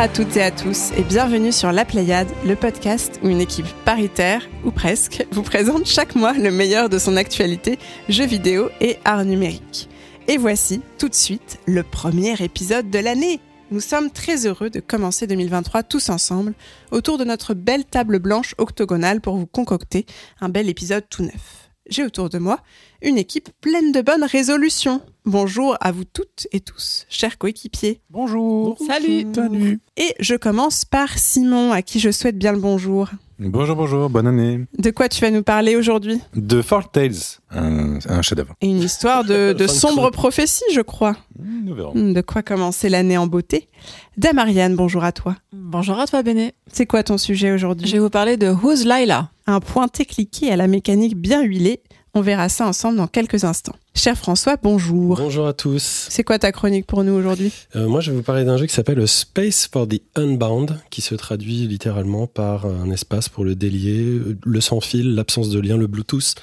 À toutes et à tous et bienvenue sur La Pléiade, le podcast où une équipe paritaire, ou presque, vous présente chaque mois le meilleur de son actualité, jeux vidéo et art numérique. Et voici tout de suite le premier épisode de l'année. Nous sommes très heureux de commencer 2023 tous ensemble autour de notre belle table blanche octogonale pour vous concocter un bel épisode tout neuf. J'ai autour de moi une équipe pleine de bonnes résolutions. Bonjour à vous toutes et tous, chers coéquipiers. Bonjour. Salut. Salut. Et je commence par Simon, à qui je souhaite bien le bonjour. Bonjour, bonjour, bonne année. De quoi tu vas nous parler aujourd'hui? De Folk Tales, un, un chef-d'œuvre. Et une histoire de, de sombre prophétie, je crois. Mmh, Nous verrons. Hmm, De quoi commencer l'année en beauté? Damariane, bonjour à toi. Bonjour à toi, Béné. C'est quoi ton sujet aujourd'hui? Je vais vous parler de Who's Lila? Un pointé cliqué à la mécanique bien huilée. On verra ça ensemble dans quelques instants. Cher François, bonjour. Bonjour à tous. C'est quoi ta chronique pour nous aujourd'hui? Euh, moi, je vais vous parler d'un jeu qui s'appelle Space for the Unbound, qui se traduit littéralement par un espace pour le délier, le sans fil, l'absence de lien, le Bluetooth,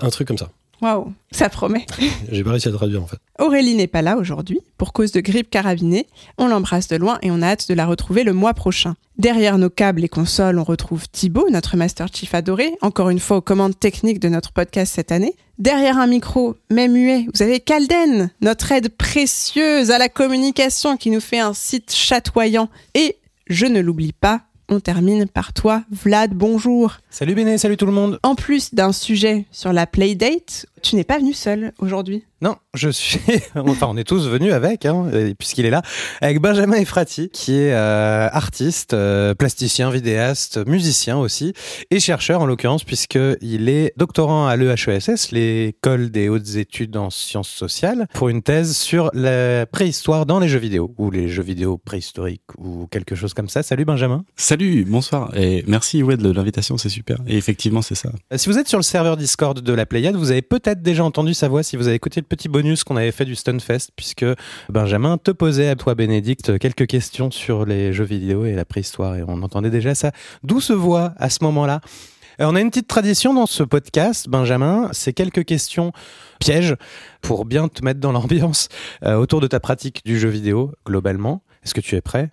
un truc comme ça. Waouh, ça promet. J'ai pas réussi à le traduire en fait. Aurélie n'est pas là aujourd'hui pour cause de grippe carabinée. On l'embrasse de loin et on a hâte de la retrouver le mois prochain. Derrière nos câbles et consoles, on retrouve Thibaut, notre Master Chief adoré, encore une fois aux commandes techniques de notre podcast cette année. Derrière un micro, même muet, vous avez Calden, notre aide précieuse à la communication qui nous fait un site chatoyant. Et, je ne l'oublie pas, on termine par toi, Vlad, bonjour. Salut Béné, salut tout le monde. En plus d'un sujet sur la Playdate, tu n'es pas venu seul aujourd'hui. Non, je suis. enfin, on est tous venus avec, hein, puisqu'il est là, avec Benjamin Efrati, qui est euh, artiste, euh, plasticien, vidéaste, musicien aussi, et chercheur en l'occurrence, puisqu'il est doctorant à l'EHESS, l'école des hautes études en sciences sociales, pour une thèse sur la préhistoire dans les jeux vidéo, ou les jeux vidéo préhistoriques, ou quelque chose comme ça. Salut Benjamin. Salut, bonsoir et merci ouais de l'invitation, c'est super. Et effectivement, c'est ça. Si vous êtes sur le serveur Discord de la Pléiade, vous avez peut-être déjà entendu sa voix si vous avez écouté le petit bonus qu'on avait fait du Stunfest, puisque Benjamin te posait à toi, Bénédicte, quelques questions sur les jeux vidéo et la préhistoire, et on entendait déjà sa douce voix à ce moment-là. Euh, On a une petite tradition dans ce podcast, Benjamin, c'est quelques questions pièges pour bien te mettre dans l'ambiance euh, autour de ta pratique du jeu vidéo globalement. Est-ce que tu es prêt?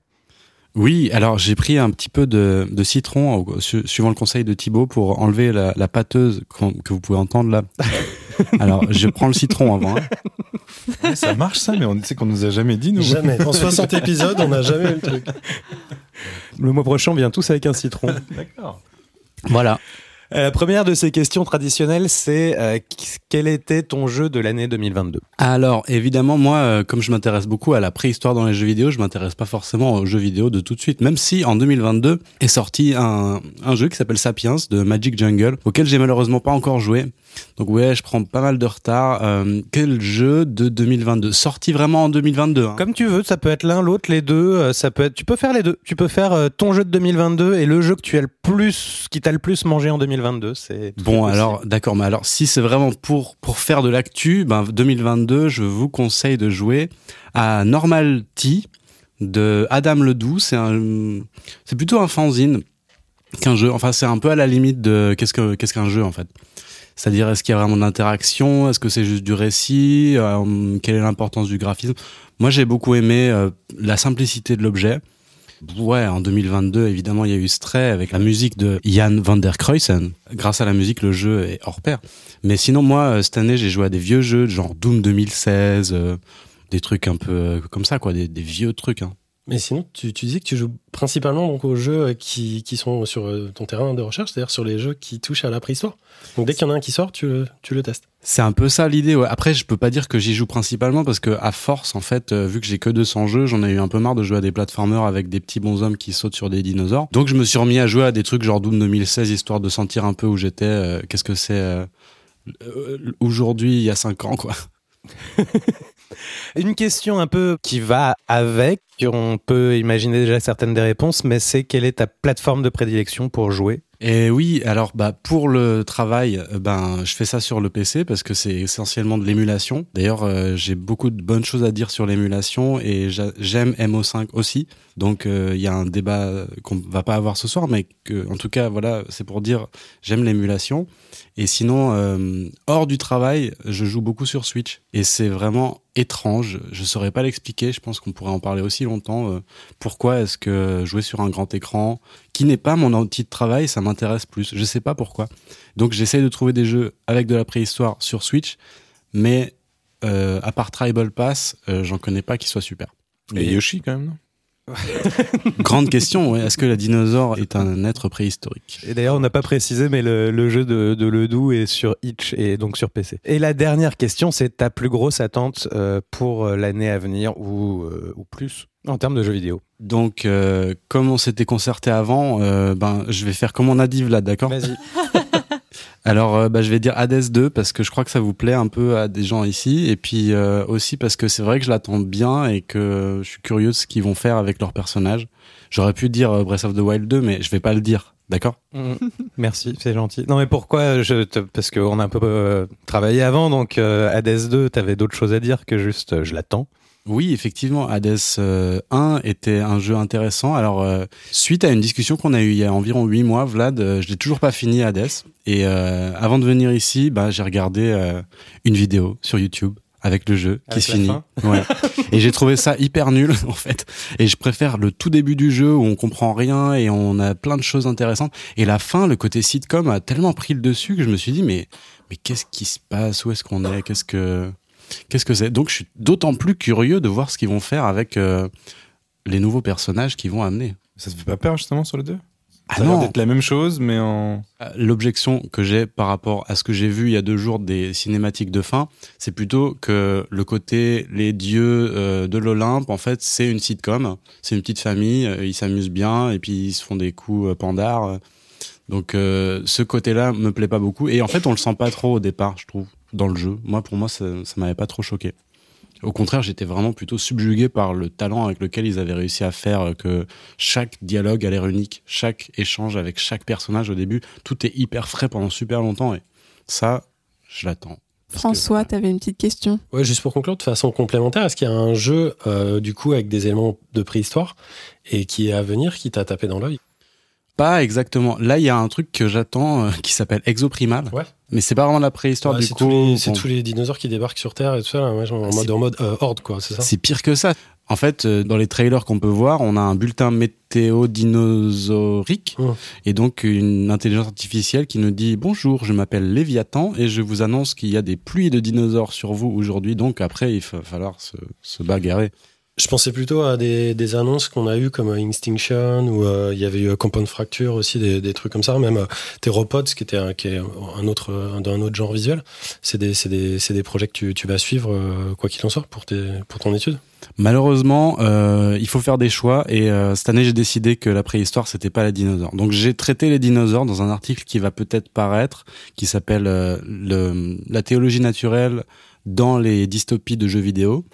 Oui, alors j'ai pris un petit peu de, de citron su- suivant le conseil de Thibaut pour enlever la, la pâteuse que vous pouvez entendre là. alors je prends le citron avant. hein. ça marche ça, mais on sait qu'on nous a jamais dit, nous. Jamais. En 60 épisodes, on n'a jamais eu le truc. Le mois prochain, on vient tous avec un citron. D'accord. Voilà. Euh, La première de ces questions traditionnelles, c'est euh, quel était ton jeu de l'année 2022 Alors évidemment, moi, euh, comme je m'intéresse beaucoup à la préhistoire dans les jeux vidéo, je m'intéresse pas forcément aux jeux vidéo de tout de suite. Même si en 2022 est sorti un, un jeu qui s'appelle Sapiens de Magic Jungle, auquel j'ai malheureusement pas encore joué. Donc ouais, je prends pas mal de retard. Euh, quel jeu de 2022 Sorti vraiment en 2022 hein. Comme tu veux, ça peut être l'un, l'autre, les deux. euh, Ça peut être. Tu peux faire les deux. Tu peux faire euh, ton jeu de 2022 et le jeu que tu as le plus, qui t'a le plus mangé en 2022. C'est Bon alors d'accord, mais alors si c'est vraiment pour pour faire de l'actu, ben 2022, je vous conseille de jouer à Normal T de Adam Ledoux. C'est un c'est plutôt un fanzine qu'un jeu. Enfin c'est un peu à la limite de qu'est-ce que qu'est-ce qu'un jeu en fait? C'est-à-dire est-ce qu'il y a vraiment d'interaction, est-ce que c'est juste du récit, Euh, quelle est l'importance du graphisme? Moi j'ai beaucoup aimé euh, la simplicité de l'objet. Ouais, en 2022, évidemment, il y a eu Stray avec la musique de Jan van der Kruysen. Grâce à la musique, le jeu est hors pair. Mais sinon, moi, euh, cette année, j'ai joué à des vieux jeux, genre Doom 2016, euh, des trucs un peu comme ça, quoi, des, des vieux trucs. Hein. Mais sinon, tu, tu disais que tu joues principalement donc, aux jeux qui, qui sont sur euh, ton terrain de recherche, c'est-à-dire sur les jeux qui touchent à la préhistoire. Donc dès qu'il y en a un qui sort, tu, le- tu le testes. C'est un peu ça l'idée. Ouais. Après, je peux pas dire que j'y joue principalement parce que à force, en fait, euh, vu que j'ai que 200 jeux, j'en ai eu un peu marre de jouer à des platformers avec des petits bonshommes qui sautent sur des dinosaures. Donc, je me suis remis à jouer à des trucs genre Doom 2016 histoire de sentir un peu où j'étais. euh, Qu'est-ce que c'est euh, euh, aujourd'hui, il y a 5 ans, quoi. Une question un peu qui va avec. On peut imaginer déjà certaines des réponses, mais c'est quelle est ta plateforme de prédilection pour jouer? Et oui, alors bah pour le travail, ben je fais ça sur le PC parce que c'est essentiellement de l'émulation. D'ailleurs, euh, j'ai beaucoup de bonnes choses à dire sur l'émulation et j'a- j'aime MO5 aussi. Donc euh, il y a un débat qu'on va pas avoir ce soir, mais en tout cas voilà, c'est pour dire j'aime l'émulation. Et sinon, euh, hors du travail, je joue beaucoup sur Switch et c'est vraiment étrange. Je saurais pas l'expliquer. Je pense qu'on pourrait en parler aussi longtemps. Euh, pourquoi est-ce que jouer sur un grand écran, qui n'est pas mon outil de travail, ça m'intéresse plus. Je sais pas pourquoi. Donc j'essaie de trouver des jeux avec de la préhistoire sur Switch, mais euh, à part Tribal Pass, j'en connais pas qui soit super. Et Yoshi, quand même, non? Grande question, ouais. est-ce que la dinosaure est un être préhistorique? Et d'ailleurs, on n'a pas précisé, mais le, le jeu de, de Ledoux est sur Itch et donc sur PC. Et la dernière question, c'est ta plus grosse attente euh, pour euh, l'année à venir ou, euh, ou plus en termes de jeux vidéo? Donc, euh, comme on s'était concerté avant, euh, ben, je vais faire comme on a dit Vlad, d'accord? Vas-y. Alors, euh, bah, je vais dire Hades 2 parce que je crois que ça vous plaît un peu à des gens ici. Et puis euh, aussi parce que c'est vrai que je l'attends bien et que je suis curieux de ce qu'ils vont faire avec leur personnage. J'aurais pu dire euh, Breath of the Wild 2, mais je vais pas le dire. D'accord? Mm. Merci, c'est gentil. Non, mais pourquoi je te... Parce qu'on a un peu euh, travaillé avant, donc Hades 2, t'avais d'autres choses à dire que juste je l'attends. Oui, effectivement, Hades euh, 1 était un jeu intéressant. Alors, euh, suite à une discussion qu'on a eue il y a environ 8 mois, Vlad, euh, je l'ai toujours pas fini Hades. Et euh, avant de venir ici, bah, j'ai regardé euh, une vidéo sur YouTube avec le jeu Avec qui se finit. Ouais. et j'ai trouvé ça hyper nul en fait. Et je préfère le tout début du jeu où on comprend rien et on a plein de choses intéressantes. Et la fin, le côté sitcom a tellement pris le dessus que je me suis dit mais mais qu'est-ce qui se passe? Où est-ce qu'on est? Qu'est-ce que qu'est-ce que c'est? Donc je suis d'autant plus curieux de voir ce qu'ils vont faire avec euh, les nouveaux personnages qu'ils vont amener. Ça te fait pas peur, justement, sur le 2 Ah Ça a l'air non. d'être la même chose, mais en. Euh, L'objection que j'ai par rapport à ce que j'ai vu il y a deux jours des cinématiques de fin, c'est plutôt que le côté les dieux euh, de l'Olympe, en fait, c'est une sitcom, c'est une petite famille, euh, ils s'amusent bien et puis ils se font des coups euh, pandards. Donc ce côté-là me plaît pas beaucoup et en fait on le sent pas trop au départ, je trouve, dans le jeu. Moi, pour moi, ça, ça m'avait pas trop choqué. Au contraire, j'étais vraiment plutôt subjugué par le talent avec lequel ils avaient réussi à faire que chaque dialogue a l'air unique, chaque échange avec chaque personnage au début, tout est hyper frais pendant super longtemps et ça, je l'attends. Que- François, tu avais une petite question. Ouais, juste pour conclure, de façon complémentaire, est-ce qu'il y a un jeu, euh, du coup, avec des éléments de préhistoire et qui est à venir, qui t'a tapé dans l'œil? Pas exactement. Là, il y a un truc que j'attends euh, qui s'appelle Exoprimal. Ouais. Mais c'est pas vraiment la préhistoire Ouais, du coup. c'est tous les dinosaures qui débarquent sur Terre et tout ça, là, ouais, en mode, en mode euh, horde, quoi, c'est ça C'est pire que ça. En fait, euh, dans les trailers qu'on peut voir, on a un bulletin météo dinosaurique Mmh. et donc une intelligence artificielle qui nous dit bonjour, je m'appelle Léviathan et je vous annonce qu'il y a des pluies de dinosaures sur vous aujourd'hui. Donc après, il va falloir se, se bagarrer. Je pensais plutôt à des, annonces qu'on a eues comme euh, Extinction ou euh, il y avait eu euh, Compound Fracture aussi, des, trucs comme ça. Même euh, Theropods, qui était un, qui est un autre, un, d'un autre genre visuel. C'est des, projets que tu, vas suivre, euh, quoi qu'il en soit, pour, ton étude. Malheureusement, euh, il faut faire des choix et euh, cette année j'ai décidé que la préhistoire c'était pas les dinosaures. Donc j'ai traité les dinosaures dans un article qui va peut-être paraître, qui s'appelle euh, le, la théologie naturelle dans les dystopies de jeux vidéo.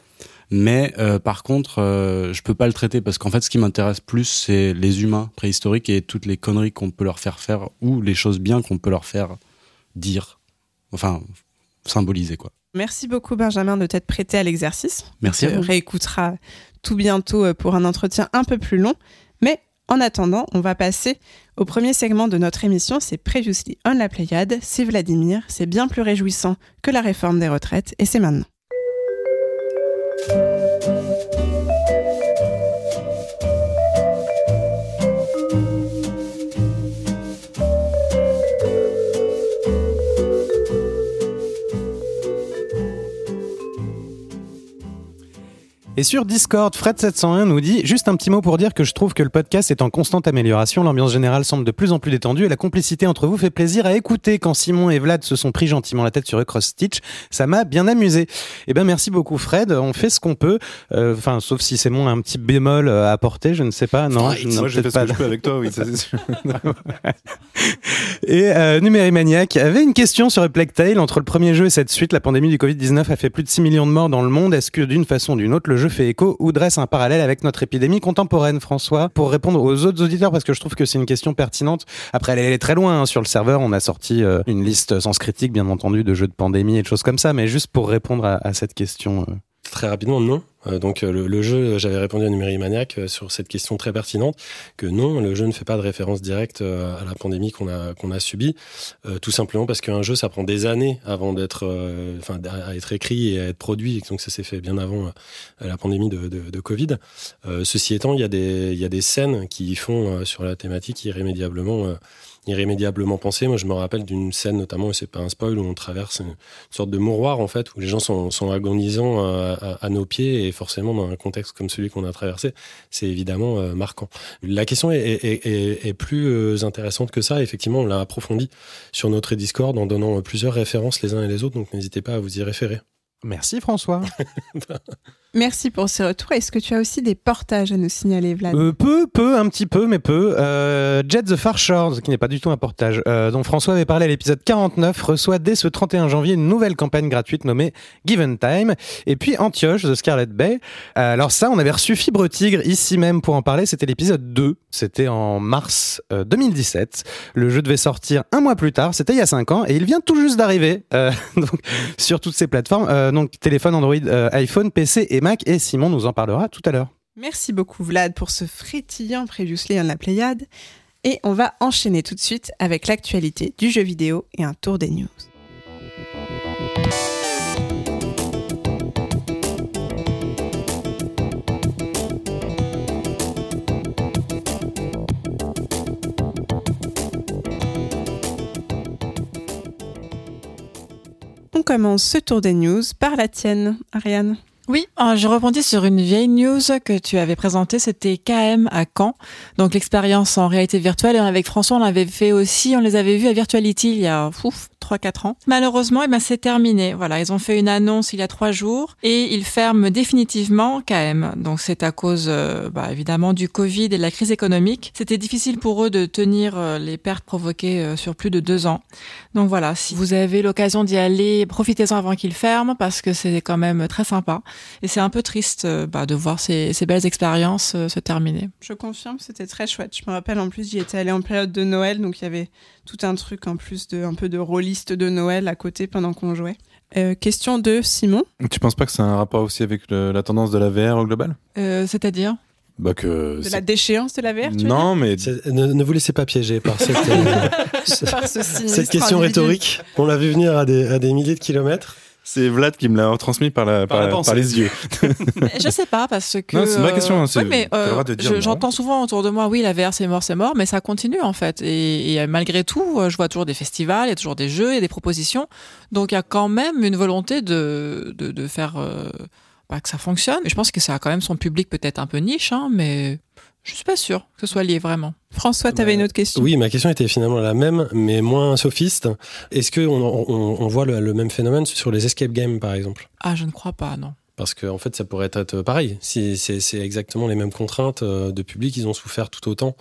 Mais euh, par contre, euh, je peux pas le traiter parce qu'en fait, ce qui m'intéresse plus, c'est les humains préhistoriques et toutes les conneries qu'on peut leur faire faire ou les choses bien qu'on peut leur faire dire, enfin symboliser quoi. Merci beaucoup Benjamin de t'être prêté à l'exercice. Merci. On réécoutera tout bientôt euh, pour un entretien un peu plus long. Mais en attendant, on va passer au premier segment de notre émission, c'est Previously on la Pléiade. C'est Vladimir, c'est bien plus réjouissant que la réforme des retraites et c'est maintenant. Thank you. Et sur Discord, Fred701 nous dit juste un petit mot pour dire que je trouve que le podcast est en constante amélioration. L'ambiance générale semble de plus en plus détendue et la complicité entre vous fait plaisir à écouter. Quand Simon et Vlad se sont pris gentiment la tête sur Cross Stitch, ça m'a bien amusé. Eh ben merci beaucoup Fred. On fait ce qu'on peut. Euh, Enfin, sauf si c'est mon un petit bémol euh, à apporter, je ne sais pas. Non, Right. non, Moi, je fais peut-être ce pas. que je peux avec toi, oui, sûr. Et euh, Numérimaniac avait une question sur Tale. Entre le premier jeu et cette suite, la pandémie du Covid-19 a fait plus de 6 millions de morts dans le monde. Est-ce que d'une façon ou d'une autre, le jeu fait écho ou dresse un parallèle avec notre épidémie contemporaine, François Pour répondre aux autres auditeurs, parce que je trouve que c'est une question pertinente. Après, elle est très loin hein. sur le serveur. On a sorti euh, une liste sans critique, bien entendu, de jeux de pandémie et de choses comme ça. Mais juste pour répondre à, à cette question. euh. Très rapidement, non. Euh, donc euh, le, le jeu, j'avais répondu à Numéricmaniac euh, sur cette question très pertinente que non, le jeu ne fait pas de référence directe euh, à la pandémie qu'on a qu'on a subie, euh, tout simplement parce qu'un jeu ça prend des années avant d'être, euh, enfin à être écrit et à être produit, donc ça s'est fait bien avant euh, la pandémie de, de, de Covid. Euh, ceci étant, il y a des il y a des scènes qui font euh, sur la thématique irrémédiablement euh, irrémédiablement pensées. Moi, je me rappelle d'une scène notamment, et c'est pas un spoil, où on traverse une sorte de mouroir en fait, où les gens sont, sont agonisants euh, à, à nos pieds, et forcément dans un contexte comme celui qu'on a traversé, c'est évidemment euh, marquant. La question est, est, est, est plus euh, intéressante que ça. Effectivement, on l'a approfondie sur notre Discord en donnant plusieurs références les uns et les autres, donc n'hésitez pas à vous y référer. Merci François. Merci pour ce retour. Est-ce que tu as aussi des portages à nous signaler, Vlad Euh, peu, peu, un petit peu, mais peu. Euh, Jet the Far Shores, qui n'est pas du tout un portage, euh, dont François avait parlé à l'épisode 49, reçoit dès ce 31 janvier une nouvelle campagne gratuite nommée Given Time. Et puis Antioche, The Scarlet Bay. Alors ça, on avait reçu Fibre Tigre ici même pour en parler. C'était l'épisode 2. C'était en mars euh, 2017. Le jeu devait sortir un mois plus tard. C'était il y a 5 ans et il vient tout juste d'arriver donc, sur toutes ces plateformes. Donc téléphone, Android, iPhone, PC et Mac. Et Simon nous en parlera tout à l'heure. Merci beaucoup, Vlad, pour ce frétillant Previously on la Pléiade. Et on va enchaîner tout de suite avec l'actualité du jeu vidéo et un tour des news. On commence ce tour des news par la tienne, Ariane. Oui, euh, je rebondis sur une vieille news que tu avais présentée, c'était KM à Caen. Donc l'expérience en réalité virtuelle. Et avec François, on l'avait fait aussi, on les avait vus à Virtuality il y a ouf, 3-4 ans. Malheureusement, eh ben, c'est terminé. Voilà, ils ont fait une annonce il y a trois jours et ils ferment définitivement KM. Donc c'est à cause, euh, bah, évidemment, du Covid et de la crise économique. C'était difficile pour eux de tenir euh, les pertes provoquées euh, sur plus de deux ans. Donc voilà, si vous avez l'occasion d'y aller, profitez-en avant qu'ils ferment parce que c'est quand même très sympa. Et c'est un peu triste euh, bah, de voir ces, ces belles expériences euh, se terminer. Je confirme, c'était très chouette. Je me rappelle en plus, j'y étais allée en période de Noël, donc il y avait tout un truc en plus de un peu de rôliste de Noël à côté pendant qu'on jouait. Euh, question de Simon. Tu penses pas que c'est un rapport aussi avec le- la tendance de la VR au global? Euh, C'est-à-dire? Bah que. De c'est- la déchéance de la VR, tu Non, mais Ne, ne vous laissez pas piéger par cette, euh, Par ce cette question individu. rhétorique. On l'a vu venir à des, à des milliers de kilomètres. C'est Vlad qui me l'a retransmis par, la, Par par, la la- pensée. par les yeux. Je sais pas parce que. Non, c'est une vraie question, hein, c'est- ouais, mais euh, droit de dire je- non. j'entends souvent autour de moi, oui, la VR c'est mort, c'est mort, mais ça continue en fait. Et, et malgré tout, euh, je vois toujours des festivals, il y a toujours des jeux, il y a des propositions. Donc il y a quand même une volonté de de, de faire euh, bah, que ça fonctionne. Et je pense que ça a quand même son public peut-être un peu niche, hein, mais je suis pas sûre que ce soit lié vraiment. François, tu avais Bah, une autre question Oui, ma question était finalement la même, mais moins sophiste. Est-ce qu'on on, on voit le, le même phénomène sur les escape games, par exemple? Ah, je ne crois pas, non. Parce qu'en en fait, ça pourrait être pareil. Si c'est exactement les mêmes contraintes euh, de public, ils ont souffert tout autant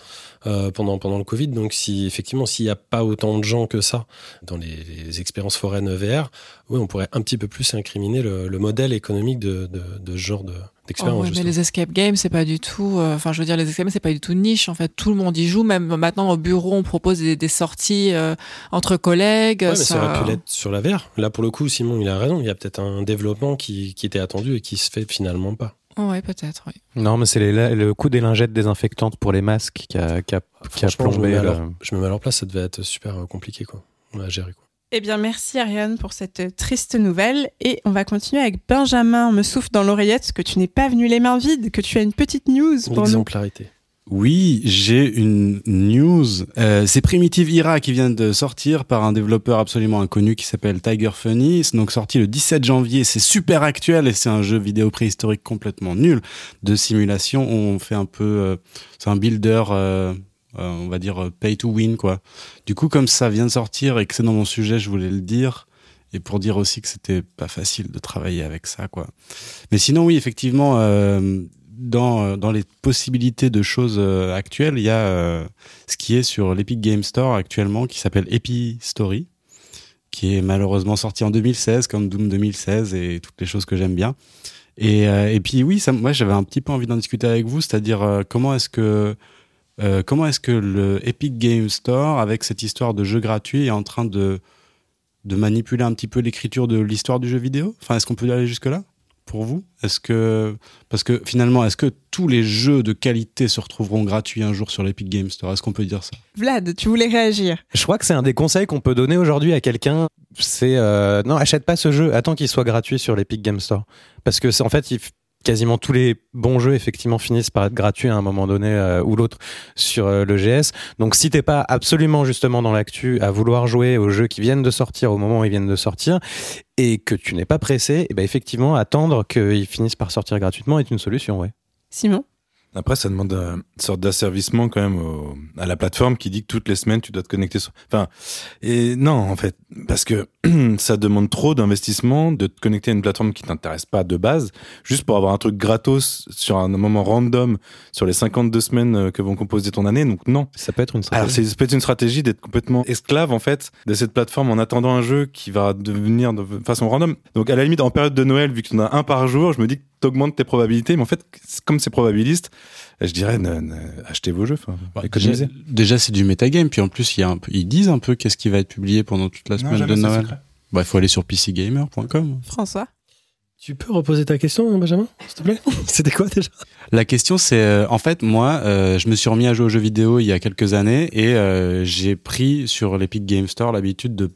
euh, pendant pendant le Covid. Donc, si effectivement, s'il n'y a pas autant de gens que ça dans les, les expériences foraines VR, oui, on pourrait un petit peu plus incriminer le, le modèle économique de, de, de ce genre de Oh, d'expérience. ouais, mais les escape games, c'est pas du tout. euh, Enfin, je veux dire, les escape games, c'est pas du tout niche. En fait, tout le monde y joue. Même maintenant, au bureau, on propose des, des sorties euh, entre collègues. Ouais, mais ça- ça aurait pu l'être sur la VR. Là, pour le coup, Simon, il a raison. Il y a peut-être un développement qui, qui était attendu et qui se fait finalement pas. Ouais, peut-être. Oui. Non, mais c'est les- le coût des lingettes désinfectantes pour les masques qui a, qui a, qui a Franchement, je me, plombé. mets à le- leur, je me mets à leur place. Ça devait être super euh, compliqué, quoi, à gérer. Quoi. Eh bien, merci Ariane pour cette triste nouvelle. Et on va continuer avec Benjamin. On me souffle dans l'oreillette que tu n'es pas venu les mains vides, que tu as une petite news pour nous. L'exemplarité. Oui, j'ai une news. Euh, c'est Primitive Ira qui vient de sortir par un développeur absolument inconnu qui s'appelle Tiger Funny. C'est donc sorti le 17 janvier. C'est super actuel et c'est un jeu vidéo préhistorique complètement nul de simulation. On fait un peu, euh, c'est un builder, euh, euh, on va dire euh, pay to win quoi. Du coup, comme ça vient de sortir et que c'est dans mon sujet, je voulais le dire. Et pour dire aussi que c'était pas facile de travailler avec ça, quoi. Mais sinon, oui, effectivement, euh, dans, euh, dans les possibilités de choses euh, actuelles, il y a euh, ce qui est sur l'Epic Game Store actuellement, qui s'appelle Epi Story, qui est malheureusement sorti en 2016, comme Doom 2016 et toutes les choses que j'aime bien. Et, euh, et puis oui, moi j'avais un petit peu envie d'en discuter avec vous, c'est-à-dire euh, comment est-ce que euh, comment est-ce que le Epic Game Store, avec cette histoire de jeu gratuit, est en train de de manipuler un petit peu l'écriture de l'histoire du jeu vidéo? Enfin, est-ce qu'on peut aller jusque là pour vous? Est-ce que parce que finalement, est-ce que tous les jeux de qualité se retrouveront gratuits un jour sur l'Epic Game Store? Est-ce qu'on peut dire ça? Vlad, tu voulais réagir. Je crois que c'est un des conseils qu'on peut donner aujourd'hui à quelqu'un. C'est euh, non, achète pas ce jeu, attends qu'il soit gratuit sur l'Epic Game Store, parce que c'est en fait il quasiment tous les bons jeux effectivement finissent par être gratuits à un moment donné euh, ou l'autre sur euh, le GS. Donc si t'es pas absolument justement dans l'actu à vouloir jouer aux jeux qui viennent de sortir au moment où ils viennent de sortir et que tu n'es pas pressé, et ben effectivement attendre qu'ils finissent par sortir gratuitement est une solution, ouais. Simon? Après, ça demande une sorte d'asservissement quand même au- à la plateforme qui dit que toutes les semaines tu dois te connecter. Sur... Enfin, et non en fait, parce que ça demande trop d'investissement de te connecter à une plateforme qui t'intéresse pas de base, juste pour avoir un truc gratos sur un moment random sur les 52 semaines euh, que vont composer ton année. Donc non. Ça peut être une Alors stratégie. c'est ça peut être une stratégie d'être complètement esclave en fait de cette plateforme en attendant un jeu qui va devenir de façon random. Donc à la limite en période de Noël vu que tu en as un par jour, je me dis que t'augmentes tes probabilités, mais en fait comme c'est probabiliste, je dirais ne- ne- achetez vos jeux, Bah, déjà, économisez. déjà, c'est du metagame, puis en plus il y a un peu, ils disent un peu qu'est-ce qui va être publié pendant toute la semaine de Noël. Bah, il faut aller sur pcgamer.com. François? Tu peux reposer ta question, hein, Benjamin, s'il te plaît? C'était quoi déjà? La question c'est euh, en fait moi euh, je me suis remis à jouer aux jeux vidéo il y a quelques années et euh, j'ai pris sur l'Epic Game Store l'habitude de,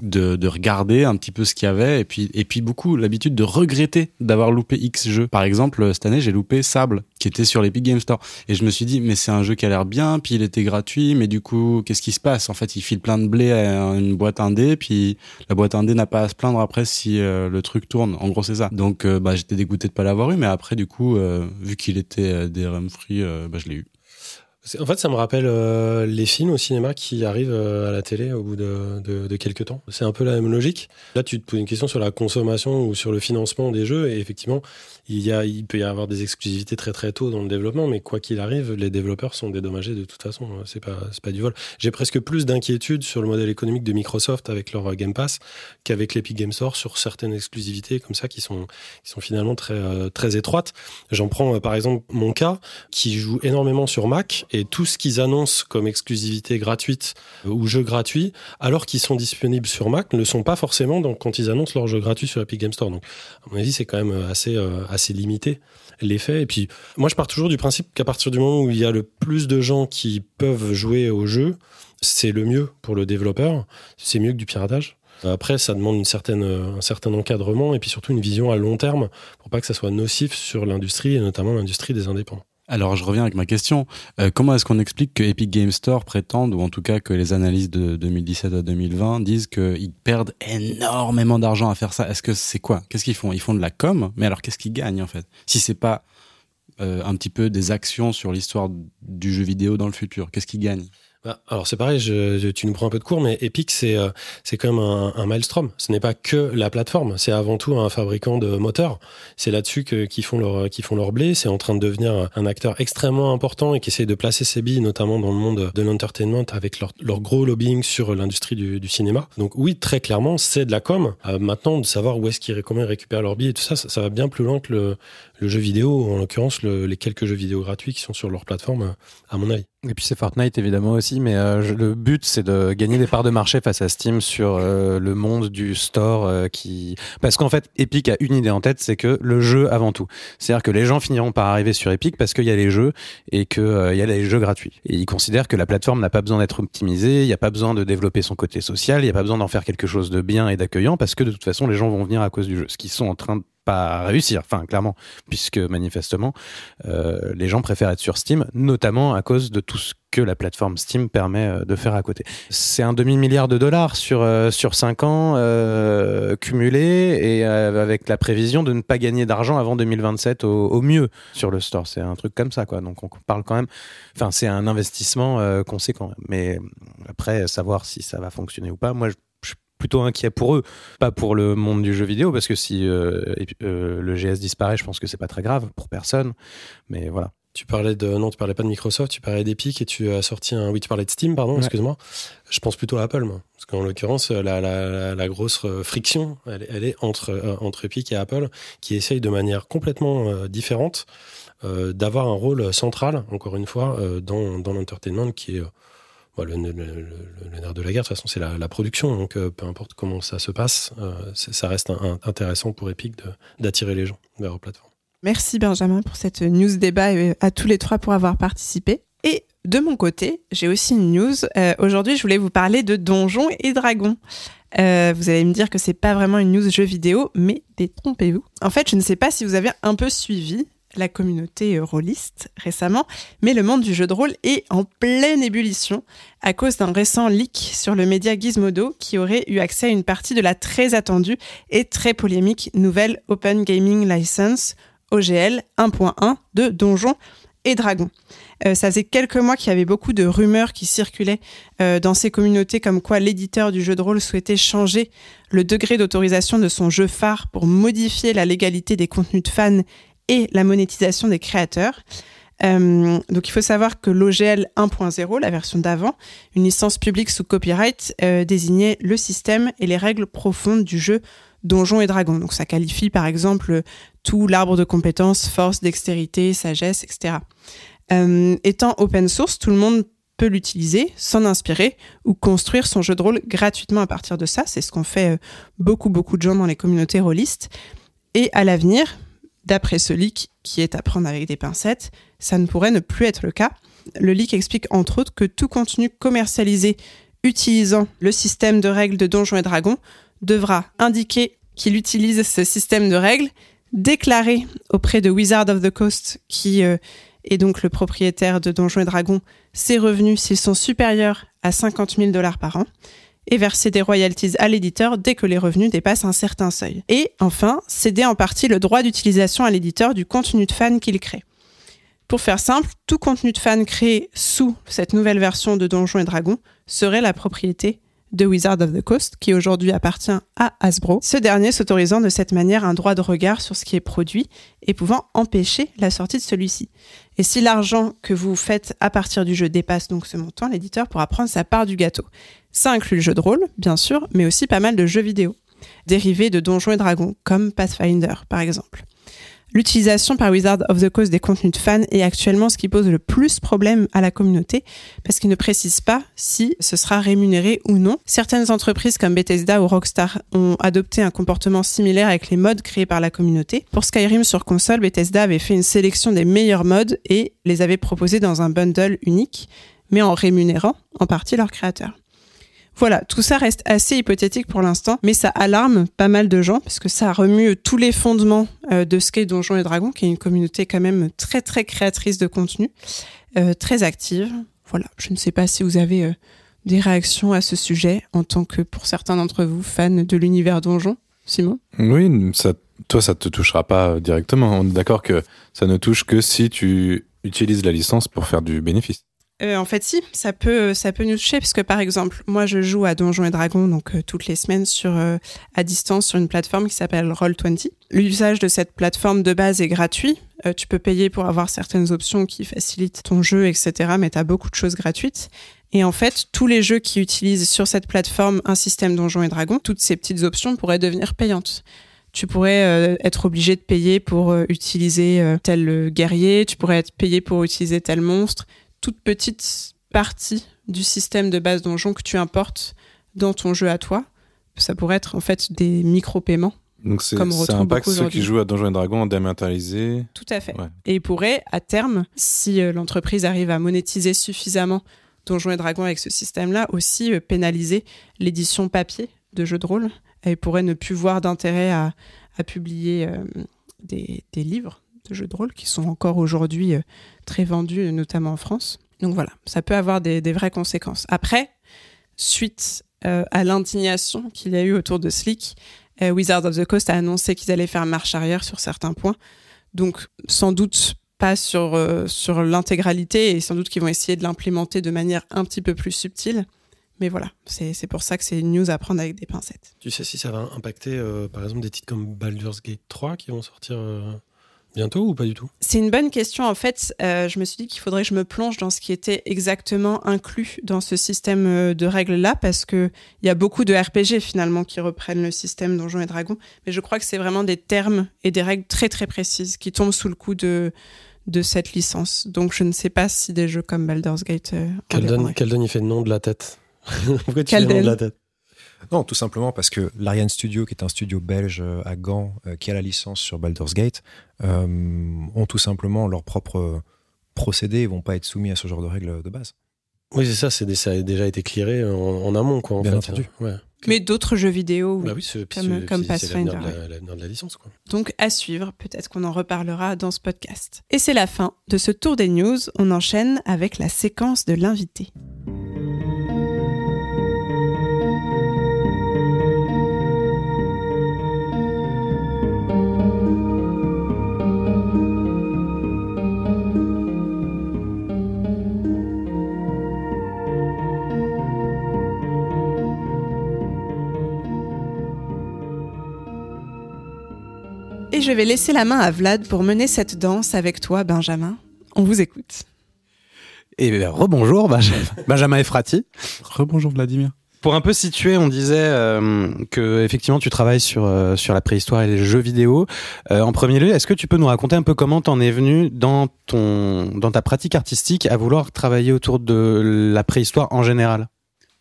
de de regarder un petit peu ce qu'il y avait et puis et puis beaucoup l'habitude de regretter d'avoir loupé X jeux. Par exemple cette année j'ai loupé Sable qui était sur l'Epic Game Store et je me suis dit mais c'est un jeu qui a l'air bien puis il était gratuit mais du coup qu'est-ce qui se passe? En fait il file plein de blé à une boîte indé puis la boîte indé n'a pas à se plaindre après si euh, le truc tourne. En gros, c'est ça. Donc, euh, bah, j'étais dégoûté de pas l'avoir eu, mais après, du coup, euh, vu qu'il était euh, DRM free, bah, je l'ai eu. En fait, ça me rappelle euh, les films au cinéma qui arrivent euh, à la télé au bout de, de, de quelques temps. C'est un peu la même logique. Là, tu te poses une question sur la consommation ou sur le financement des jeux, et effectivement, il, peut y avoir des exclusivités très très tôt dans le développement, mais quoi qu'il arrive, les développeurs sont dédommagés de toute façon. C'est pas, pas du vol. J'ai presque plus d'inquiétude sur le modèle économique de Microsoft avec leur euh, Game Pass qu'avec l'Epic Game Store sur certaines exclusivités comme ça qui sont, qui sont finalement très, euh, très étroites. J'en prends euh, par exemple mon cas qui joue énormément sur Mac et tout ce qu'ils annoncent comme exclusivité gratuite ou jeux gratuits, alors qu'ils sont disponibles sur Mac, ne sont pas forcément donc, quand ils annoncent leurs jeux gratuits sur Epic Game Store. Donc, à mon avis, c'est quand même assez, assez limité l'effet. Et puis, moi, je pars toujours du principe qu'à partir du moment où il y a le plus de gens qui peuvent jouer au jeu, c'est le mieux pour le développeur. C'est mieux que du piratage. Après, ça demande euh, un certain encadrement et puis surtout une vision à long terme pour pas que ça soit nocif sur l'industrie et notamment l'industrie des indépendants. Alors, je reviens avec ma question. Euh, comment est-ce qu'on explique que Epic Game Store prétendent, ou en tout cas que les analyses de 2017 à 2020 disent qu'ils perdent énormément d'argent à faire ça? Est-ce que c'est quoi? Qu'est-ce qu'ils font? Ils font de la com, mais alors qu'est-ce qu'ils gagnent en fait? Si c'est pas euh, un petit peu des actions sur l'histoire du jeu vidéo dans le futur, qu'est-ce qu'ils gagnent? Bah, alors c'est pareil, je, tu nous prends un peu de cours, mais Epic c'est euh, c'est quand même un, un maelstrom. Ce n'est pas que la plateforme, c'est avant tout un fabricant de moteurs. C'est là-dessus qu'ils font leur qu'ils font leur blé. C'est en train de devenir un acteur extrêmement important et qui essaie de placer ses billes, notamment dans le monde de l'entertainment, avec leur, leur gros lobbying sur l'industrie du, du cinéma. Donc oui, très clairement, c'est de la com. Euh, maintenant, de savoir où est-ce qu'ils comment ils récupèrent leurs billes et tout ça, ça, ça va bien plus loin que le, le jeu vidéo, en l'occurrence le- les quelques jeux vidéo gratuits qui sont sur leur plateforme, à mon avis. Et puis c'est Fortnite évidemment aussi, mais euh, le but c'est de gagner des parts de marché face à Steam sur euh, le monde du store euh, qui parce qu'en fait Epic a une idée en tête, c'est que le jeu avant tout. C'est-à-dire que les gens finiront par arriver sur Epic parce qu'il y a les jeux et que euh, il y a les jeux gratuits. Et ils considèrent que la plateforme n'a pas besoin d'être optimisée, il n'y a pas besoin de développer son côté social, il n'y a pas besoin d'en faire quelque chose de bien et d'accueillant parce que de toute façon les gens vont venir à cause du jeu, ce qu'ils sont en train de pas réussir, enfin clairement, puisque manifestement euh, les gens préfèrent être sur Steam, notamment à cause de tout ce que la plateforme Steam permet euh, de faire à côté. C'est un demi-milliard de dollars sur, euh, sur 5 ans euh, cumulé et avec la prévision de ne pas gagner d'argent avant 2027 au, au mieux sur le store. C'est un truc comme ça, quoi. Donc on parle quand même, enfin c'est un investissement conséquent. Mais après, savoir si ça va fonctionner ou pas, moi je plutôt inquiet pour eux, pas pour le monde du jeu vidéo, parce que si euh, euh, le GS disparaît, je pense que c'est pas très grave pour personne. Mais voilà. Tu parlais de non, tu parlais pas de Microsoft, tu parlais d'Epic et tu as sorti un oui, tu parlais de Steam, pardon, Ouais. excuse-moi. Je pense plutôt à Apple, moi, parce qu'en l'occurrence, la, la, la, la grosse euh, friction, elle, est- elle est entre euh, entre Epic et Apple, qui essayent de manière complètement différente d'avoir un rôle central, encore une fois, dans dans l'entertainment, qui est Bon, le, nerf de la guerre, de toute façon, c'est la, production. Donc, euh, peu importe comment ça se passe, euh, ça reste intéressant pour Epic d'attirer les gens vers leur plateforme. Merci Benjamin pour cette news débat et à tous les trois pour avoir participé. Et de mon côté, j'ai aussi une news. Euh, Aujourd'hui, je voulais vous parler de Donjons et Dragons. Euh, vous allez me dire que c'est pas vraiment une news jeu vidéo, mais détrompez-vous. En fait, je ne sais pas si vous avez un peu suivi la communauté rôliste récemment, mais le monde du jeu de rôle est en pleine ébullition à cause d'un récent leak sur le média Gizmodo qui aurait eu accès à une partie de la très attendue et très polémique nouvelle Open Gaming License OGL 1.1 de Donjons et Dragons. Euh, ça faisait quelques mois qu'il y avait beaucoup de rumeurs qui circulaient euh, dans ces communautés comme quoi l'éditeur du jeu de rôle souhaitait changer le degré d'autorisation de son jeu phare pour modifier la légalité des contenus de fans et la monétisation des créateurs. Euh, donc il faut savoir que l'OGL 1.0, la version d'avant, une licence publique sous copyright, euh, désignait le système et les règles profondes du jeu Donjons et Dragons. Donc ça qualifie par exemple tout l'arbre de compétences, force, dextérité, sagesse, etc. Euh, étant open source, tout le monde peut l'utiliser, s'en inspirer ou construire son jeu de rôle gratuitement à partir de ça. C'est ce qu'ont fait beaucoup beaucoup de gens dans les communautés rôlistes. Et à l'avenir, d'après ce leak qui est à prendre avec des pincettes, ça ne pourrait ne plus être le cas. Le leak explique entre autres que tout contenu commercialisé utilisant le système de règles de Donjons et Dragons devra indiquer qu'il utilise ce système de règles, déclarer auprès de Wizard of the Coast, qui euh, est donc le propriétaire de Donjons et Dragons, ses revenus s'ils sont supérieurs à 50 000 dollars par an, et verser des royalties à l'éditeur dès que les revenus dépassent un certain seuil. Et enfin, céder en partie le droit d'utilisation à l'éditeur du contenu de fan qu'il crée. Pour faire simple, tout contenu de fan créé sous cette nouvelle version de Donjons et Dragons serait la propriété de Wizard of the Coast, qui aujourd'hui appartient à Hasbro, ce dernier s'autorisant de cette manière un droit de regard sur ce qui est produit et pouvant empêcher la sortie de celui-ci. Et si l'argent que vous faites à partir du jeu dépasse donc ce montant, l'éditeur pourra prendre sa part du gâteau. Ça inclut le jeu de rôle, bien sûr, mais aussi pas mal de jeux vidéo, dérivés de Donjons et Dragons, comme Pathfinder par exemple. L'utilisation par Wizard of the Coast des contenus de fans est actuellement ce qui pose le plus problème à la communauté parce qu'il ne précise pas si ce sera rémunéré ou non. Certaines entreprises comme Bethesda ou Rockstar ont adopté un comportement similaire avec les modes créés par la communauté. Pour Skyrim sur console, Bethesda avait fait une sélection des meilleurs modes et les avait proposés dans un bundle unique, mais en rémunérant en partie leurs créateurs. Voilà, tout ça reste assez hypothétique pour l'instant, mais ça alarme pas mal de gens parce que ça remue tous les fondements euh, de Skate Donjons et Dragons, qui est une communauté quand même très très créatrice de contenu, euh, très active. Voilà, je ne sais pas si vous avez euh, des réactions à ce sujet en tant que, pour certains d'entre vous, fans de l'univers Donjon. Simon? Oui, ça, toi, ça te touchera pas directement. On est d'accord que ça ne touche que si tu utilises la licence pour faire du bénéfice. Euh, en fait, si, ça peut, ça peut nous toucher, parce que par exemple, moi, je joue à Donjons et Dragons donc euh, toutes les semaines sur euh, à distance sur une plateforme qui s'appelle Roll20. L'usage de cette plateforme de base est gratuit. Tu peux payer pour avoir certaines options qui facilitent ton jeu, etc. Mais tu as beaucoup de choses gratuites. Et en fait, tous les jeux qui utilisent sur cette plateforme un système Donjons et Dragons, toutes ces petites options pourraient devenir payantes tu pourrais être obligé de payer pour utiliser tel guerrier, tu pourrais être payé pour utiliser tel monstre, toute petite partie du système de base donjon que tu importes dans ton jeu à toi. Ça pourrait être en fait des micro-paiements. Donc c'est ça impacte ceux qui jouent à Donjons et Dragons en dématérialisé. Tout à fait. Ouais. Et il pourrait, à terme, si euh, l'entreprise arrive à monétiser suffisamment Donjons et Dragons avec ce système-là, aussi euh, pénaliser l'édition papier de jeux de rôle. Et pourrait ne plus voir d'intérêt à, à, publier euh, des, des, livres jeux de rôle qui sont encore aujourd'hui euh, très vendus, notamment en France. Donc voilà, ça peut avoir des, vraies conséquences. Après, suite euh, à l'indignation qu'il y a eu autour de Slick, euh, Wizard of the Coast a annoncé qu'ils allaient faire marche arrière sur certains points. Donc sans doute pas sur, euh, sur l'intégralité et sans doute qu'ils vont essayer de l'implémenter de manière un petit peu plus subtile. Mais voilà, c'est pour ça que c'est une news à prendre avec des pincettes. Tu sais si ça va impacter, euh, par exemple, des titres comme Baldur's Gate 3 qui vont sortir euh, bientôt ou pas du tout? C'est une bonne question. En fait, euh, je me suis dit qu'il faudrait que je me plonge dans ce qui était exactement inclus dans ce système euh, de règles-là, parce que il y a beaucoup de RPG finalement qui reprennent le système Donjons et Dragons. Mais je crois que c'est vraiment des termes et des règles très très précises qui tombent sous le coup de de cette licence. Donc je ne sais pas si des jeux comme Baldur's Gate. Euh, en Calden, il fait le nom de la tête. Pourquoi tu fais le nom de la tête? Non, tout simplement parce que l'Ariane Studio, qui est un studio belge euh, à Gand, euh, qui a la licence sur Baldur's Gate, euh, ont tout simplement leur propre procédé et vont pas être soumis à ce genre de règles de base. Oui, c'est ça, c'est des- ça a déjà été clearé en, en amont, quoi. En Bien fait. entendu. Ouais. Mais d'autres jeux vidéo. Bah oui, Comme- comme c'est Pathfinder, l'avenir de la licence, quoi. Donc à suivre, peut-être qu'on en reparlera dans ce podcast. Et c'est la fin de ce tour des news. On enchaîne avec la séquence de l'invité. Je vais laisser la main à Vlad pour mener cette danse avec toi, Benjamin. On vous écoute. Et ben, rebonjour, Benjamin, Benjamin Efrati. Rebonjour Vladimir. Pour un peu situer, on disait euh, que effectivement tu travailles sur euh, sur la préhistoire et les jeux vidéo. Euh, en premier lieu, est-ce que tu peux nous raconter un peu comment t'en es venu dans ton dans ta pratique artistique à vouloir travailler autour de la préhistoire en général?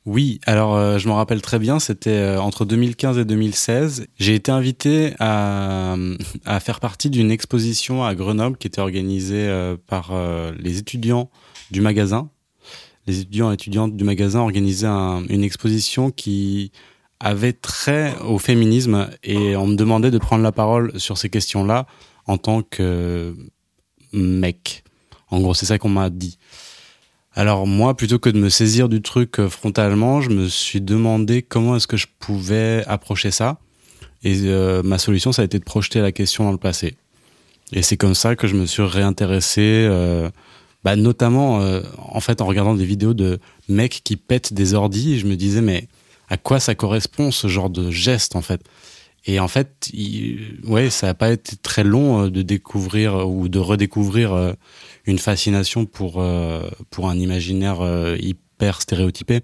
Oui, alors euh, je m'en rappelle très bien, c'était euh, entre 2015 et 2016. J'ai été invité à, faire partie d'une exposition à Grenoble qui était organisée euh, par les étudiants du magasin. Les étudiants et étudiantes du magasin organisaient un- une exposition qui avait trait au féminisme et on me demandait de prendre la parole sur ces questions-là en tant que mec. En gros, c'est ça qu'on m'a dit. Alors moi, plutôt que de me saisir du truc euh, frontalement, je me suis demandé comment est-ce que je pouvais approcher ça. Et euh, ma solution, ça a été de projeter la question dans le passé. Et c'est comme ça que je me suis réintéressé, euh, bah, notamment en fait en regardant des vidéos de mecs qui pètent des ordis. Je me disais mais à quoi ça correspond ce genre de geste en fait? Et en fait, il- ouais, ça n'a pas été très long de découvrir ou de redécouvrir une fascination pour euh, pour un imaginaire euh, hyper stéréotypé.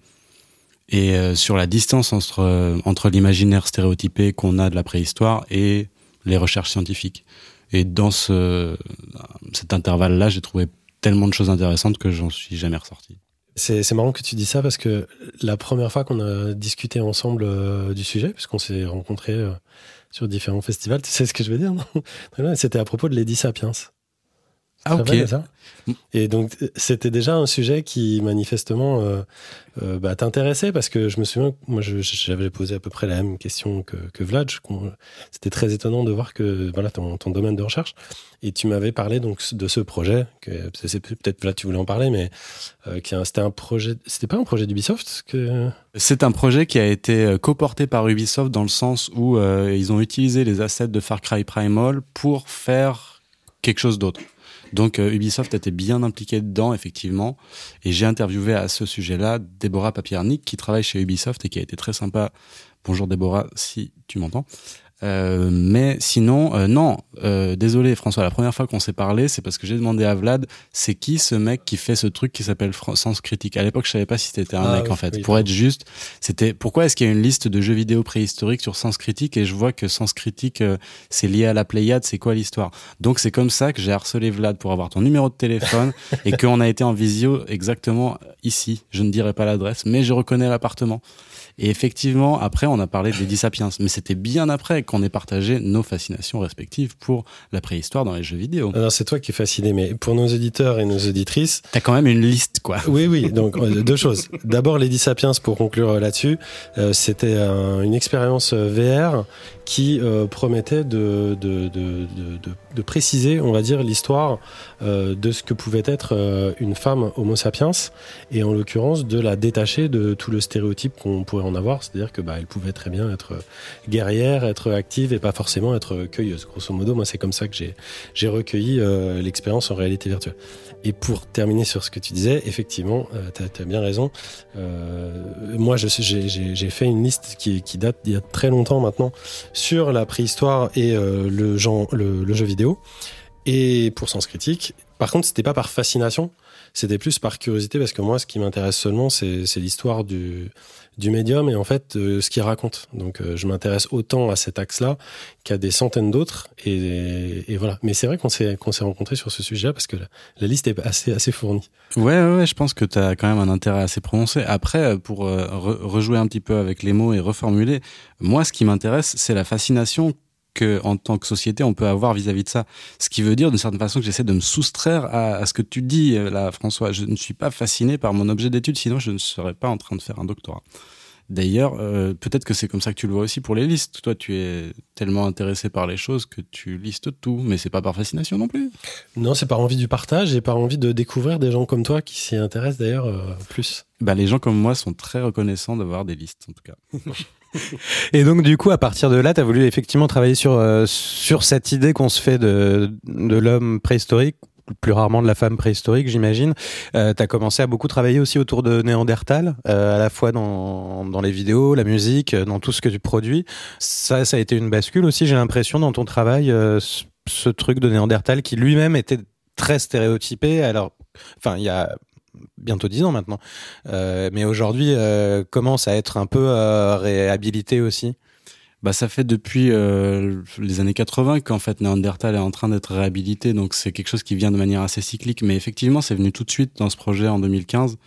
Et euh, sur la distance entre entre l'imaginaire stéréotypé qu'on a de la préhistoire et les recherches scientifiques. Et dans ce cet intervalle là j'ai trouvé tellement de choses intéressantes que j'en suis jamais ressorti. C'est marrant que tu dis ça parce que la première fois qu'on a discuté ensemble du sujet, puisqu'on s'est rencontrés euh, sur différents festivals, tu sais ce que je veux dire, C'était à propos de Lady Sapiens. Ah ok a ça Et donc, c'était déjà un sujet qui, manifestement, euh, euh, bah, t'intéressait parce que je me souviens, moi, j'avais posé à peu près la même question que, que Vlad. C'était très étonnant de voir que, voilà, ton, ton domaine de recherche. Et tu m'avais parlé donc de ce projet, que c'est peut-être Vlad, tu voulais en parler, mais euh, c'était un projet, c'était pas un projet d'Ubisoft que? C'est un projet qui a été coporté par Ubisoft dans le sens où euh, ils ont utilisé les assets de Far Cry Primal pour faire quelque chose d'autre. Donc euh, Ubisoft était bien impliqué dedans, effectivement. Et j'ai interviewé à ce sujet-là Déborah Papiernik, qui travaille chez Ubisoft et qui a été très sympa. Bonjour Déborah, si tu m'entends. Euh, mais sinon, euh, non, euh, désolé François, la première fois qu'on s'est parlé, c'est parce que j'ai demandé à Vlad, c'est qui ce mec qui fait ce truc qui s'appelle Sens Critique? À l'époque, je savais pas si c'était un Ah mec oui, en fait. oui, Pour être juste, c'était pourquoi est-ce qu'il y a une liste de jeux vidéo préhistoriques sur Sens Critique? Et je vois que Sens Critique euh, c'est lié à la Pléiade, c'est quoi l'histoire? Donc c'est comme ça que j'ai harcelé Vlad pour avoir ton numéro de téléphone et qu'on a été en visio exactement ici. Je ne dirai pas l'adresse, mais je reconnais l'appartement. Et effectivement, après, on a parlé des Sapiens, mais c'était bien après qu'on ait partagé nos fascinations respectives pour la préhistoire dans les jeux vidéo. Alors, c'est toi qui es fasciné, mais pour nos auditeurs et nos auditrices, T'as quand même une liste, quoi. Oui, oui. Donc euh, deux choses. D'abord, Lady Sapiens, pour conclure là-dessus, euh, c'était un- une expérience euh, VR qui euh, promettait de, de, de, de, préciser, on va dire, l'histoire euh, de ce que pouvait être euh, une femme Homo sapiens, et en l'occurrence de la détacher de tout le stéréotype qu'on pourrait en avoir, c'est-à-dire que bah, elle pouvait très bien être guerrière, être active et pas forcément être cueilleuse. Grosso modo, moi, c'est comme ça que j'ai recueilli l'expérience en réalité virtuelle. Et pour terminer sur ce que tu disais, effectivement, euh, tu as, bien raison. Euh, moi, j'ai- fait une liste qui, date d'il y a très longtemps maintenant sur la préhistoire et euh, le, le jeu vidéo. et pour Sens Critique. Par contre, c'était pas par fascination, c'était plus par curiosité parce que moi, ce qui m'intéresse seulement, c'est l'histoire du, du médium et en fait euh, ce qu'il raconte. Donc euh, je m'intéresse autant à cet axe-là qu'à des centaines d'autres et, et, voilà. Mais c'est vrai qu'on s'est qu'on s'est rencontrés sur ce sujet parce que la, liste est assez assez fournie. Ouais ouais, je pense que tu as quand même un intérêt assez prononcé. Après pour rejouer un petit peu avec les mots et reformuler, moi ce qui m'intéresse, c'est la fascination en tant que société on peut avoir vis-à-vis de ça. Ce qui veut dire d'une certaine façon que j'essaie de me soustraire à, ce que tu dis euh, là, François. Je ne suis pas fasciné par mon objet d'étude, sinon je ne serais pas en train de faire un doctorat. D'ailleurs, euh, peut-être que c'est comme ça que tu le vois aussi pour les listes. Toi, tu es tellement intéressé par les choses que tu listes tout, mais c'est pas par fascination non plus. Non, c'est par envie du partage et par envie de découvrir des gens comme toi qui s'y intéressent d'ailleurs euh, plus. Bah, les gens comme moi sont très reconnaissants d'avoir des listes, en tout cas. Et donc du coup, à partir de là, tu as voulu effectivement travailler sur euh, sur cette idée qu'on se fait de de l'homme préhistorique plus rarement de la femme préhistorique, j'imagine. Euh, tu as commencé à beaucoup travailler aussi autour de Néandertal, euh, à la fois dans, dans les vidéos, la musique, euh, dans tout ce que tu produis. Ça, ça a été une bascule aussi, j'ai l'impression, dans ton travail, euh, ce, ce, truc de Néandertal qui lui-même était très stéréotypé. Alors, enfin, il y a bientôt dix ans maintenant. Euh, mais aujourd'hui, euh, commence à être un peu euh, réhabilité aussi. Bah, ça fait depuis les années 80 qu'en fait Néandertal est en train d'être réhabilité, donc c'est quelque chose qui vient de manière assez cyclique. Mais effectivement, c'est venu tout de suite dans ce projet en 2015.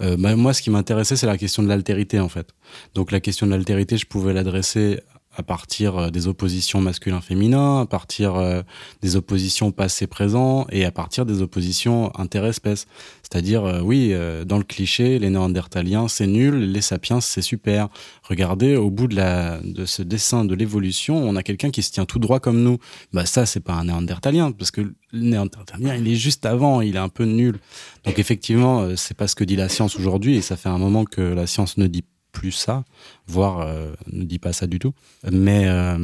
Euh, bah, moi, ce qui m'intéressait, c'est la question de l'altérité en fait. Donc la question de l'altérité, je pouvais l'adresser à partir euh, des oppositions masculin-féminin, à partir euh, des oppositions passé-présent et à partir des oppositions interespèces. C'est-à-dire, euh, oui, dans le cliché, les néandertaliens, c'est nul, les sapiens, c'est super. Regardez, au bout de, ce dessin de l'évolution, on a quelqu'un qui se tient tout droit comme nous. Bah ça, c'est pas un néandertalien, parce que le néandertalien, il est juste avant, il est un peu nul. Donc effectivement, c'est pas ce que dit la science aujourd'hui, et ça fait un moment que la science ne dit plus ça, voire euh, ne dit pas ça du tout. Mais euh,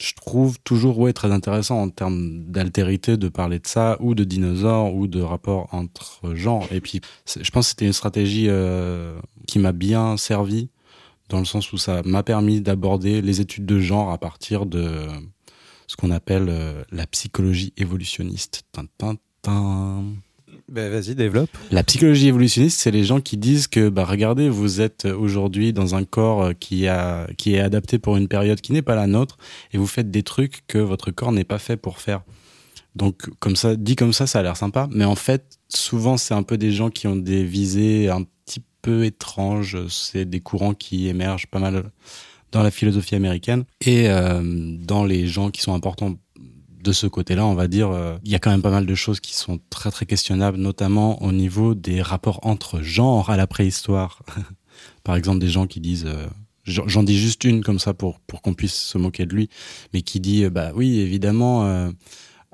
je trouve toujours ouais, très intéressant en termes d'altérité de parler de ça, ou de dinosaures, ou de rapport entre genres. Et puis, je pense que c'était une stratégie euh, qui m'a bien servi, dans le sens où ça m'a permis d'aborder les études de genre à partir de ce qu'on appelle la psychologie évolutionniste. Tintin, ben vas-y, développe. La psychologie évolutionniste, c'est les gens qui disent que, bah, regardez, vous êtes aujourd'hui dans un corps euh, qui, a, qui est adapté pour une période qui n'est pas la nôtre, et vous faites des trucs que votre corps n'est pas fait pour faire. Donc, comme ça, dit comme ça, ça a l'air sympa, mais en fait, souvent, c'est un peu des gens qui ont des visées un petit peu étranges. C'est des courants qui émergent pas mal dans la philosophie américaine et euh, dans les gens qui sont importants de ce côté-là, on va dire, euh, il y a quand même pas mal de choses qui sont très très questionnables, notamment au niveau des rapports entre genres à la préhistoire. Par exemple, des gens qui disent, euh, j'en dis juste une comme ça pour pour qu'on puisse se moquer de lui, mais qui dit, euh, bah oui, évidemment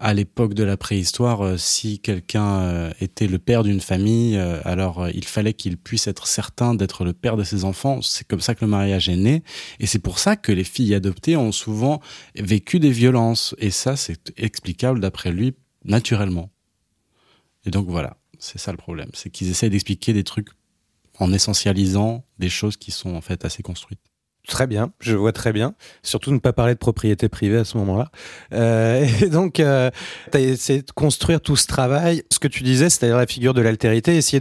à l'époque de la préhistoire, euh, si quelqu'un euh, était le père d'une famille, euh, alors il fallait qu'il puisse être certain d'être le père de ses enfants. C'est comme ça que le mariage est né. Et c'est pour ça que les filles adoptées ont souvent vécu des violences. Et ça, c'est explicable d'après lui naturellement. Et donc voilà, c'est ça le problème. C'est qu'ils essayent d'expliquer des trucs en essentialisant des choses qui sont en fait assez construites. Très bien, je vois très bien. Surtout ne pas parler de propriété privée à ce moment-là. Euh, et donc, euh, tu as essayé de construire tout ce travail. Ce que tu disais, c'est-à-dire la figure de l'altérité, essayer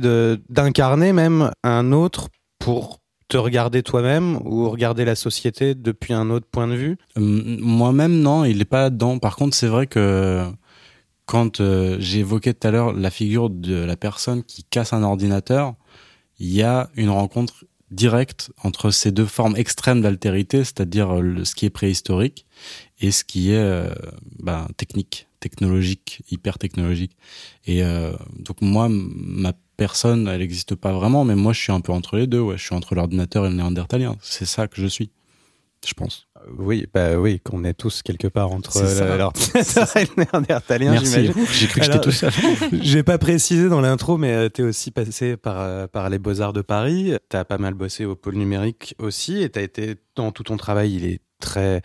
d'incarner même un autre pour te regarder toi-même ou regarder la société depuis un autre point de vue? Hum, Moi-même, non, il n'est pas là-dedans. Par contre, c'est vrai que quand euh, évoqué tout à l'heure la figure de la personne qui casse un ordinateur, il y a une rencontre direct entre ces deux formes extrêmes d'altérité, c'est-à-dire euh, ce qui est préhistorique et ce qui est euh, ben, technique, technologique, hyper technologique. Et euh, donc moi, ma personne, elle n'existe pas vraiment, mais moi je suis un peu entre les deux. Ouais, je suis entre l'ordinateur et le néandertalien. C'est ça que je suis, je pense. Oui, bah oui, qu'on est tous quelque part entre l'ordinateur et le néandertalien, j'imagine. J'ai cru que j'étais tout seul. J'ai pas précisé dans l'intro, mais euh, tu es aussi passé par, euh, par les Beaux-Arts de Paris. Tu as pas mal bossé au pôle numérique aussi, et tu as été, dans tout ton travail, il est très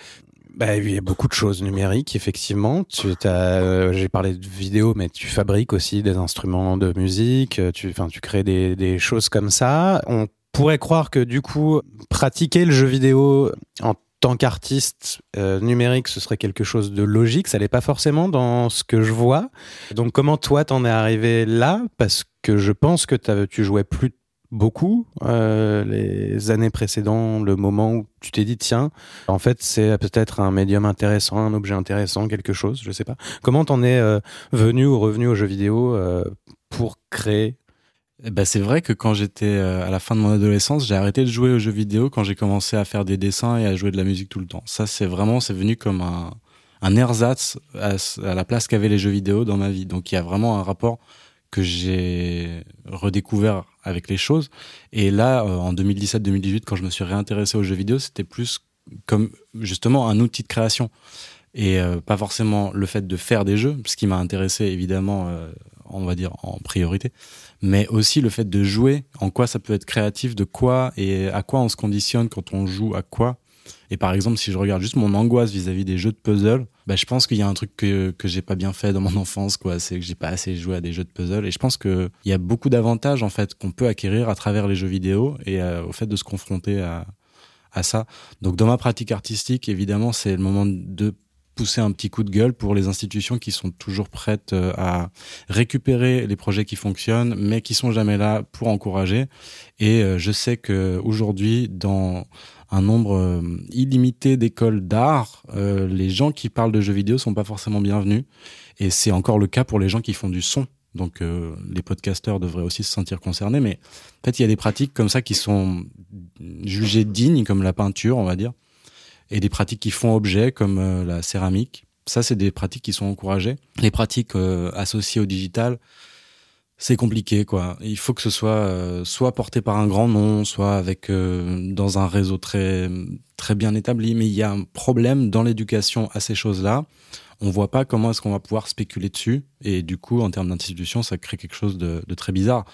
bah, il y a beaucoup de choses numériques, effectivement. Tu as, euh, j'ai parlé de vidéo, mais tu fabriques aussi des instruments de musique. Tu, enfin, tu crées des, des choses comme ça. On pourrait croire que du coup, pratiquer le jeu vidéo en tant qu'artiste euh, numérique, ce serait quelque chose de logique. Ça n'est pas forcément dans ce que je vois. Donc, comment toi, t'en es arrivé là? Parce que je pense que tu jouais plus beaucoup euh, les années précédentes, le moment où tu t'es dit tiens, en fait c'est peut-être un médium intéressant, un objet intéressant, quelque chose, je sais pas. Comment t'en es euh, venu ou revenu aux jeux vidéo pour créer ben, c'est vrai que quand j'étais à la fin de mon adolescence, j'ai arrêté de jouer aux jeux vidéo quand j'ai commencé à faire des dessins et à jouer de la musique tout le temps. Ça, c'est vraiment, c'est venu comme un, un ersatz à, la place qu'avaient les jeux vidéo dans ma vie. Donc, il y a vraiment un rapport que j'ai redécouvert avec les choses. Et là, euh, en 2017-2018, quand je me suis réintéressé aux jeux vidéo, c'était plus comme justement un outil de création et euh, pas forcément le fait de faire des jeux, ce qui m'a intéressé évidemment, euh, on va dire en priorité, mais aussi le fait de jouer, en quoi ça peut être créatif, de quoi et à quoi on se conditionne quand on joue à quoi. Et par exemple, si je regarde juste mon angoisse vis-à-vis des jeux de puzzle, bah, je pense qu'il y a un truc que, que j'ai pas bien fait dans mon enfance, quoi. C'est que j'ai pas assez joué à des jeux de puzzle. Et je pense qu'il y a beaucoup d'avantages, en fait, qu'on peut acquérir à travers les jeux vidéo et euh, au fait de se confronter à, à ça. Donc, dans ma pratique artistique, évidemment, c'est le moment de pousser un petit coup de gueule pour les institutions qui sont toujours prêtes euh, à récupérer les projets qui fonctionnent, mais qui sont jamais là pour encourager. Et euh, je sais que aujourd'hui, dans un nombre euh, illimité d'écoles d'art, les gens qui parlent de jeux vidéo sont pas forcément bienvenus. Et c'est encore le cas pour les gens qui font du son. Donc les podcasteurs devraient aussi se sentir concernés. Mais en fait, il y a des pratiques comme ça qui sont jugées dignes, comme la peinture, on va dire, et des pratiques qui font objet, comme la céramique. Ça, c'est des pratiques qui sont encouragées. Les pratiques associées au digital, c'est compliqué quoi. Il faut que ce soit euh, soit porté par un grand nom, soit avec euh, dans un réseau très très bien établi. Mais il y a un problème dans l'éducation à ces choses-là. On voit pas comment est-ce qu'on va pouvoir spéculer dessus. Et du coup, en termes d'institution, ça crée quelque chose de, très bizarre.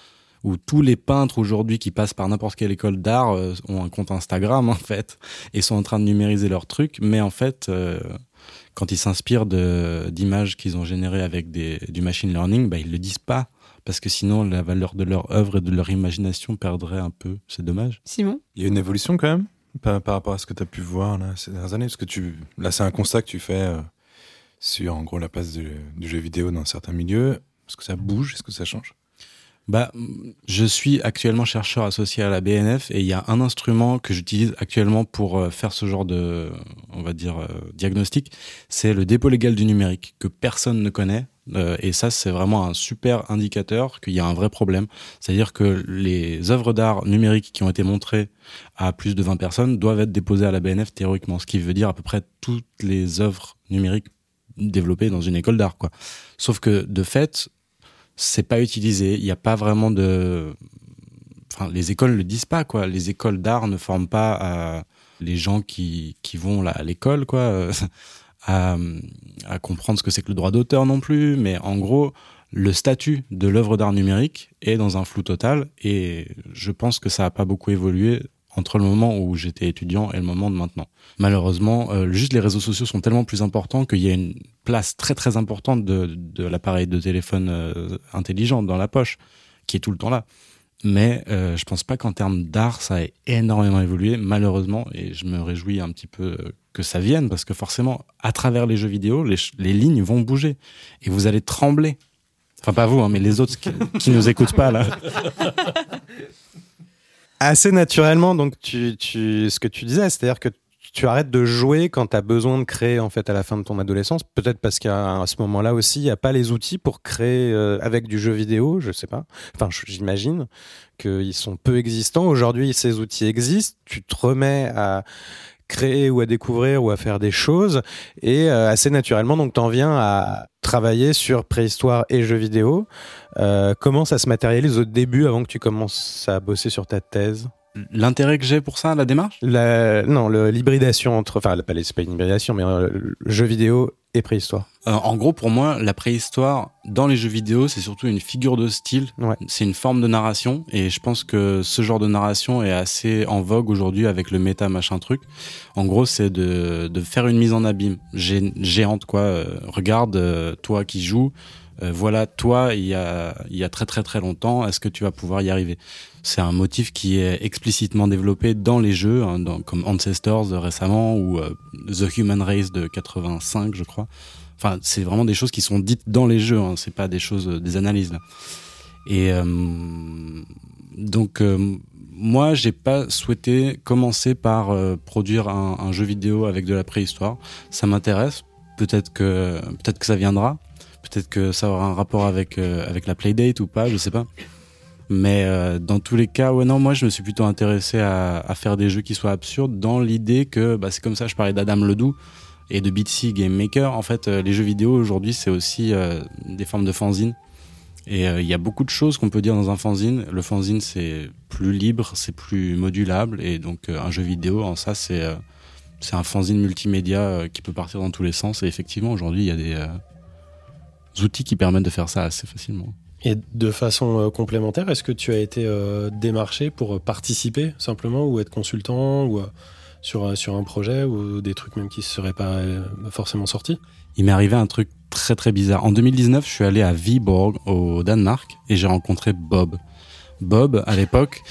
Où tous les peintres aujourd'hui qui passent par n'importe quelle école d'art euh, ont un compte Instagram en fait et sont en train de numériser leurs trucs. Mais en fait, quand ils s'inspirent d'images qu'ils ont générées avec des, du machine learning, bah, ils le disent pas parce que sinon la valeur de leur œuvre et de leur imagination perdrait un peu. C'est dommage. Simon? Il y a une évolution quand même par, rapport à ce que tu as pu voir là, ces dernières années Parce que tu, là, c'est un constat que tu fais euh, sur en gros la place du, du jeu vidéo dans certains milieux. Est-ce que ça bouge? Est-ce que ça change? Bah, je suis actuellement chercheur associé à la BNF et il y a un instrument que j'utilise actuellement pour euh, faire ce genre de, on va dire, euh, diagnostic. C'est le dépôt légal du numérique que personne ne connaît. Euh, et ça, c'est vraiment un super indicateur qu'il y a un vrai problème. C'est-à-dire que les œuvres d'art numériques qui ont été montrées à plus de 20 personnes doivent être déposées à la BNF théoriquement, ce qui veut dire à peu près toutes les œuvres numériques développées dans une école d'art, quoi. Sauf que, de fait, c'est pas utilisé. Il n'y a pas vraiment de. Enfin, les écoles le disent pas, quoi. Les écoles d'art ne forment pas les gens qui, qui vont là, à l'école, quoi, à, à comprendre ce que c'est que le droit d'auteur non plus. Mais en gros, le statut de l'œuvre d'art numérique est dans un flou total et je pense que ça n'a pas beaucoup évolué entre le moment où j'étais étudiant et le moment de maintenant. Malheureusement, euh, juste les réseaux sociaux sont tellement plus importants qu'il y a une place très très importante de, l'appareil de téléphone euh, intelligent dans la poche, qui est tout le temps là. Mais euh, je pense pas qu'en termes d'art, ça ait énormément évolué, malheureusement, et je me réjouis un petit peu euh, que ça vienne, parce que forcément, à travers les jeux vidéo, les, les lignes vont bouger, et vous allez trembler. Enfin, pas vous, hein, mais les autres qui, qui nous écoutent pas, là. assez naturellement, donc tu, tu, ce que tu disais, c'est-à-dire que tu arrêtes de jouer quand tu as besoin de créer en fait à la fin de ton adolescence. Peut-être parce qu'à ce moment-là aussi, il n'y a pas les outils pour créer euh, avec du jeu vidéo, je sais pas. Enfin, j'imagine qu'ils sont peu existants. Aujourd'hui, ces outils existent. Tu te remets à créer ou à découvrir ou à faire des choses. Et euh, assez naturellement donc t'en viens à travailler sur préhistoire et jeux vidéo. Euh, comment ça se matérialise au début avant que tu commences à bosser sur ta thèse? L'intérêt que j'ai pour ça, la démarche? La, Non, l'hybridation entre... Enfin, c'est pas une hybridation, mais euh, jeux vidéo et préhistoire. Euh, en gros, pour moi, la préhistoire dans les jeux vidéo, c'est surtout une figure de style. Ouais. C'est une forme de narration, et je pense que ce genre de narration est assez en vogue aujourd'hui avec le méta machin truc. En gros, c'est de, de faire une mise en abîme Gé géante quoi. Euh, regarde, toi qui joues, euh, voilà toi il y a il y a très très très longtemps est-ce que tu vas pouvoir y arriver? C'est un motif qui est explicitement développé dans les jeux hein, comme Ancestors récemment ou euh, The Human Race de 85 je crois enfin c'est vraiment des choses qui sont dites dans les jeux hein, c'est pas des choses des analyses et donc moi, j'ai pas souhaité commencer par euh, produire un, un, jeu vidéo avec de la préhistoire. Ça m'intéresse. Peut-être que peut-être que ça viendra. Peut-être que ça aura un rapport avec euh, avec la playdate ou pas, je sais pas. Mais euh, dans tous les cas, ouais non, moi je me suis plutôt intéressé à, à faire des jeux qui soient absurdes dans l'idée que bah, c'est comme ça. Je parlais d'Adam Ledoux et de Bitsy Game Maker. En fait, les jeux vidéo aujourd'hui, c'est aussi des formes de fanzine. Et euh, il y a beaucoup de choses qu'on peut dire dans un fanzine. Le fanzine, c'est plus libre, c'est plus modulable. Et donc, euh, un jeu vidéo, en ça, euh, c'est un fanzine multimédia qui peut partir dans tous les sens. Et effectivement, aujourd'hui, il y a des outils qui permettent de faire ça assez facilement. Et de façon complémentaire, est-ce que tu as été démarché pour participer simplement ou être consultant ou sur, sur un projet ou des trucs même qui ne seraient pas forcément sortis? Il m'est arrivé un truc très très bizarre. En 2019, je suis allé à Viborg au Danemark et j'ai rencontré Bob. Bob, à l'époque,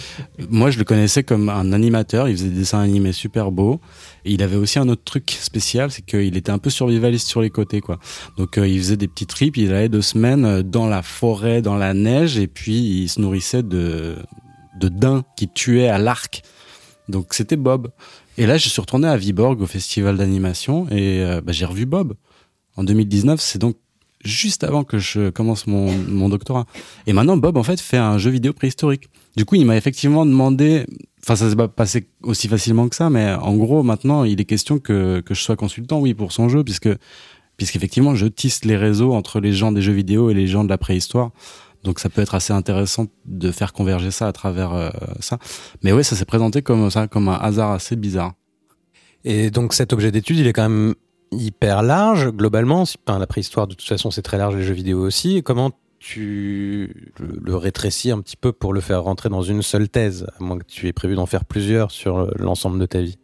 moi je le connaissais comme un animateur, il faisait des dessins animés super beaux. Il avait aussi un autre truc spécial, c'est qu'il était un peu survivaliste sur les côtés, quoi. Donc euh, il faisait des petits trips, il allait deux semaines euh, dans la forêt, dans la neige, et puis il se nourrissait de de daims qui tuaient à l'arc. Donc c'était Bob. Et là, je suis retourné à Viborg au festival d'animation et euh, bah, j'ai revu Bob en 2019. C'est donc juste avant que je commence mon, mon doctorat. Et maintenant, Bob, en fait, fait un jeu vidéo préhistorique. Du coup, il m'a effectivement demandé, enfin, ça s'est pas passé aussi facilement que ça, mais en gros, maintenant, il est question que, que je sois consultant, oui, pour son jeu, puisque, puisqu'effectivement, je tisse les réseaux entre les gens des jeux vidéo et les gens de la préhistoire. Donc ça peut être assez intéressant de faire converger ça à travers euh, ça. Mais ouais, ça s'est présenté comme ça, comme un hasard assez bizarre. Et donc cet objet d'étude, il est quand même hyper large globalement. la préhistoire, de toute façon, c'est très large, les jeux vidéo aussi. Comment tu le rétrécis un petit peu pour le faire rentrer dans une seule thèse, à moins que tu aies prévu d'en faire plusieurs sur l'ensemble de ta vie?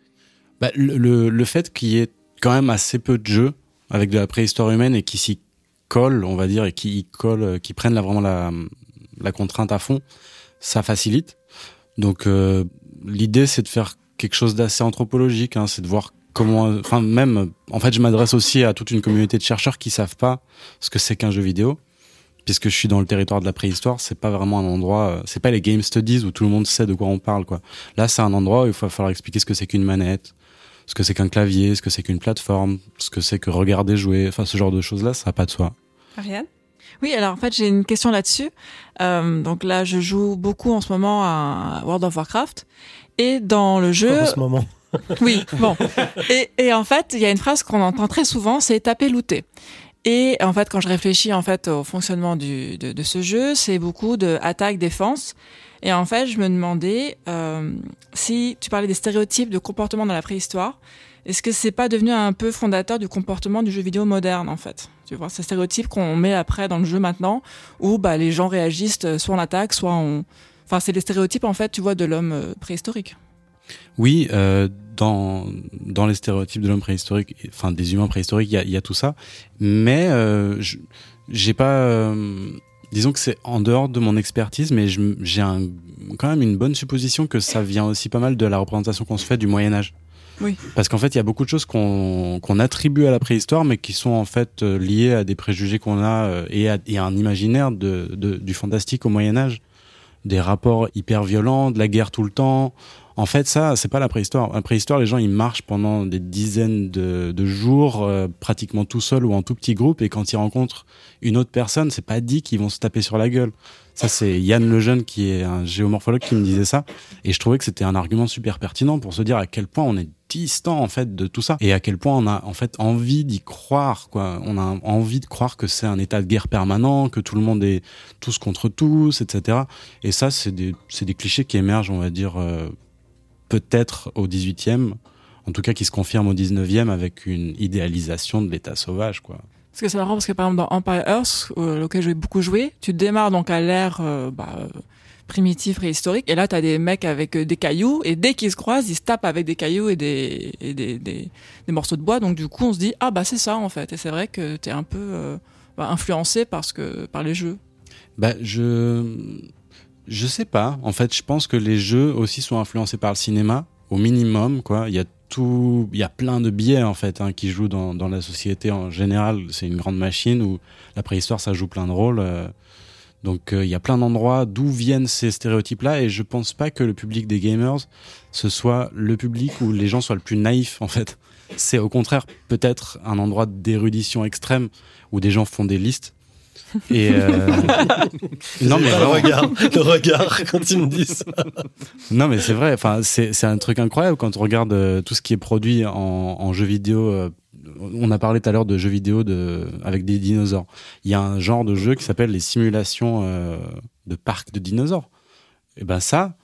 Bah, le, le, fait qu'il y ait quand même assez peu de jeux avec de la préhistoire humaine et qui s'y collent, on va dire, et qui y collent, qui prennent vraiment la, la contrainte à fond, ça facilite. Donc euh, l'idée, c'est de faire quelque chose d'assez anthropologique, hein, c'est de voir comment, enfin même, en fait, je m'adresse aussi à toute une communauté de chercheurs qui savent pas ce que c'est qu'un jeu vidéo, puisque je suis dans le territoire de la préhistoire. C'est pas vraiment un endroit, euh, c'est pas les game studies où tout le monde sait de quoi on parle, quoi. Là, c'est un endroit où il va falloir expliquer ce que c'est qu'une manette, ce que c'est qu'un clavier, ce que c'est qu'une plateforme, ce que c'est que regarder jouer, enfin ce genre de choses là, ça n'a pas de soi. Ariane? Oui, alors en fait j'ai une question là-dessus. Euh, donc là, je joue beaucoup en ce moment à World of Warcraft et dans le jeu. En ce moment? oui, bon. Et, en fait, il y a une phrase qu'on entend très souvent, c'est taper looter. Et en fait, quand je réfléchis en fait au fonctionnement de ce jeu, c'est beaucoup de attaque défense. Et en fait, je me demandais euh, si tu parlais des stéréotypes de comportement dans la préhistoire, est-ce que c'est pas devenu un peu fondateur du comportement du jeu vidéo moderne en fait? Tu vois, ces stéréotypes qu'on met après dans le jeu maintenant, où bah les gens réagissent euh, soit en attaque, soit en, enfin c'est les stéréotypes en fait, tu vois, de l'homme euh, préhistorique. Oui, euh, dans dans les stéréotypes de l'homme préhistorique, enfin des humains préhistoriques, il y a, y a, tout ça, mais euh, j'ai pas. Euh, disons que c'est en dehors de mon expertise, mais j'ai quand même une bonne supposition que ça vient aussi pas mal de la représentation qu'on se fait du Moyen Âge. Oui. Parce qu'en fait, il y a beaucoup de choses qu'on qu'on attribue à la préhistoire, mais qui sont en fait euh, liées à des préjugés qu'on a euh, et à, et à un imaginaire de, de, du fantastique au Moyen Âge, des rapports hyper violents, de la guerre tout le temps. En fait, ça, c'est pas la préhistoire. La préhistoire, les gens, ils marchent pendant des dizaines de, de jours, euh, pratiquement tout seuls ou en tout petit groupe, et quand ils rencontrent une autre personne, c'est pas dit qu'ils vont se taper sur la gueule. Ça, c'est Yann Lejeune, qui est un géomorphologue, qui me disait ça, et je trouvais que c'était un argument super pertinent pour se dire à quel point on est distant en fait de tout ça. Et à quel point on a en fait envie d'y croire quoi. On a envie de croire que c'est un état de guerre permanent que tout le monde est tous contre tous etc et ça c'est des des clichés qui émergent on va dire euh, peut-être au 18e, en tout cas qui se confirme au 19e avec une idéalisation de l'état sauvage, quoi. Parce que c'est marrant parce que par exemple dans Empire Earth, euh, auquel j'ai beaucoup joué, tu démarres donc à l'ère euh, bah, euh, primitive préhistorique et là tu as des mecs avec euh, des cailloux et dès qu'ils se croisent, ils se tapent avec des cailloux et des, et des, des, des, morceaux de bois. Donc du coup on se dit ah bah c'est ça en fait et c'est vrai que tu es un peu bah, influencé parce que par les jeux Bah, je. Je sais pas. En fait, je pense que les jeux aussi sont influencés par le cinéma, au minimum, quoi. Il y a tout. Il y a plein de biais, en fait, hein, qui jouent dans, dans la société en général. C'est une grande machine où la préhistoire, ça joue plein de rôles. euh. Donc, euh, il y a plein d'endroits d'où viennent ces stéréotypes-là. Et je pense pas que le public des gamers, ce soit le public où les gens soient le plus naïfs, en fait. C'est au contraire peut-être un endroit d'érudition extrême où des gens font des listes. Et euh, non mais le regard, le regard quand ils me disent ça. Non, mais c'est vrai. Enfin, c'est un truc incroyable quand on regarde euh, tout ce qui est produit en, en jeux vidéo. euh, on a parlé tout à l'heure de jeux vidéo de, avec des dinosaures. Il y a un genre de jeu qui s'appelle les simulations de parcs de dinosaures. Et ben ça,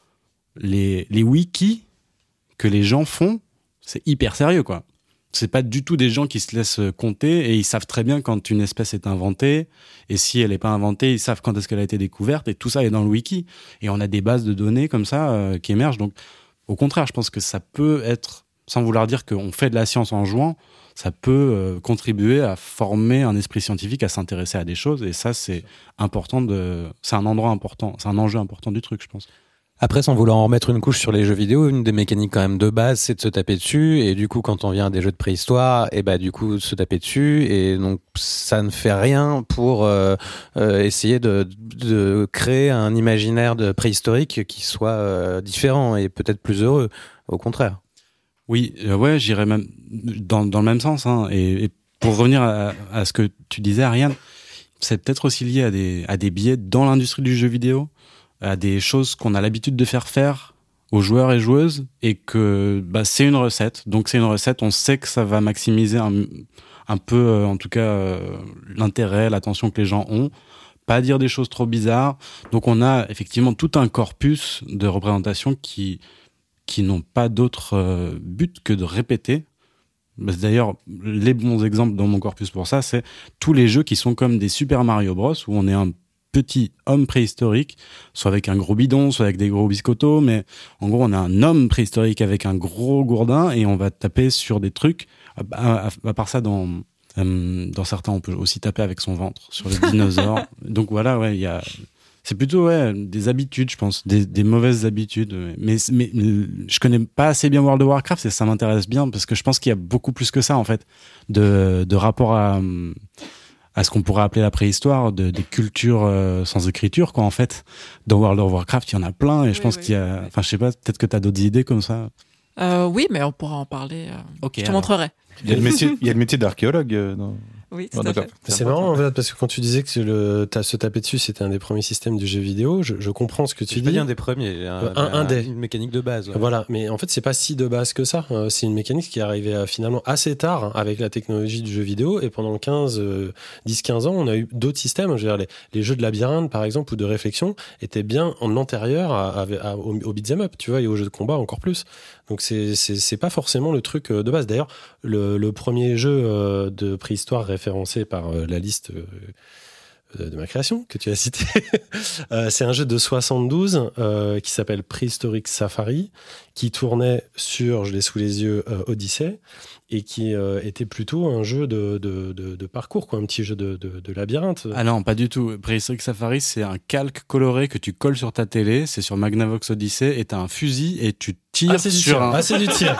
les, les wikis que les gens font, c'est hyper sérieux, quoi. C'est pas du tout des gens qui se laissent compter et ils savent très bien quand une espèce est inventée et si elle n'est pas inventée, ils savent quand est-ce qu'elle a été découverte et tout ça est dans le wiki. Et on a des bases de données comme ça euh, qui émergent. Donc, au contraire, je pense que ça peut être, sans vouloir dire qu'on fait de la science en jouant, ça peut euh, contribuer à former un esprit scientifique, à s'intéresser à des choses. Et ça, c'est important de, c'est un endroit important, c'est un enjeu important du truc, je pense. Après, sans vouloir en remettre une couche sur les jeux vidéo, une des mécaniques quand même de base, c'est de se taper dessus. Et du coup, quand on vient à des jeux de préhistoire, et bah du coup, se taper dessus. Et donc, ça ne fait rien pour euh, euh, essayer de, créer un imaginaire de préhistorique qui soit euh, différent et peut-être plus heureux. Au contraire. Oui, ouais, j'irais même dans, dans le même sens. Hein. Et, et pour revenir à, à ce que tu disais, Ariane, c'est peut-être aussi lié à des, à des biais dans l'industrie du jeu vidéo, à des choses qu'on a l'habitude de faire faire aux joueurs et joueuses, et que bah, c'est une recette. Donc c'est une recette, on sait que ça va maximiser un, peu, euh, en tout cas, euh, l'intérêt, l'attention que les gens ont. Pas dire des choses trop bizarres. Donc on a effectivement tout un corpus de représentations qui qui n'ont pas d'autre euh, but que de répéter. Bah, D'ailleurs, les bons exemples dans mon corpus pour ça, c'est tous les jeux qui sont comme des Super Mario Bros, où on est un petit homme préhistorique, soit avec un gros bidon, soit avec des gros biscottos, mais en gros, on a un homme préhistorique avec un gros gourdin et on va taper sur des trucs. À, à- à part ça, dans, euh, dans certains, on peut aussi taper avec son ventre sur les dinosaures. Donc voilà, ouais, il y a. C'est plutôt ouais, des habitudes, je pense, des, des mauvaises habitudes. Mais, mais je connais pas assez bien World of Warcraft et ça m'intéresse bien parce que je pense qu'il y a beaucoup plus que ça en fait de, de rapport à, à ce qu'on pourrait appeler la préhistoire, de, des cultures euh, sans écriture quoi en fait. Dans World of Warcraft, il y en a plein et je Oui, pense oui. qu'il y a. Enfin, je sais pas, peut-être que tu as d'autres idées comme ça. Euh, Oui, mais on pourra en parler. euh, Ok. je te alors. montrerai. Il y a le métier, il y a le métier d'archéologue. euh, dans- Oui, tout à d'accord. fait. C'est marrant en fait parce que quand tu disais que le t'as se taper dessus c'était un des premiers systèmes du jeu vidéo, je, je comprends ce que tu pas dis. dire un des premiers, un, Un- un des. une mécanique de base. ouais. Voilà, mais en fait, c'est pas si de base que ça. Euh, C'est une mécanique qui est arrivée euh, finalement assez tard hein, avec la technologie du jeu vidéo. Et pendant 15, euh, 10-15 ans, on a eu d'autres systèmes. Je veux dire, les, les jeux de labyrinthe, par exemple, ou de réflexion, étaient bien en antérieur à, à- à- au, au beat'em up, tu vois, et aux jeux de combat encore plus. Donc, c'est- pas forcément le truc euh, de base. D'ailleurs, le, le premier jeu euh, de préhistoire référencé par euh, la liste. de ma création que tu as cité. C'est un jeu de 72 euh, qui s'appelle Prehistoric Safari, qui tournait sur, je l'ai sous les yeux, Odyssey, et qui euh, était plutôt un jeu de, de, de, de parcours, quoi, un petit jeu de, de, de labyrinthe. Ah non, pas du tout. Prehistoric Safari, c'est un calque coloré que tu colles sur ta télé. C'est sur Magnavox Odyssey et t'as un fusil et tu tires Ah, c'est du sur tir. un. Ah, c'est du tir.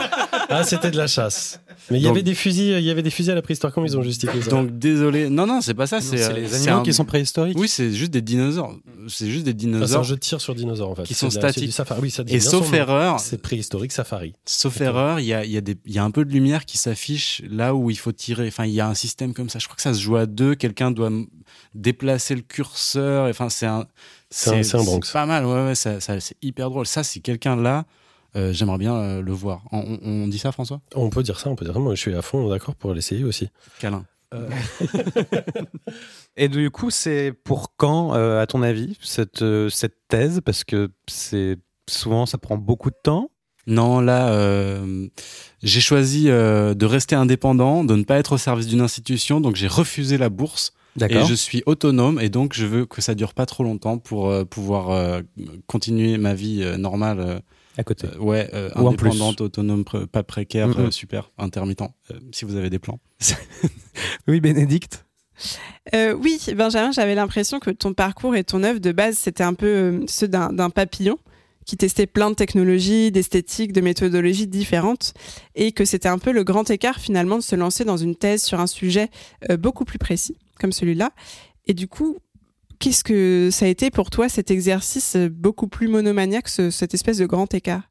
Ah, c'était de la chasse. Mais il y avait des fusils, il y avait des fusils à la préhistoire. Comment ils ont justifié ça? Donc désolé. Non, non, c'est pas ça. C'est euh, les animaux un- qui sont préhistoriques. Oui, c'est juste des dinosaures. C'est juste des Ah, c'est un dinosaures. jeu de tir sur dinosaures, en fait. Qui sont statiques. Oui, ça dit et bien sauf erreur, C'est préhistorique safari. sauf erreur, il y a, il y, a y a un peu de lumière qui s'affiche là où il faut tirer. Enfin, il y a un système comme ça. Je crois que ça se joue à deux. Quelqu'un doit déplacer le curseur. Enfin, c'est un. C'est un- c'est un Bronx. Pas mal. Ouais, ouais. Ça, ça- c'est hyper drôle. Ça, si quelqu'un là, euh, j'aimerais bien euh, le voir. On, on- on dit ça, François? On peut dire ça, on peut dire ça. Moi, je suis à fond d'accord pour l'essayer aussi. Câlin. Et du coup, c'est pour quand, euh, à ton avis, cette, euh, cette thèse? Parce que c'est souvent, ça prend beaucoup de temps. Non, là, euh, j'ai choisi euh, de rester indépendant, de ne pas être au service d'une institution, donc j'ai refusé la bourse et D'accord. je suis autonome et donc je veux que ça dure pas trop longtemps pour euh, pouvoir euh, continuer ma vie euh, normale. euh, À côté. euh, ouais, euh, Ou indépendante, autonome, pr- pas précaire, super, intermittent. euh, si vous avez des plans. Oui, Bénédicte Euh, oui, Benjamin, j'avais l'impression que ton parcours et ton œuvre de base, c'était un peu euh, ceux d'un d'un papillon qui testait plein de technologies, d'esthétiques, de méthodologies différentes, et que c'était un peu le grand écart finalement de se lancer dans une thèse sur un sujet euh, beaucoup plus précis, comme celui-là. Et du coup, qu'est-ce que ça a été pour toi cet exercice euh, beaucoup plus monomaniaque, ce- cette espèce de grand écart?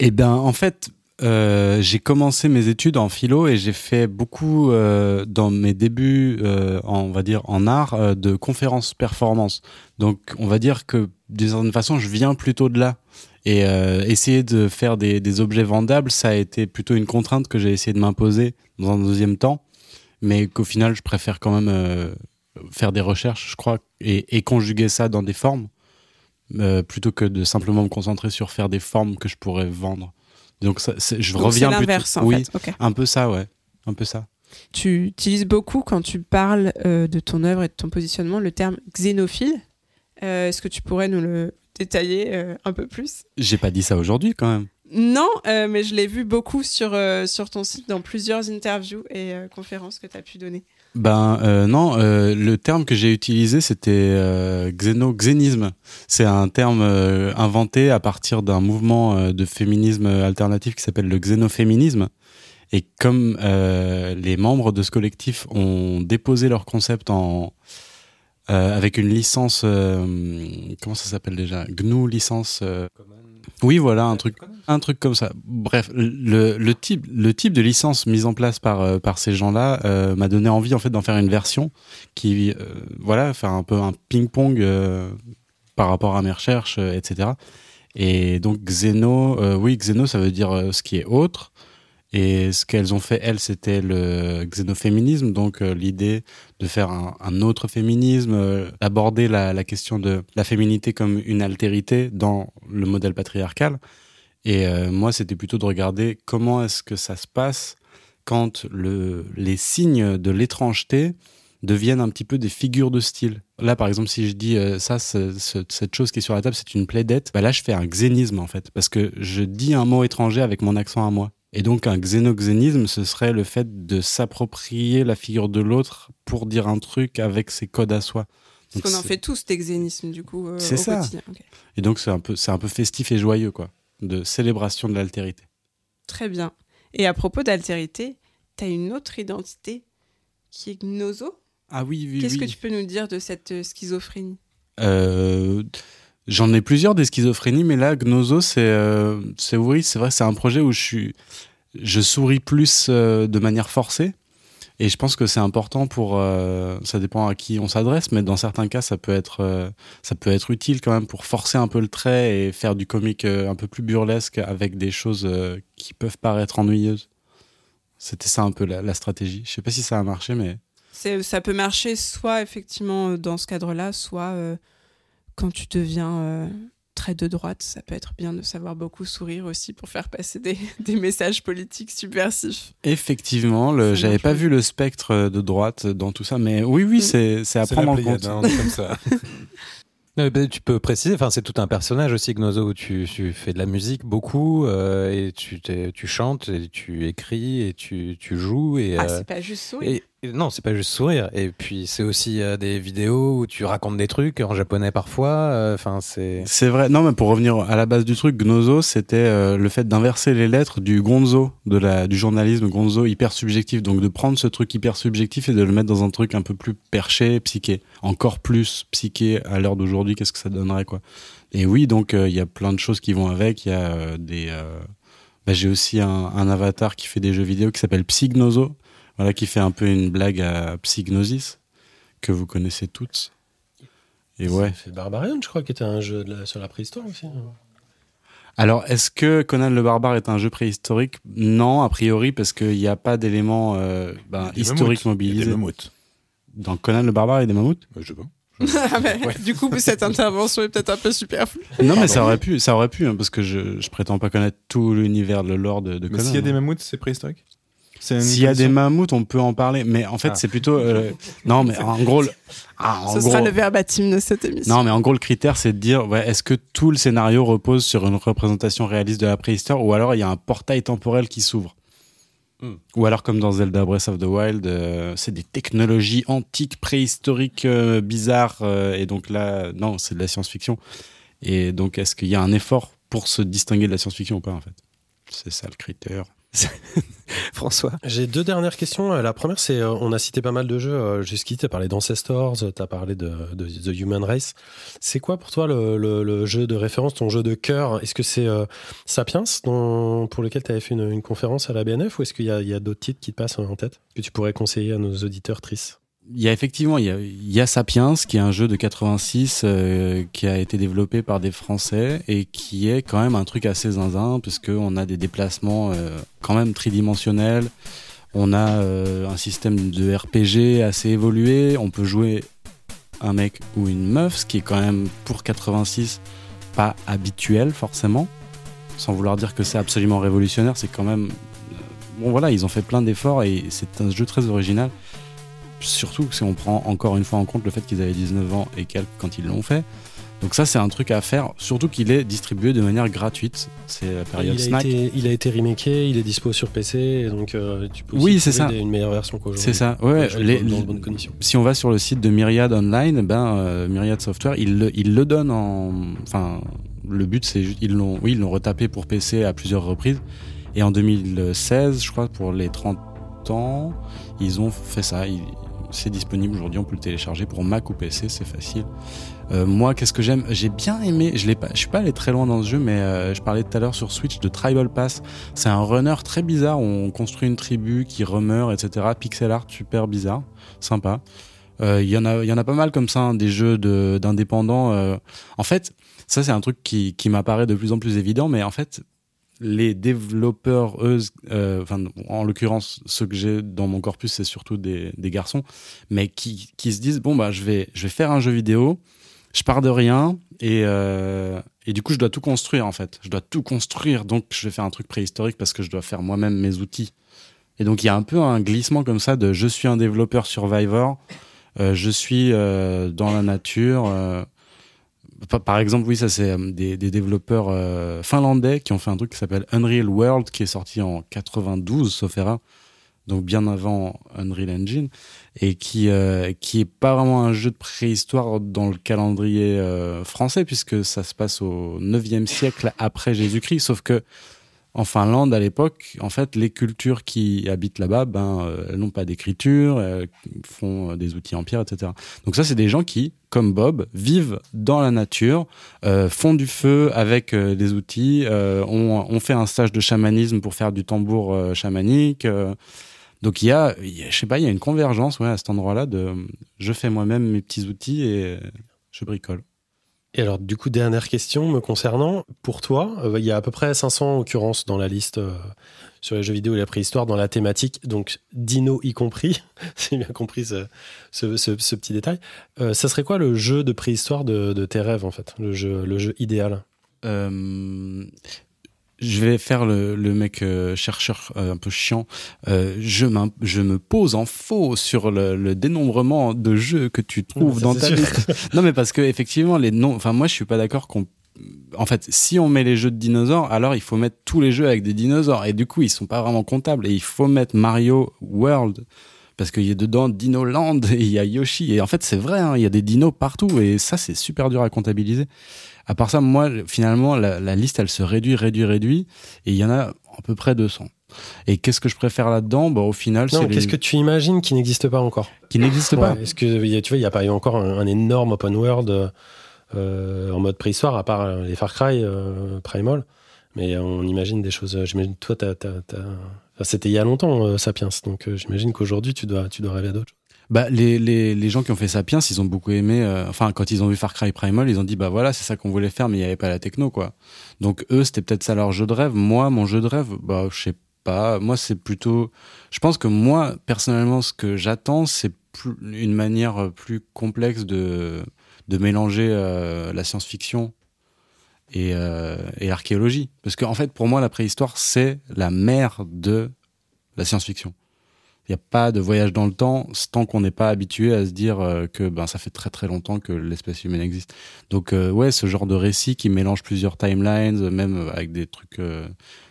Eh ben, en fait, euh, j'ai commencé mes études en philo et j'ai fait beaucoup euh, dans mes débuts, euh, en, on va dire en art, euh, de conférences performance. Donc, on va dire que d'une certaine façon, je viens plutôt de là. Et euh, essayer de faire des, objets vendables, ça a été plutôt une contrainte que j'ai essayé de m'imposer dans un deuxième temps, mais qu'au final, je préfère quand même euh, faire des recherches, je crois, et, conjuguer ça dans des formes, euh, plutôt que de simplement me concentrer sur faire des formes que je pourrais vendre. Donc, ça, c'est- je Donc, reviens C'est plutôt. l'inverse, en oui, fait. Ok. un peu ça, ouais, un peu ça. Tu utilises beaucoup quand tu parles euh, de ton œuvre et de ton positionnement le terme xénophile. Euh, Est-ce que tu pourrais nous le détailler euh, un peu plus? J'ai pas dit ça aujourd'hui quand même. Non, euh, mais je l'ai vu beaucoup sur, euh, sur ton site dans plusieurs interviews et euh, conférences que tu as pu donner. Ben euh, non, euh, le terme que j'ai utilisé c'était euh, xéno-xénisme. C'est un terme euh, inventé à partir d'un mouvement euh, de féminisme alternatif qui s'appelle le xénoféminisme. Et comme euh, les membres de ce collectif ont déposé leur concept en avec une licence, comment ça s'appelle déjà? GNU licence. Oui, voilà, un truc, un truc comme ça. Bref, le, type, le type de licence mise en place par euh, par ces gens-là euh, m'a donné envie en fait d'en faire une version qui, euh, voilà, faire un peu un ping-pong par rapport à mes recherches, etc. Et donc Xeno, oui, Xeno, ça veut dire ce qui est autre. Et ce qu'elles ont fait, elles, c'était le xénoféminisme, donc l'idée de faire un, autre féminisme, euh, aborder la, question de la féminité comme une altérité dans le modèle patriarcal. Et euh, moi, c'était plutôt de regarder comment est-ce que ça se passe quand le, les signes de l'étrangeté deviennent un petit peu des figures de style. Là, par exemple, si je dis euh, ça, ce- ce- cette chose qui est sur la table, c'est une plaidette, bah là, je fais un xénisme en fait, parce que je dis un mot étranger avec mon accent à moi. Et donc, un xénoxénisme, ce serait le fait de s'approprier la figure de l'autre pour dire un truc avec ses codes à soi. Parce qu'on en fait tous des xénismes, du coup, euh, C'est ça. Et donc, c'est un peu, c'est un peu festif et joyeux, quoi, de célébration de l'altérité. Très bien. Et à propos d'altérité, tu as une autre identité qui est gnoso? Ah oui, oui, Qu'est-ce oui. que tu peux nous dire de cette euh, schizophrénie? Euh, J'en ai plusieurs des schizophrénies, mais là, Gnoso, c'est, euh, oui, c'est vrai, c'est un projet où je suis, je souris plus euh, de manière forcée, et je pense que c'est important pour, euh, ça dépend à qui on s'adresse, mais dans certains cas, ça peut être, euh, ça peut être utile quand même pour forcer un peu le trait et faire du comique un peu plus burlesque avec des choses qui peuvent paraître ennuyeuses. C'était ça un peu la, la stratégie. Je sais pas si ça a marché, mais Ça peut marcher soit effectivement dans ce cadre-là, soit quand tu deviens euh, très de droite. Ça peut être bien de savoir beaucoup sourire aussi pour faire passer des, des messages politiques subversifs. Effectivement, j'avais pas vu le spectre de droite dans tout ça, mais oui, oui, Mm. c'est, c'est à C'est prendre la en compte. hein, comme ça. Tu peux préciser, enfin c'est tout un personnage aussi, Gnozo, où tu, tu fais de la musique beaucoup, euh, et tu, t'es- tu chantes, et tu écris, et tu, tu joues, et, Ah, euh, c'est pas juste sourire. Non, c'est pas juste sourire. Et puis c'est aussi euh, des vidéos où tu racontes des trucs en japonais parfois. euh, Enfin c'est. C'est vrai. Non, mais pour revenir à la base du truc, Gnozo, c'était euh, le fait d'inverser les lettres du gonzo, de la, du journalisme gonzo hyper subjectif. Donc de prendre ce truc hyper subjectif et de le mettre dans un truc un peu plus perché, psyché. Encore plus psyché à l'heure d'aujourd'hui, qu'est-ce que ça donnerait, quoi. Et oui, donc il y a plein de choses qui vont avec. Il y a des. bah, J'ai aussi un, un avatar qui fait des jeux vidéo qui s'appelle Psygnoso, voilà, qui fait un peu une blague à Psygnosis, que vous connaissez toutes. Et ouais. C'est Barbarian, je crois, qui était un jeu de la- sur la préhistoire aussi. Alors, est-ce que Conan le Barbare est un jeu préhistorique? Non, a priori, parce qu'il n'y a pas d'éléments euh, ben, historiques mammouths. Il y a des mobilisés. mammouths. Dans Conan le Barbare, il y a des mammouths? Euh, Je sais pas. Ah bah, Du coup, cette intervention est peut-être un peu superflue. Non, mais ça aurait pu, ça aurait pu, hein, parce que je, je prétends pas connaître tout l'univers, le lore de, de Mais Conan. s'il y a des hein. mammouths, c'est préhistorique? S'il y a des mammouths, on peut en parler, mais en fait, Ah. c'est plutôt. euh, non, mais en gros, le- ah, en Ce sera le verbatim de cette émission. Non, mais en gros, le critère, c'est de dire, ouais, est-ce que tout le scénario repose sur une représentation réaliste de la préhistoire, ou alors il y a un portail temporel qui s'ouvre? Mm. Ou alors comme dans Zelda Breath of the Wild, euh, c'est des technologies antiques, préhistoriques, euh, bizarres, euh, et donc là, non, c'est de la science-fiction. Et donc, est-ce qu'il y a un effort pour se distinguer de la science-fiction ou pas, en fait? C'est ça le critère. François J'ai deux dernières questions. La première, c'est on a cité pas mal de jeux jusqu'ici. Tu as parlé d'Ancestors, tu as parlé de, The Human Race. C'est quoi pour toi le, jeu de référence, ton jeu de cœur? Est-ce que c'est Sapiens, pour lequel tu avais fait une, conférence à la BNF, ou est-ce qu'il y a, d'autres titres qui te passent en tête que tu pourrais conseiller à nos auditeurs tristes? Il y a effectivement il y a, Sapiens qui est un jeu de 86 euh, qui a été développé par des Français et qui est quand même un truc assez zinzin puisque on a des déplacements euh, quand même tridimensionnels. On a euh, un système de RPG assez évolué. On peut jouer un mec ou une meuf, ce qui est quand même pour 86 pas habituel forcément. Sans vouloir dire que c'est absolument révolutionnaire, c'est quand même bon voilà ils ont fait plein d'efforts et c'est un jeu très original surtout si on prend encore une fois en compte le fait qu'ils avaient 19 ans et quelques quand ils l'ont fait. Donc ça c'est un truc à faire, surtout qu'il est distribué de manière gratuite. C'est la période il a snack. Été, il a été remaké, il est dispo sur PC, et donc euh, tu peux oui, c'est ça. une meilleure version qu'aujourd'hui. C'est ça. Ouais, les, dans, bonnes conditions. Si on va sur le site de Myriad Online, ben euh, Myriad Software, il le, il le donne en, enfin, le but c'est ils l'ont, oui, ils l'ont retapé pour PC à plusieurs reprises. Et en 2016, je crois, pour les 30 ans, ils ont fait ça. Ils, c'est disponible aujourd'hui, on peut le télécharger pour Mac ou PC, c'est facile. Euh, moi, qu'est-ce que j'aime? J'ai bien aimé, je l'ai pas, je suis pas allé très loin dans ce jeu, mais euh, je parlais tout à l'heure sur Switch de Tribal Pass. C'est un runner très bizarre on construit une tribu qui remeurt, etc. Pixel art super bizarre, sympa. Il euh, y en a, y en a pas mal comme ça, hein, des jeux d'indépendants. en fait, ça c'est un truc qui, qui m'apparaît de plus en plus évident, mais en fait, les développeurs, euh, en l'occurrence, ceux que j'ai dans mon corpus, c'est surtout des, garçons, mais qui, se disent bon bah je vais je vais faire un jeu vidéo, je pars de rien et euh, et du coup je dois tout construire en fait, je dois tout construire, donc je vais faire un truc préhistorique parce que je dois faire moi-même mes outils. Et donc il y a un peu un glissement comme ça de je suis un développeur Survivor, euh, je suis dans la nature. Euh, par exemple, oui, ça c'est euh, des, développeurs euh, finlandais qui ont fait un truc qui s'appelle Unreal World, qui est sorti en 92, sauf donc bien avant Unreal Engine, et qui euh, qui est pas vraiment un jeu de préhistoire dans le calendrier français, puisque ça se passe au 9e siècle après Jésus-Christ, sauf que en Finlande à l'époque, en fait, les cultures qui habitent là-bas, ben, euh, elles n'ont pas d'écriture, elles font euh, des outils en pierre, etc. Donc ça, c'est des gens qui, comme Bob, vivent dans la nature, euh, font du feu avec des outils, ont, fait un stage de chamanisme pour faire du tambour chamanique. donc il y a, je sais pas, il y a une convergence ouais, à cet endroit-là de je fais moi-même mes petits outils et je bricole. Et alors, du coup, dernière question me concernant. Pour toi, euh, il y a à peu près 500 occurrences dans la liste euh, sur les jeux vidéo et la préhistoire dans la thématique, donc dino y compris. J'ai bien compris ce, petit détail. Euh, ça serait quoi le jeu de préhistoire de, tes rêves, en fait? Le jeu, le jeu idéal? Je vais faire le, le mec euh, chercheur euh, un peu chiant. Euh, je, je me pose en faux sur le, le dénombrement de jeux que tu trouves dans ta liste. non, mais parce que effectivement, les noms. Enfin, moi, je suis pas d'accord qu'on. En fait, si on met les jeux de dinosaures, alors il faut mettre tous les jeux avec des dinosaures. Et du coup, ils sont pas vraiment comptables. Et il faut mettre Mario World parce qu'il y a dedans Dino Land et il y a Yoshi. Et en fait, c'est vrai, hein, il y a des dinos partout. Et ça, c'est super dur à comptabiliser. À part ça, moi, finalement, la, liste, elle se réduit, réduit, réduit, et il y en a à peu près 200. Et qu'est-ce que je préfère là-dedans? Bah, Au final, c'est. Qu'est-ce que tu imagines qui n'existe pas encore? Qui n'existe pas? Est-ce que tu vois, il n'y a pas eu encore un, énorme open world euh, en mode préhistoire, à part les Far Cry euh, Primal Mais on imagine des choses. J'imagine, toi, c'était il y a longtemps, euh, Sapiens, donc j'imagine qu'aujourd'hui, tu dois, tu dois rêver d'autres choses. Bah, les, les, les gens qui ont fait Sapiens, ils ont beaucoup aimé. Euh, enfin, quand ils ont vu Far Cry Primal, ils ont dit bah voilà, c'est ça qu'on voulait faire, mais il n'y avait pas la techno, quoi. Donc eux, c'était peut-être ça leur jeu de rêve. Moi, mon jeu de rêve, bah je sais pas. Moi, c'est plutôt. Je pense que moi, personnellement, ce que j'attends, c'est une manière plus complexe de de mélanger euh, la science-fiction et, euh, et l'archéologie. Parce qu'en en fait, pour moi, la préhistoire, c'est la mère de la science-fiction. N'y a pas de voyage dans le temps tant qu'on n'est pas habitué à se dire euh, que ben ça fait très très longtemps que l'espèce humaine existe. Donc euh, ouais, ce genre de récit qui mélange plusieurs timelines, même avec des trucs, euh,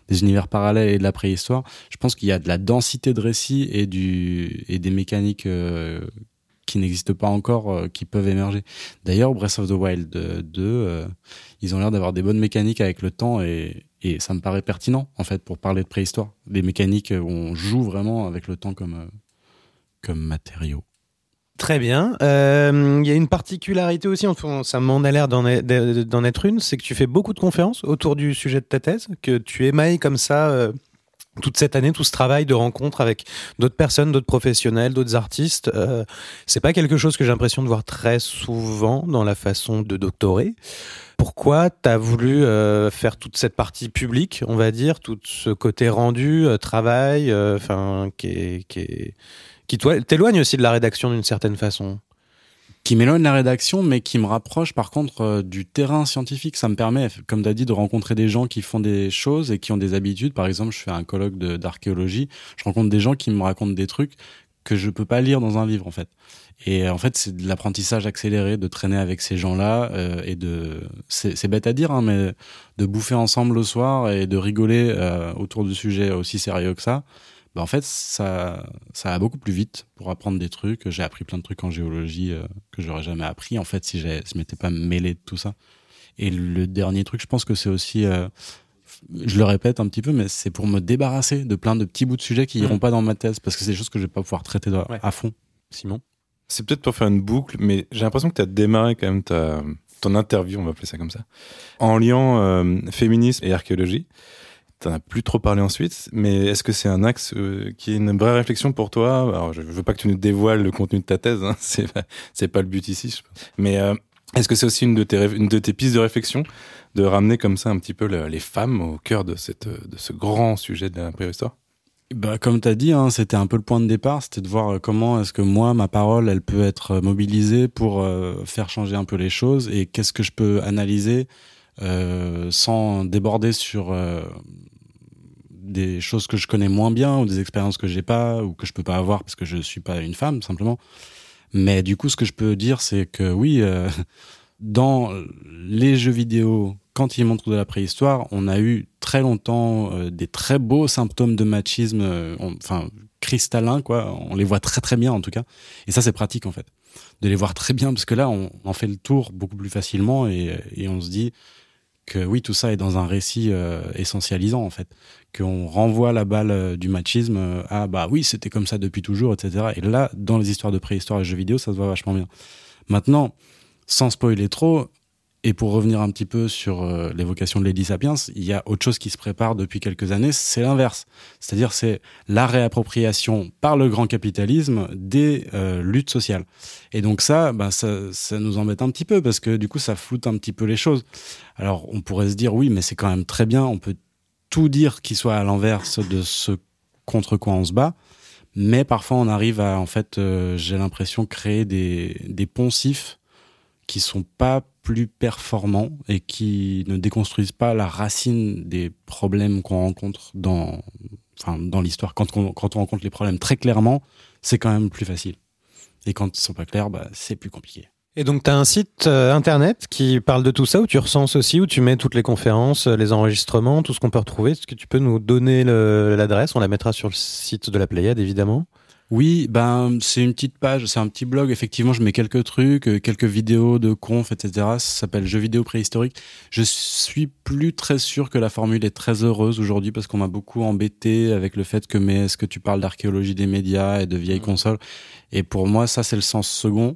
des univers parallèles et de la préhistoire, je pense qu'il y a de la densité de récits et du et des mécaniques qui n'existent pas encore qui peuvent émerger. D'ailleurs, Breath of the Wild 2, euh, ils ont l'air d'avoir des bonnes mécaniques avec le temps et, et ça me paraît pertinent en fait pour parler de préhistoire. Des mécaniques où on joue vraiment avec le temps comme comme matériau. Très bien. Euh, Il y a une particularité aussi, enfin, ça m'en a l'air d'en être, une, c'est que tu fais beaucoup de conférences autour du sujet de ta thèse, que tu émailles comme ça euh, toute cette année, tout ce travail de rencontre avec d'autres personnes, d'autres professionnels, d'autres artistes. Euh, c'est pas quelque chose que j'ai l'impression de voir très souvent dans la façon de doctorer. Pourquoi tu as voulu euh, faire toute cette partie publique, on va dire, tout ce côté rendu, euh, travail, euh, enfin, qui est, qui est qui t'éloigne aussi de la rédaction d'une certaine façon? qui m'éloigne de la rédaction, mais qui me rapproche par contre du terrain scientifique. Ça me permet, comme tu as dit, de rencontrer des gens qui font des choses et qui ont des habitudes. Par exemple, je fais un colloque d'archéologie, je rencontre des gens qui me racontent des trucs que je peux pas lire dans un livre en fait. Et euh, en fait, c'est de l'apprentissage accéléré, de traîner avec ces gens-là euh, et de, c'est bête à dire, hein, mais de bouffer ensemble le soir et de rigoler euh, autour du sujet aussi sérieux que ça. Bah, en fait, ça, ça va beaucoup plus vite pour apprendre des trucs. J'ai appris plein de trucs en géologie euh, que j'aurais jamais appris en fait si je m'étais pas mêlé de tout ça. Et le dernier truc, je pense que c'est aussi, euh, je le répète un petit peu, mais c'est pour me débarrasser de plein de petits bouts de sujets qui Mhm. iront pas dans ma thèse parce que c'est des choses que je vais pas pouvoir traiter de- Ouais. à fond. Simon? C'est peut-être pour faire une boucle, mais j'ai l'impression que tu as démarré quand même ta, ton interview, on va appeler ça comme ça, en liant euh, féminisme et archéologie. T'en as plus trop parlé ensuite, mais est-ce que c'est un axe euh, qui est une vraie réflexion pour toi? Alors, je veux pas que tu nous dévoiles le contenu de ta thèse, hein, c'est pas, le but ici. je pense. Mais euh, est-ce que c'est aussi une de tes ré- une de tes pistes de réflexion? De ramener comme ça un petit peu le- les femmes au cœur de cette de ce grand sujet de la préhistoire Bah, comme tu as dit, hein, c'était un peu le point de départ, c'était de voir euh, comment est-ce que moi, ma parole, elle peut être euh, mobilisée pour euh, faire changer un peu les choses et qu'est-ce que je peux analyser sans déborder sur des choses que je connais moins bien ou des expériences que j'ai pas ou que je peux pas avoir parce que je suis pas une femme simplement. Mais du coup, ce que je peux dire, c'est que oui, dans les jeux vidéo, quand ils montrent de la préhistoire, on a eu très longtemps euh, des très beaux symptômes de machisme, euh, enfin cristallins quoi. On les voit très très bien en tout cas. Et ça, c'est pratique en fait, de les voir très bien parce que là, on en fait le tour beaucoup plus facilement et, on se dit que oui, tout ça est dans un récit euh, essentialisant en fait, qu'on renvoie la balle du machisme à bah oui, c'était comme ça depuis toujours, etc. Et là, dans les histoires de préhistoire et jeux vidéo, ça se voit vachement bien. Maintenant, sans spoiler trop, et pour revenir un petit peu sur euh, l'évocation de Lady Sapiens, il y a autre chose qui se prépare depuis quelques années, c'est l'inverse. C'est-à-dire c'est la réappropriation par le grand capitalisme des euh, luttes sociales. Et donc ça, bah, ça, ça nous embête un petit peu parce que du coup, ça floute un petit peu les choses. Alors on pourrait se dire oui, mais c'est quand même très bien, on peut tout dire qui soit à l'inverse de ce contre quoi on se bat. Mais parfois, on arrive à, en fait, euh, j'ai l'impression, créer des, des poncifs qui sont pas plus performants et qui ne déconstruisent pas la racine des problèmes qu'on rencontre dans, enfin, dans l'histoire. Quand on, quand on rencontre les problèmes très clairement, c'est quand même plus facile. Et quand ils sont pas clairs, bah, c'est plus compliqué. Et donc, tu as un site euh, internet qui parle de tout ça, où tu recenses aussi, où tu mets toutes les conférences, euh, les enregistrements, tout ce qu'on peut retrouver. Est-ce que tu peux nous donner l'adresse? On la mettra sur le site de la Pléiade, évidemment. Oui, ben c'est une petite page, c'est un petit blog. Effectivement, je mets quelques trucs, euh, quelques vidéos de conf, etc. Ça s'appelle Jeux vidéo préhistorique. Je suis plus très sûr que la formule est très heureuse aujourd'hui parce qu'on m'a beaucoup embêté avec le fait que mais est-ce que tu parles d'archéologie des médias et de vieilles consoles? Et pour moi, ça c'est le sens second.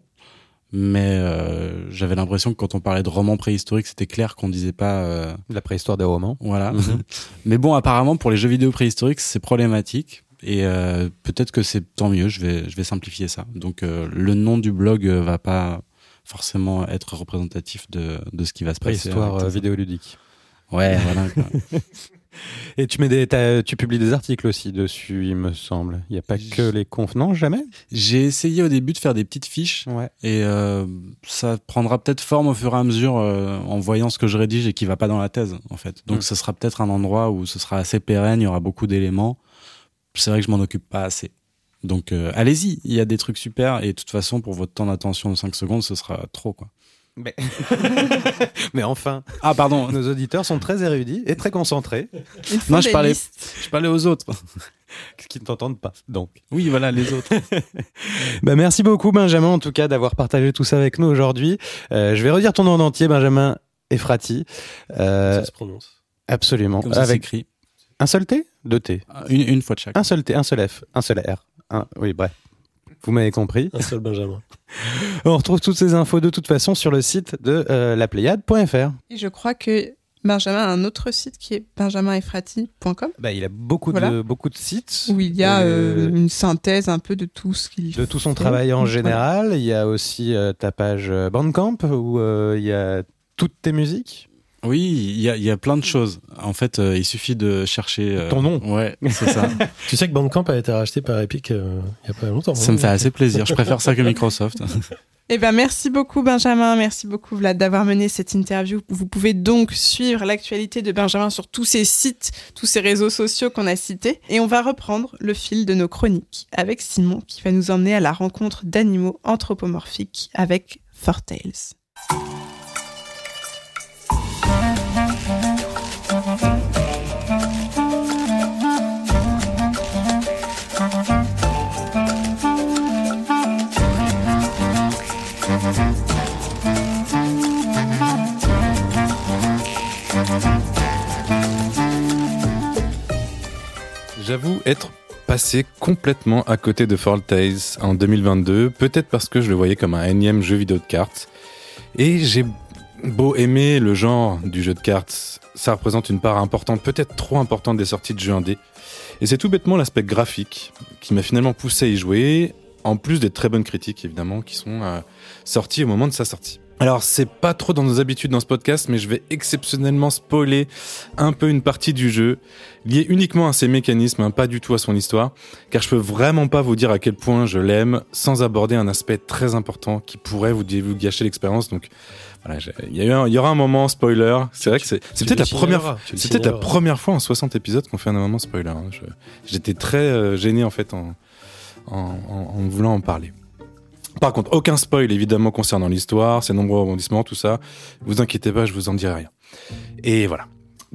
Mais euh, j'avais l'impression que quand on parlait de romans préhistoriques, c'était clair qu'on disait pas. euh, La préhistoire des romans. voilà. Mhm. Mais bon, apparemment, pour les jeux vidéo préhistoriques, c'est problématique. Et euh, peut-être que c'est tant mieux, je vais, je vais simplifier ça. Donc, euh, le nom du blog euh, va pas forcément être représentatif de, de ce qui va se passer. Ça. vidéoludique. Ouais, voilà. Et tu mets des, t'as- tu publies des articles aussi dessus, il me semble. Il n'y a pas que les confs. Non, jamais? J'ai essayé au début de faire des petites fiches. Ouais. Et euh, ça prendra peut-être forme au fur et à mesure euh, en voyant ce que je rédige et qui va pas dans la thèse, en fait. Donc, Mm. ce sera peut-être un endroit où ce sera assez pérenne, il y aura beaucoup d'éléments. C'est vrai que je m'en occupe pas assez. Donc, euh, allez-y, il y a des trucs super. Et de toute façon, pour votre temps d'attention de 5 secondes, ce sera trop, quoi. Mais... Mais enfin, Ah, pardon. nos auditeurs sont très érudits et très concentrés, Ils font Non, je parlais- listes. Je parlais aux autres. qui ne t'entendent pas. Donc, Oui, voilà, les autres. bah merci beaucoup Benjamin en tout cas d'avoir partagé tout ça avec nous aujourd'hui. Euh, je vais redire ton nom en entier, Benjamin Efrati. Euh, Ça se prononce. absolument. Comme ça Avec s'écrit. un seul T, deux T, Une, une fois de chaque. un seul T, un seul F, un seul R. Un- Oui, bref. Vous m'avez compris. Un seul Benjamin. On retrouve toutes ces infos de toute façon sur le site de euh, lapléiade.fr. Et je crois que Benjamin a un autre site qui est benjaminefrati.com Bah, il a beaucoup Voilà. de beaucoup de sites où il y a Euh, euh, une synthèse un peu de tout ce qu'il de tout son fait. travail en général. Il y a aussi euh, ta page Bandcamp où euh, il y a toutes tes musiques. Oui, il y a, il y a plein de choses. En fait, euh, il suffit de chercher. euh, Ton nom. Ouais, c'est ça. Tu sais que Bandcamp a été racheté par Epic euh, il y a pas longtemps. ça hein. me fait assez plaisir. Je préfère ça que Microsoft. Eh ben, merci beaucoup Benjamin, merci beaucoup Vlad d'avoir mené cette interview. Vous pouvez donc suivre l'actualité de Benjamin sur tous ces sites, tous ces réseaux sociaux qu'on a cités. Et on va reprendre le fil de nos chroniques avec Simon qui va nous emmener à la rencontre d'animaux anthropomorphiques avec Four J'avoue être passé complètement à côté de Fall Tales en 2022, peut-être parce que je le voyais comme un énième jeu vidéo de cartes. Et j'ai beau aimer le genre du jeu de cartes, ça représente une part importante, peut-être trop importante des sorties de jeux indés. Et c'est tout bêtement l'aspect graphique qui m'a finalement poussé à y jouer, en plus des très bonnes critiques évidemment qui sont euh, sorties au moment de sa sortie. Alors c'est pas trop dans nos habitudes dans ce podcast, mais je vais exceptionnellement spoiler un peu une partie du jeu liée uniquement à ses mécanismes, hein, pas du tout à son histoire, car je peux vraiment pas vous dire à quel point je l'aime sans aborder un aspect très important qui pourrait vous, gâcher l'expérience. Donc voilà, il y, a eu un- il y aura un moment spoiler. C'est vrai que c'est peut-être la première c'est peut-être la première fois en 60 épisodes qu'on fait un moment spoiler. hein. Je- J'étais très euh, gêné en fait en, en, en- en voulant en parler. Par contre, aucun spoil évidemment concernant l'histoire, ses nombreux rebondissements, tout ça. Vous inquiétez pas, je vous en dirai rien. Et voilà.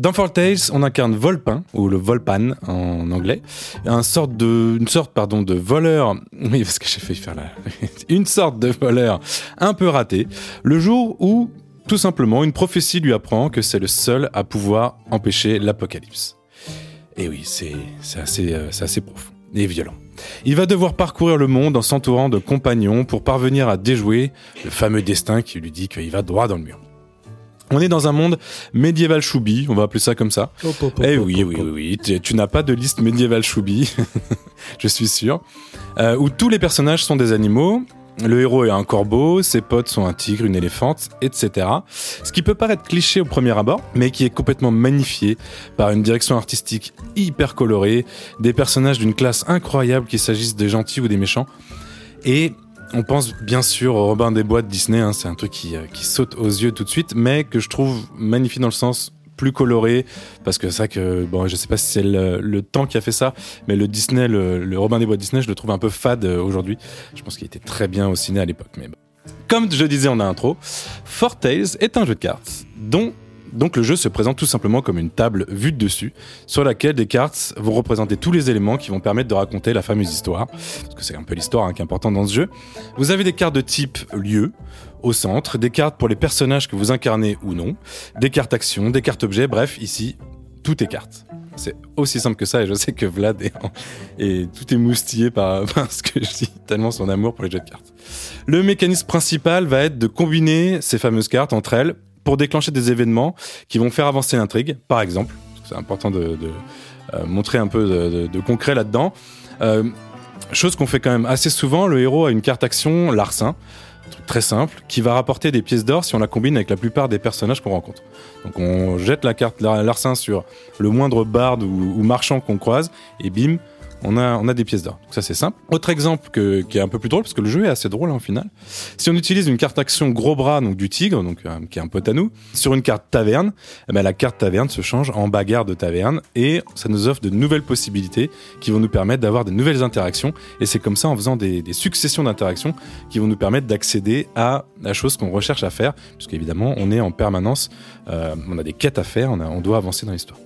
Dans Fall Tales, on incarne Volpin, ou le Volpan en anglais, de, une sorte de voleur, oui parce que j'ai failli faire la, une sorte de voleur un peu raté, le jour où, tout simplement, une prophétie lui apprend que c'est le seul à pouvoir empêcher l'apocalypse. Et oui, euh, c'est assez profond et violent. Il va devoir parcourir le monde en s'entourant de compagnons pour parvenir à déjouer le fameux destin qui lui dit qu'il va droit dans le mur. On est dans un monde médiéval choubi, on va appeler ça comme ça. Hop, Eh oui, oui, oui, oui. Tu, tu n'as pas de liste médiévale choubi, je suis sûr. Euh, où tous les personnages sont des animaux. Le héros est un corbeau, ses potes sont un tigre, une éléphante, etc. Ce qui peut paraître cliché au premier abord, mais qui est complètement magnifié par une direction artistique hyper colorée, des personnages d'une classe incroyable, qu'il s'agisse des gentils ou des méchants. Et on pense bien sûr au Robin des Bois de Disney, hein, c'est un truc qui, euh, qui saute aux yeux tout de suite, mais que je trouve magnifique dans le sens plus coloré, parce que vrai que, bon, je sais pas si c'est le, temps qui a fait ça, mais le Disney, le, Robin des Bois de Disney, je le trouve un peu fade euh, aujourd'hui. Je pense qu'il était très bien au ciné à l'époque, mais bon. Comme je disais en intro, Four est un jeu de cartes, dont donc le jeu se présente tout simplement comme une table vue de dessus, sur laquelle des cartes vont représenter tous les éléments qui vont permettre de raconter la fameuse histoire, parce que c'est un peu l'histoire hein, qui est importante dans ce jeu. Vous avez des cartes de type lieu au centre, des cartes pour les personnages que vous incarnez ou non, des cartes actions, des cartes objets, bref, ici, tout est cartes. C'est aussi simple que ça, et je sais que Vlad est, et tout est moustillé par, par ce que je dis, tellement son amour pour les jeux de cartes. Le mécanisme principal va être de combiner ces fameuses cartes entre elles pour déclencher des événements qui vont faire avancer l'intrigue, par exemple. C'est important de, euh, montrer un peu de, concret là-dedans. Euh, chose qu'on fait quand même assez souvent, le héros a une carte action, l'arsen, un truc très simple, qui va rapporter des pièces d'or si on la combine avec la plupart des personnages qu'on rencontre. Donc on jette la carte lar- larcin sur le moindre barde ou marchand qu'on croise, et bim, on a, on a des pièces d'or. Donc ça c'est simple. Autre exemple que, qui est un peu plus drôle, parce que le jeu est assez drôle hein, au final. Si on utilise une carte action gros bras, donc du tigre, donc euh, qui est un pote à nous, sur une carte taverne, eh ben, la carte taverne se change en bagarre de taverne et ça nous offre de nouvelles possibilités qui vont nous permettre d'avoir de nouvelles interactions. Et c'est comme ça en faisant des, des successions d'interactions qui vont nous permettre d'accéder à la chose qu'on recherche à faire, puisqu'évidemment on est en permanence, euh, on a des quêtes à faire, on, a- on doit avancer dans l'histoire.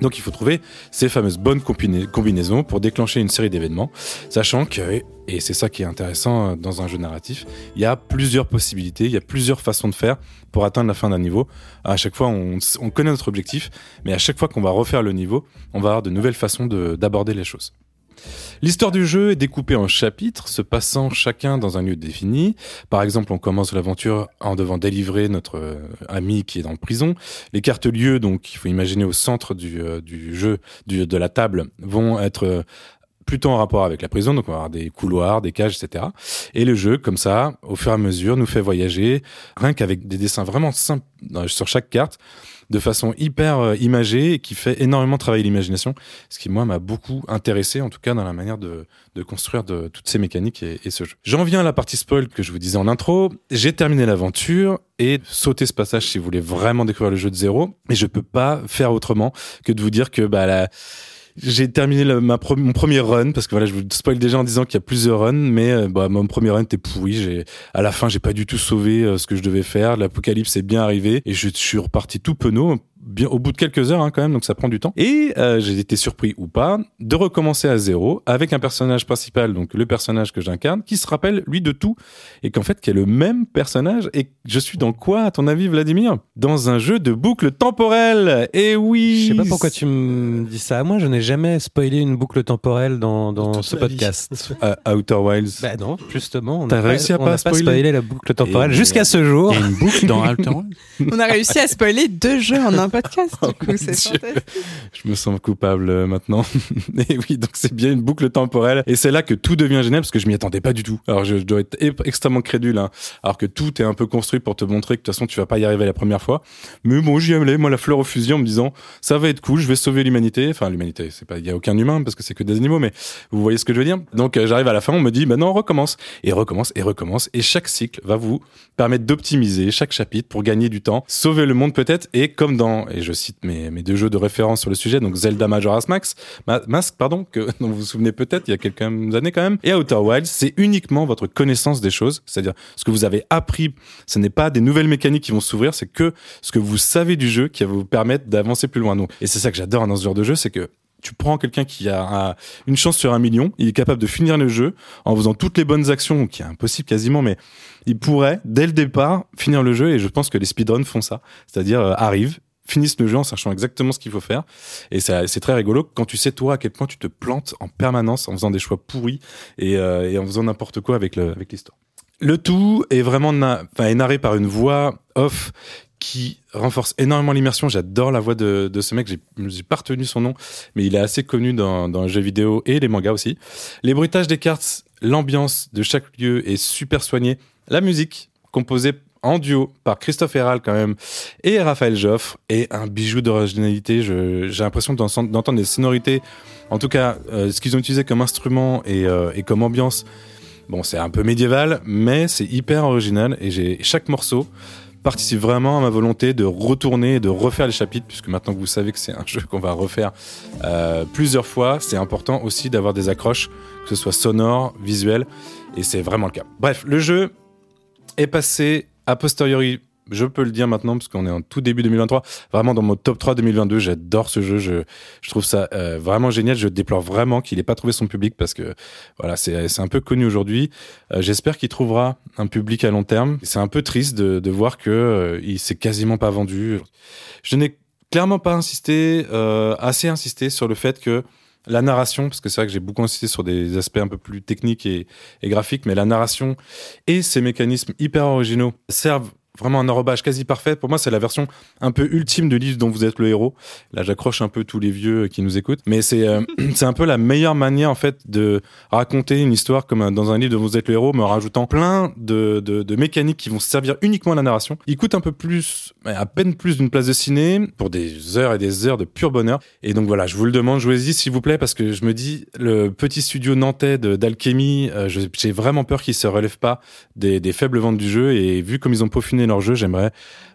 Donc il faut trouver ces fameuses bonnes combina- combinaisons pour déclencher une série d'événements, sachant que, et c'est ça qui est intéressant euh, dans un jeu narratif, il y a plusieurs possibilités, il y a plusieurs façons de faire pour atteindre la fin d'un niveau. À chaque fois, on, on connaît notre objectif, mais à chaque fois qu'on va refaire le niveau, on va avoir de nouvelles façons de- d'aborder les choses. L'histoire du jeu est découpée en chapitres, se passant chacun dans un lieu défini. Par exemple, on commence l'aventure en devant délivrer notre euh, ami qui est en prison. Les cartes lieux, donc il faut imaginer au centre du, euh, jeu, de la table, vont être euh, plutôt en rapport avec la prison, donc on va avoir des couloirs, des cages, etc. Et le jeu, comme ça, au fur et à mesure, nous fait voyager, rien qu'avec des dessins vraiment simples sur chaque carte, de façon hyper euh, imagée, et qui fait énormément travailler l'imagination, ce qui, moi, m'a beaucoup intéressé, en tout cas, dans la manière de, construire de, toutes ces mécaniques et, ce jeu. J'en viens à la partie spoil que je vous disais en intro. J'ai terminé l'aventure et sauter ce passage si vous voulez vraiment découvrir le jeu de zéro. Et je peux pas faire autrement que de vous dire que, bah, la, j'ai terminé mon premier run parce que voilà, je vous spoil déjà en disant qu'il y a plusieurs runs, mais euh, bah, mon premier run était pourri. J'ai à la fin, j'ai pas du tout sauvé euh, ce que je devais faire. L'apocalypse est bien arrivé et je suis reparti tout penaud. Bien, au bout de quelques heures hein, quand même, donc ça prend du temps. Et euh, j'ai été surpris ou pas de recommencer à zéro avec un personnage principal, donc le personnage que j'incarne, qui se rappelle lui de tout et qu'en fait qui est le même personnage. Et je suis dans quoi à ton avis, Vladimir? Dans un jeu de boucle temporelle. Et oui. Je sais pas pourquoi tu me dis ça. Moi, je n'ai jamais spoilé une boucle temporelle dans, dans ce podcast. Euh, Outer Wilds. Bah non, justement, on T'as réussi à on pas spoiler la boucle temporelle Et- jusqu'à ce jour. Il y a une boucle dans Outer Wilds On a réussi à spoiler deux jeux en un podcast, Oh du coup, mon c'est. Je me sens coupable euh, maintenant. et oui, donc c'est bien une boucle temporelle. Et c'est là que tout devient génial parce que je m'y attendais pas du tout. Alors je, je dois être extrêmement crédule, hein. alors que tout est un peu construit pour te montrer que de toute façon tu vas pas y arriver la première fois. Mais bon, j'y allais, moi la fleur au fusil en me disant ça va être cool, je vais sauver l'humanité. Enfin l'humanité, c'est pas, il y a aucun humain parce que c'est que des animaux, mais vous voyez ce que je veux dire. Donc euh, j'arrive à la fin, on me dit maintenant on recommence et recommence et recommence et chaque cycle va vous permettre d'optimiser chaque chapitre pour gagner du temps, sauver le monde peut-être et comme dans et je cite mes, deux jeux de référence sur le sujet, donc Zelda Majora's Max, Ma- Mask, pardon, que dont vous vous souvenez peut-être il y a quelques années quand même, et Outer Wilds, c'est uniquement votre connaissance des choses, c'est-à-dire ce que vous avez appris. Ce n'est pas des nouvelles mécaniques qui vont s'ouvrir, c'est que ce que vous savez du jeu qui va vous permettre d'avancer plus loin. Et c'est ça que j'adore dans ce genre de jeu, c'est que tu prends quelqu'un qui a un- une chance sur un million, il est capable de finir le jeu en faisant toutes les bonnes actions, qui est impossible quasiment, mais il pourrait, dès le départ, finir le jeu, et je pense que les speedruns font ça. C'est-à-dire, euh, arrivent, finissent le jeu en sachant exactement ce qu'il faut faire. Et c'est très rigolo quand tu sais, toi, à quel point tu te plantes en permanence en faisant des choix pourris et, euh, en faisant n'importe quoi avec l'histoire. Le tout est vraiment narré par une voix off qui renforce énormément l'immersion. J'adore la voix de, ce mec. J'ai pas retenu son nom, mais il est assez connu dans, dans les jeux vidéo et les mangas aussi. Les bruitages des cartes, l'ambiance de chaque lieu est super soignée. La musique, composée en duo par Christophe Herral quand même et Raphaël Joffre est un bijou d'originalité. J'ai l'impression d'en- d'entendre des sonorités, en tout cas euh, ce qu'ils ont utilisé comme instrument et, euh, et comme ambiance. Bon, c'est un peu médiéval, mais c'est hyper original et j'ai chaque morceau participe vraiment à ma volonté de retourner et de refaire les chapitres, puisque maintenant que vous savez que c'est un jeu qu'on va refaire euh, plusieurs fois, c'est important aussi d'avoir des accroches, que ce soit sonore, visuel, et c'est vraiment le cas. Bref, le jeu est passé a posteriori, je peux le dire maintenant, parce qu'on est en tout début 2023, vraiment dans mon top 3 2022, j'adore ce jeu, je, trouve ça euh, vraiment génial, je déplore vraiment qu'il n'ait pas trouvé son public, parce que voilà, c'est un peu connu aujourd'hui, euh, J'espère qu'il trouvera un public à long terme. C'est un peu triste de, de voir que euh, il s'est quasiment pas vendu. Je n'ai clairement pas insisté, euh, assez insisté sur le fait que la narration, parce que c'est vrai que j'ai beaucoup insisté sur des aspects un peu plus techniques et, graphiques, mais la narration et ces mécanismes hyper originaux servent vraiment un enrobage quasi parfait. Pour moi, c'est la version un peu ultime de livre dont vous êtes le héros. Là, j'accroche un peu tous les vieux qui nous écoutent, mais c'est euh, c'est un peu la meilleure manière en fait de raconter une histoire comme dans un livre dont vous êtes le héros, mais en rajoutant plein de, de, de mécaniques qui vont servir uniquement à la narration. Il coûte un peu plus, à peine plus d'une place de ciné pour des heures et des heures de pur bonheur. Et donc voilà, je vous le demande, jouez-y s'il vous plaît, parce que je me dis le petit studio nantais d'alchimie, euh, j'ai vraiment peur qu'il se relève pas des, des faibles ventes du jeu. Et vu comme ils ont peaufiné leur jeu, j'aimerais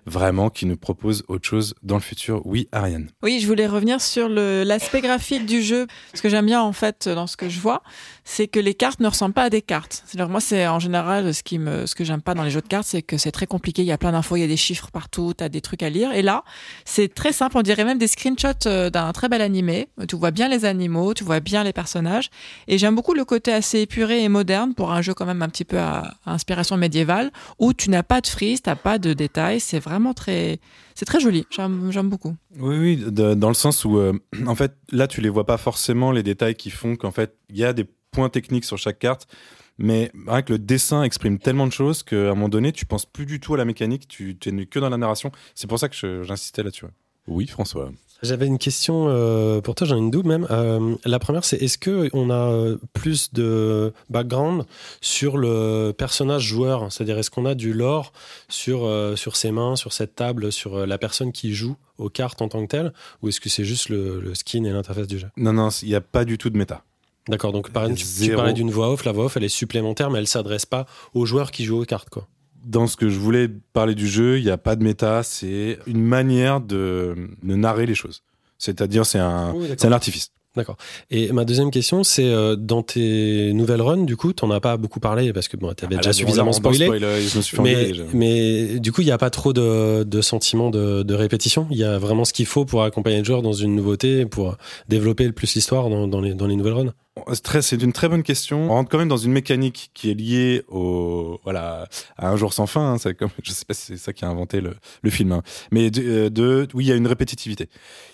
vraiment qu'ils nous proposent autre chose dans le futur. Oui, Ariane. Oui, je voulais revenir sur l'aspect graphique du jeu. Ce que j'aime bien, en fait, dans ce que je vois, c'est que les cartes ne ressemblent pas à des cartes. C'est-à-dire, moi, c'est en général ce qui me, ce que j'aime pas dans les jeux de cartes, c'est que c'est très compliqué. Il y a plein d'infos, il y a des chiffres partout, t'as des trucs à lire. Et là, c'est très simple. On dirait même des screenshots euh, d'un très bel animé. Tu vois bien les animaux, tu vois bien les personnages. Et j'aime beaucoup le côté assez épuré et moderne pour un jeu quand même un petit peu à, inspiration médiévale, où tu n'as pas de frise, t'as pas de détails. C'est vraiment très, c'est très joli. J'aime, beaucoup. Oui, oui, dans le sens où, euh, en fait, là, tu les vois pas forcément les détails qui font qu'en fait, il y a des points techniques sur chaque carte, mais rien que le dessin exprime tellement de choses qu'à un moment donné, tu penses plus du tout à la mécanique, tu n'es que dans la narration. C'est pour ça que j'insistais là-dessus. Oui, François. J'avais une question euh, pour toi, j'en ai une double même. Euh, la première, c'est est-ce que on a euh, plus de background sur le personnage joueur? C'est-à-dire, est-ce qu'on a du lore sur, euh, sur ses mains, sur cette table, sur euh, la personne qui joue aux cartes en tant que telle? Ou est-ce que c'est juste le, le skin et l'interface du jeu? Non, non, il n'y a pas du tout de méta. D'accord, donc par exemple, tu, parlais d'une voix off, la voix off, elle est supplémentaire, mais elle s'adresse pas aux joueurs qui jouent aux cartes, quoi. Dans ce que je voulais parler du jeu, il n'y a pas de méta, c'est une manière de, de narrer les choses. C'est-à-dire, c'est un, Oui, d'accord. un artifice. Et ma deuxième question, c'est euh, dans tes nouvelles runs, du coup, t'en as pas beaucoup parlé parce que bon, t'avais Ah, déjà suffisamment spoilé. spoiler, je me suis Mais, mais du coup, il n'y a pas trop de, de sentiment de, de répétition. Il y a vraiment ce qu'il faut pour accompagner le joueur dans une nouveauté, pour développer le plus l'histoire dans, dans, les, dans les nouvelles runs. C'est très- C'est une très bonne question. On rentre quand même dans une mécanique qui est liée au voilà à un jour sans fin. hein. C'est comme je sais pas si c'est ça qui a inventé le, le film, hein. mais de, euh, de oui il y a une répétitivité.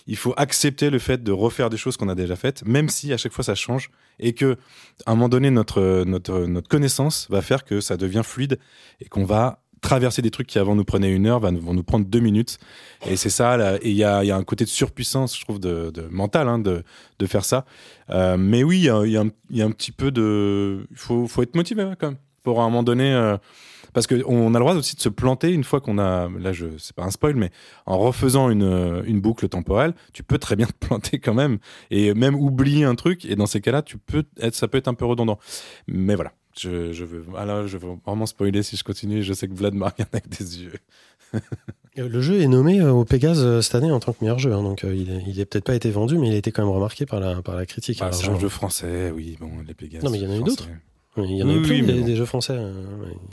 Il faut accepter le fait de refaire des choses qu'on a déjà faites, même si à chaque fois ça change et que à un moment donné notre notre notre connaissance va faire que ça devient fluide et qu'on va traverser des trucs qui avant nous prenaient une heure vont nous prendre deux minutes et c'est ça et il y a, un côté de surpuissance je trouve de, de mental hein, de, faire ça euh, mais oui, il y a, un- petit peu de. Il faut, être motivé ouais, quand même. Pour un moment donné. euh, parce qu'on a le droit aussi de se planter une fois qu'on a. Là, je c'est pas un spoil, mais en refaisant une, euh, une boucle temporelle, tu peux très bien te planter quand même. Et même oublier un truc. Et dans ces cas-là, tu peux être, ça peut être un peu redondant. Mais voilà. Je, je veux, ah là, je veux vraiment spoiler si je continue. Je sais que Vlad m'a regardé avec des yeux. Euh, Le jeu est nommé euh, au Pégase euh, cette année en tant que meilleur jeu, hein, donc euh, il, est, il est peut-être pas été vendu, mais il a été quand même remarqué par la, par la critique. Bah, Alors, c'est un jeu français, oui. Bon, les Pégases. Non, mais il y en a eu d'autres. Il y en a eu Oui, plus oui, des, bon. des jeux français.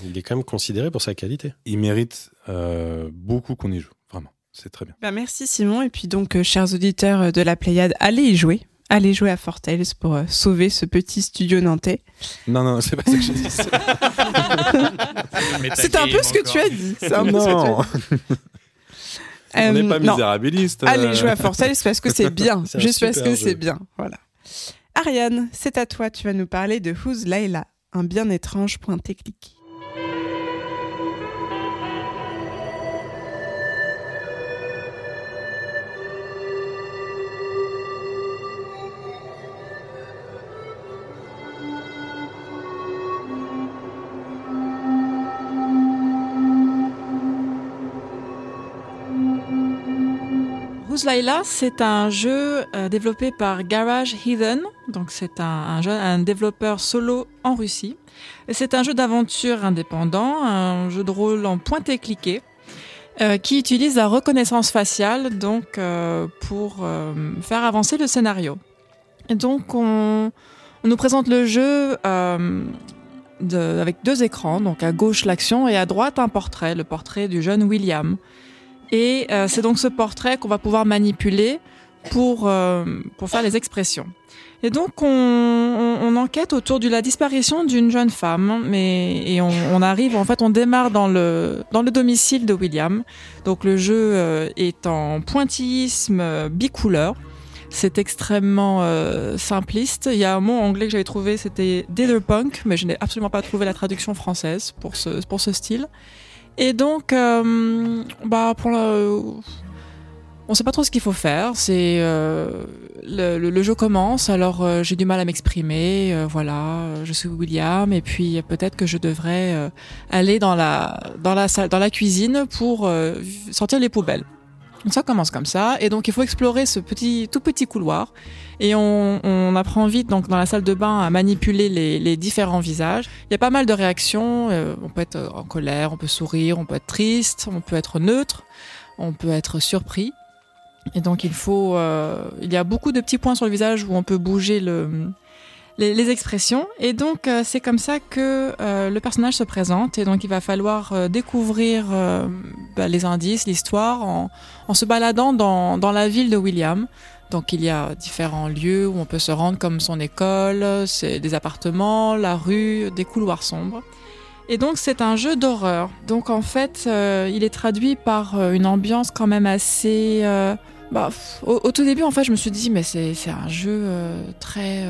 il est quand même considéré pour sa qualité. Il mérite euh, beaucoup qu'on y joue. Vraiment. C'est très bien. Bah, merci Simon. Et puis donc, euh, chers auditeurs de la Pléiade, allez y jouer. Allez jouer à Fortales pour euh, sauver ce petit studio nantais. Non, non, c'est pas ça que j'ai dit. C'est un peu ce que tu as dit. C'est un peu ce que tu as Non, dit. on n'est Euh, pas non. misérabiliste. Allez jouer à Fortales parce que c'est bien. Juste parce que c'est bien. Voilà. Ariane, c'est à toi. Tu vas nous parler de Who's Layla, un bien étrange point technique. Layla, c'est un jeu euh, développé par Garage Heathen. Donc c'est un, développeur solo en Russie. C'est un jeu d'aventure indépendant, un jeu de rôle en pointé cliqué, euh, qui utilise la reconnaissance faciale donc euh, pour faire avancer le scénario. Et donc on, nous présente le jeu avec deux écrans, donc à gauche l'action et à droite un portrait, le portrait du jeune William. Et euh, c'est donc ce portrait qu'on va pouvoir manipuler pour, euh, pour faire les expressions. Et donc on, on, on enquête autour de la disparition d'une jeune femme, mais et on, on arrive en fait on démarre dans le dans le domicile de William. Donc le jeu euh, est en pointillisme euh, bicouleur. C'est extrêmement euh, simpliste. Il y a un mot anglais que j'avais trouvé, c'était Ditherpunk, mais je n'ai absolument pas trouvé la traduction française pour ce pour ce style. Et donc, euh, bah, pour on sait pas trop ce qu'il faut faire. C'est euh, le, jeu commence, alors euh, j'ai du mal à m'exprimer. euh, voilà, je suis William, et puis peut-être que je devrais aller dans la dans la salle, dans la cuisine pour sortir les poubelles. Donc ça commence comme ça, et donc il faut explorer ce petit tout petit couloir, et on, on apprend vite donc dans la salle de bain à manipuler les, les différents visages. Il y a pas mal de réactions. euh, on peut être en colère, on peut sourire, on peut être triste, on peut être neutre, on peut être surpris. Et donc il faut, euh, il y a beaucoup de petits points sur le visage où on peut bouger le, les, expressions. Et donc euh, c'est comme ça que euh, le personnage se présente. Et donc il va falloir euh, découvrir bah, les indices, l'histoire, en, en se baladant dans, dans la ville de William. Donc il y a différents lieux où on peut se rendre, comme son école, c'est des appartements, la rue, des couloirs sombres. Et donc c'est un jeu d'horreur. Donc en fait, il est traduit par une ambiance quand même assez. bah, au, au tout début, en fait, je me suis dit, mais c'est un jeu très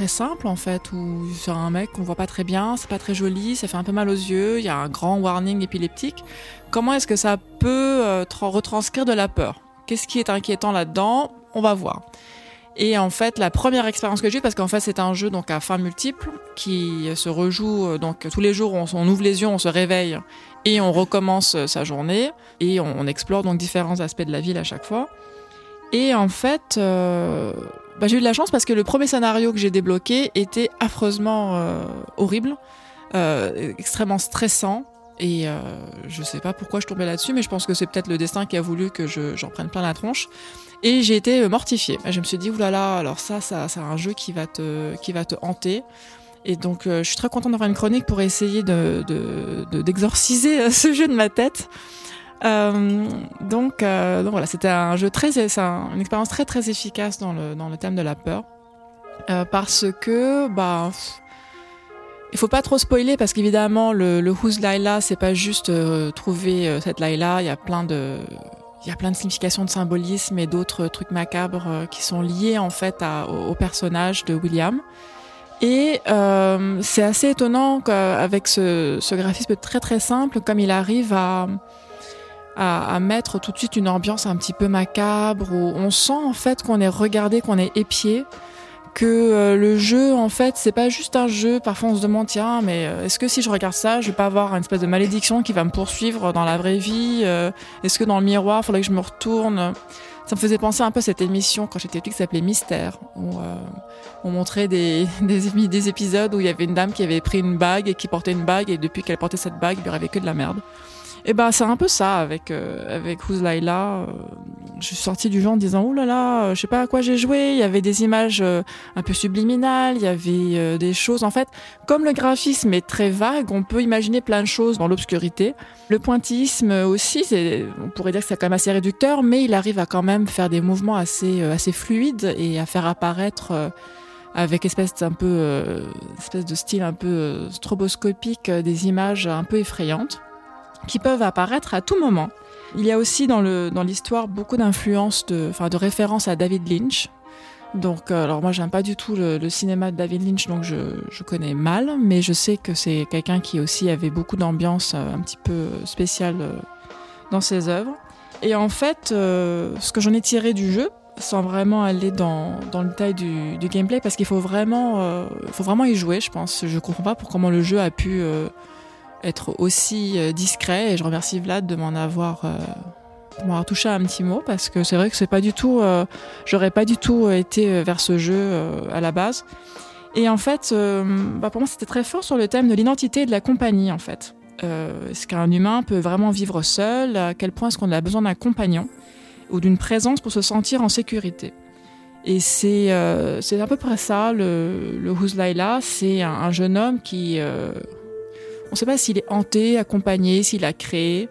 très simple en fait, où c'est un mec qu'on voit pas très bien, c'est pas très joli, ça fait un peu mal aux yeux, il y a un grand warning épileptique. Comment est-ce que ça peut euh, tra- retranscrire de la peur? Qu'est-ce qui est inquiétant là-dedans? On va voir. Et en fait, la première expérience que j'ai eue, parce qu'en fait, c'est un jeu donc à fin multiple qui se rejoue euh, donc tous les jours. On, ouvre les yeux, on se réveille et on recommence euh, sa journée et on, explore donc différents aspects de la ville à chaque fois. Et en fait, euh, bah, j'ai eu de la chance parce que le premier scénario que j'ai débloqué était affreusement euh, horrible, euh, extrêmement stressant. Et euh, je sais pas pourquoi je tombais là-dessus, mais je pense que c'est peut-être le destin qui a voulu que je- j'en prenne plein la tronche. Et j'ai été mortifiée. Et Je me suis dit, oulala, alors ça, c'est un jeu qui va te, hanter. Et donc, euh, je suis très contente d'avoir une chronique pour essayer de, de, de- d'exorciser euh, ce jeu de ma tête. Euh, donc, euh, donc voilà, c'était un jeu très, un- une expérience très très efficace dans le, thème de la peur. Euh, parce que, bah, il faut pas trop spoiler parce qu'évidemment, le, le Who's Laila, c'est pas juste trouver cette Laila, il y a plein de, il y a plein de significations de symbolisme et d'autres trucs macabres qui sont liés en fait au, personnage de William. Et c'est assez étonnant qu'avec ce graphisme très très simple, comme il arrive à, à, à mettre tout de suite une ambiance un petit peu macabre, où on sent en fait qu'on est regardé, qu'on est épié, que euh, le jeu en fait c'est pas juste un jeu. Parfois on se demande tiens mais euh, est-ce que si je regarde ça, je vais pas avoir une espèce de malédiction qui va me poursuivre dans la vraie vie euh, Est-ce que dans le miroir, faudrait que je me retourne? Ça me faisait penser un peu à cette émission quand j'étais petite qui s'appelait Mystère, où on montrait des, des, épi- des épisodes où il y avait une dame qui avait pris une bague et qui portait une bague, et depuis qu'elle portait cette bague, il lui arrivait que de la merde. Et ben c'est un peu ça avec euh, avec Who's Laila. Euh, je suis sortie du jeu en disant oh là là, euh, je sais pas à quoi j'ai joué. Il y avait des images euh, un peu subliminales, il y avait des choses. En fait, comme le graphisme est très vague, on peut imaginer plein de choses dans l'obscurité. Le pointillisme aussi, c'est, on pourrait dire que c'est quand même assez réducteur, mais il arrive à quand même faire des mouvements assez assez fluides et à faire apparaître avec espèce d'un peu espèce de style un peu stroboscopique des images un peu effrayantes qui peuvent apparaître à tout moment. Il y a aussi dans l'histoire beaucoup d'influences de enfin de références à David Lynch. Donc euh, alors moi j'aime pas du tout le, cinéma de David Lynch donc je, connais mal mais je sais que c'est quelqu'un qui aussi avait beaucoup d'ambiance euh, un petit peu spéciale euh, dans ses œuvres. Et en fait ce que j'en ai tiré du jeu sans vraiment aller dans, le détail du, gameplay parce qu'il faut vraiment euh, faut vraiment y jouer je pense. Je comprends pas pour comment le jeu a pu être aussi euh, discret. Et je remercie Vlad de m'en avoir euh, touché un petit mot parce que c'est vrai que c'est pas du tout euh, j'aurais pas du tout été vers ce jeu à la base. Et en fait bah pour moi c'était très fort sur le thème de l'identité et de la compagnie en fait. Est-ce qu'un humain peut vraiment vivre seul? À quel point est-ce qu'on a besoin d'un compagnon? Ou d'une présence pour se sentir en sécurité? Et c'est euh, à peu près ça le, le c'est un, un jeune homme qui on ne sait pas s'il est hanté, accompagné, s'il a créé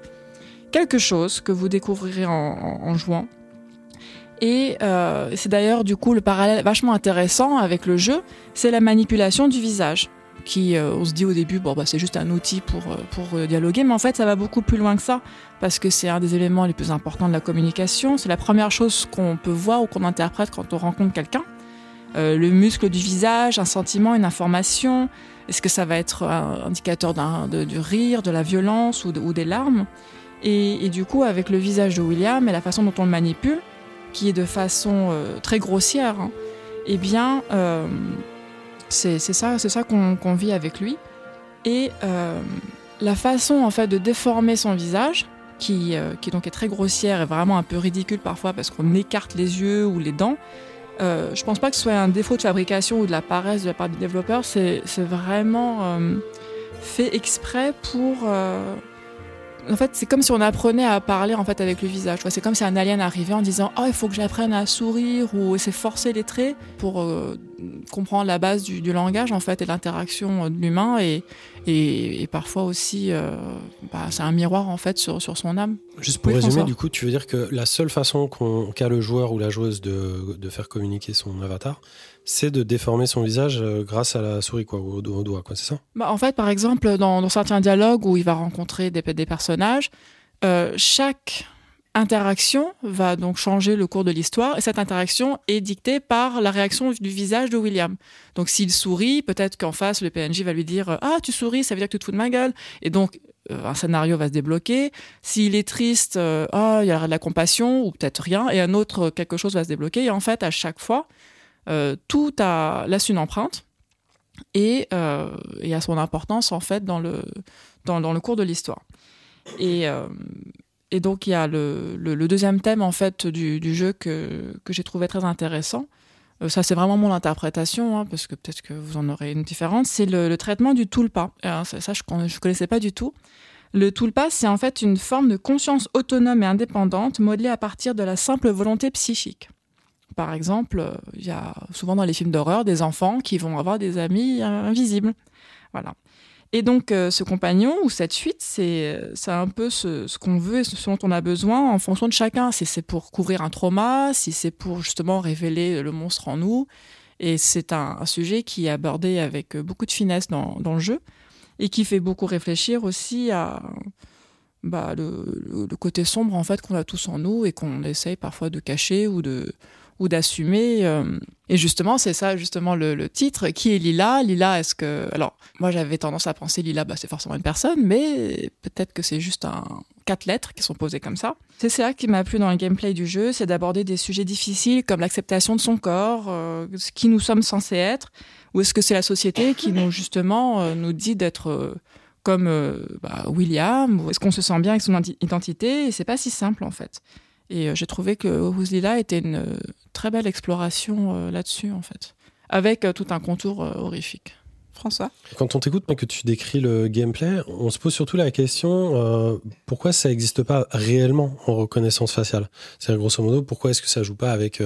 quelque chose que vous découvrirez en, jouant. Et euh, c'est d'ailleurs du coup le parallèle vachement intéressant avec le jeu, c'est la manipulation du visage. Qui, euh, on se dit au début, bon bah c'est juste un outil pour euh, pour dialoguer, mais en fait ça va beaucoup plus loin que ça parce que c'est un des éléments les plus importants de la communication. C'est la première chose qu'on peut voir ou qu'on interprète quand on rencontre quelqu'un. le muscle du visage, un sentiment, une information. Est-ce que ça va être un indicateur du rire, de la violence ou, des larmes? Et, du coup, avec le visage de William et la façon dont on le manipule, qui est de façon euh, très grossière, hein, eh bien, euh, c'est ça, c'est ça qu'on vit avec lui. Et euh, la façon en fait de déformer son visage, qui, qui donc est très grossière et vraiment un peu ridicule parfois parce qu'on écarte les yeux ou les dents, euh, je pense pas que ce soit un défaut de fabrication ou de la paresse de la part du développeur. C'est vraiment fait exprès pour en fait, c'est comme si on apprenait à parler en fait avec le visage. C'est comme si un alien arrivait en disant "Oh, il faut que j'apprenne à sourire" ou "C'est forcer les traits" pour euh, comprendre la base du, langage en fait et l'interaction de l'humain et, et, parfois aussi, euh, bah, c'est un miroir en fait sur, sur son âme. Juste pour résumer, du coup, tu veux dire que la seule façon qu'a le joueur ou la joueuse de, de faire communiquer son avatar, c'est de déformer son visage euh, grâce à la souris, quoi, au, doigt, quoi, c'est ça? Bah, En fait, par exemple, dans, certains dialogues où il va rencontrer des, personnages, euh, chaque interaction va donc changer le cours de l'histoire et cette interaction est dictée par la réaction du visage de William. Donc s'il sourit, peut-être qu'en face le PNJ va lui dire "Ah, tu souris, ça veut dire que tu te fous de ma gueule." Et donc euh, un scénario va se débloquer. S'il est triste, ah, il y aura de la compassion ou peut-être rien et un autre quelque chose va se débloquer et en fait à chaque fois euh, tout a, laisse une empreinte et, euh, et, a son importance en fait dans le, dans, dans le cours de l'histoire. Et, euh, et, donc il y a le, le, deuxième thème en fait du, du jeu que, que j'ai trouvé très intéressant. ça c'est vraiment mon interprétation, hein, parce que peut-être que vous en aurez une différente. C'est le, traitement du tulpa. ça, ça, je ne connaissais pas du tout. Le tulpa, c'est en fait une forme de conscience autonome et indépendante modelée à partir de la simple volonté psychique. Par exemple, il y a souvent dans les films d'horreur des enfants qui vont avoir des amis invisibles. Voilà. Et donc, euh, ce compagnon ou cette suite, c'est un peu ce, qu'on veut et ce dont on a besoin en fonction de chacun. Si c'est pour couvrir un trauma, si c'est pour justement révéler le monstre en nous. Et c'est un, sujet qui est abordé avec beaucoup de finesse dans, le jeu et qui fait beaucoup réfléchir aussi à bah, le, le, côté sombre en fait qu'on a tous en nous et qu'on essaye parfois de cacher ou de, ou d'assumer. Euh, et justement, c'est ça, justement, le, titre. Qui est Lila? Lila, est-ce que. Alors, moi, j'avais tendance à penser Lila, bah, c'est forcément une personne, mais peut-être que c'est juste quatre lettres qui sont posées comme ça. C'est ça qui m'a plu dans le gameplay du jeu, c'est d'aborder des sujets difficiles comme l'acceptation de son corps, euh, ce qui nous sommes censés être, ou est-ce que c'est la société qui nous, justement, euh, nous dit d'être. comme bah, William, ou est-ce qu'on se sent bien avec son identité Et c'est pas si simple en fait. Et j'ai trouvé que Lila était une très belle exploration euh, là-dessus, en fait, avec euh, tout un contour euh, horrifique. François? Quand on t'écoute, que tu décris le gameplay, on se pose surtout la question pourquoi ça n'existe pas réellement en reconnaissance faciale? C'est grosso modo, pourquoi est-ce que ça joue pas avec,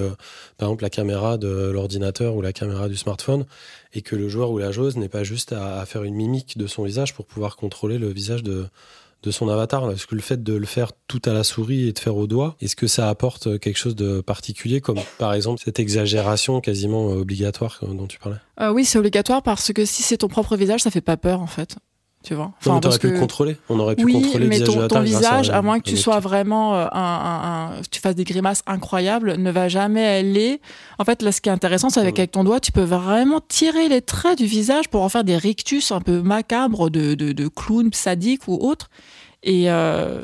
par exemple, la caméra de l'ordinateur ou la caméra du smartphone et que le joueur ou la joueuse n'est pas juste à, faire une mimique de son visage pour pouvoir contrôler le visage de, de son avatar Est-ce que le fait de le faire tout à la souris et de faire au doigt, est-ce que ça apporte quelque chose de particulier, comme par exemple cette exagération quasiment obligatoire dont tu parlais? Euh, Oui, c'est obligatoire parce que si c'est ton propre visage, ça fait pas peur en fait tu vois. Enfin, on aurait pu le contrôler. On aurait pu oui, contrôler mais le visage ton, ton visage, à, moins que tu sois vraiment euh, un, un, tu fasses des grimaces incroyables, ne va jamais aller. En fait, là, ce qui est intéressant, c'est avec, avec ton doigt, tu peux vraiment tirer les traits du visage pour en faire des rictus un peu macabres de, de, de clown sadique ou autre. Et, euh,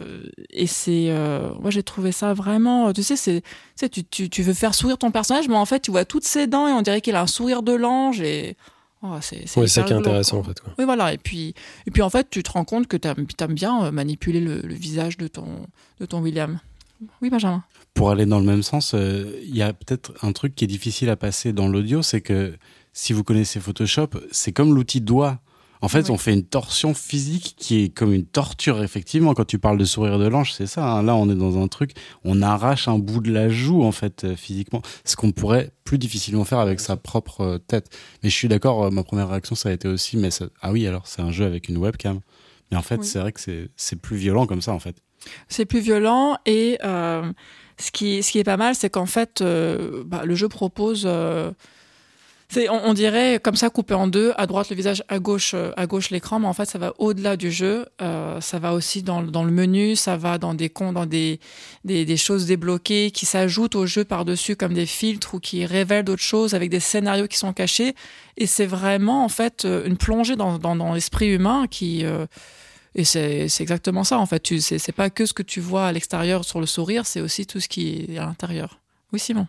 et c'est, euh, moi j'ai trouvé ça vraiment, tu sais, c'est, tu, tu, tu veux faire sourire ton personnage, mais en fait tu vois toutes ses dents et on dirait qu'il a un sourire de l'ange et oh, c'est, c'est ça qui est intéressant en fait. Quoi. Oui voilà, et puis, et puis en fait tu te rends compte que tu aimes bien euh, manipuler le, le, visage de ton, de ton William. Oui Benjamin. Pour aller dans le même sens, il y a peut-être un truc qui est difficile à passer dans l'audio, c'est que si vous connaissez Photoshop, c'est comme l'outil doigt en fait, on fait une torsion physique qui est comme une torture, effectivement. Quand tu parles de sourire de l'ange, c'est ça. Hein. Là, on est dans un truc, on arrache un bout de la joue, en fait, euh, physiquement. Ce qu'on pourrait plus difficilement faire avec sa propre euh, tête. Mais je suis d'accord, euh, ma première réaction, ça a été aussi, mais ah oui, alors c'est un jeu avec une webcam. Mais en fait, c'est vrai que c'est plus violent comme ça, en fait. C'est plus violent et ce, qui, ce qui est pas mal, c'est qu'en fait, bah, le jeu propose C'est, on, dirait comme ça coupé en deux, à droite le visage, à gauche, euh, à gauche l'écran, mais en fait ça va au-delà du jeu. Euh, ça va aussi dans, dans le menu, ça va dans des comptes, dans des, des, des choses débloquées qui s'ajoutent au jeu par-dessus comme des filtres ou qui révèlent d'autres choses avec des scénarios qui sont cachés. Et c'est vraiment en fait euh, une plongée dans, dans, dans l'esprit humain qui euh, et c'est, c'est exactement ça en fait. Tu, c'est, c'est pas que ce que tu vois à l'extérieur sur le sourire, c'est aussi tout ce qui est à l'intérieur. Oui Simon.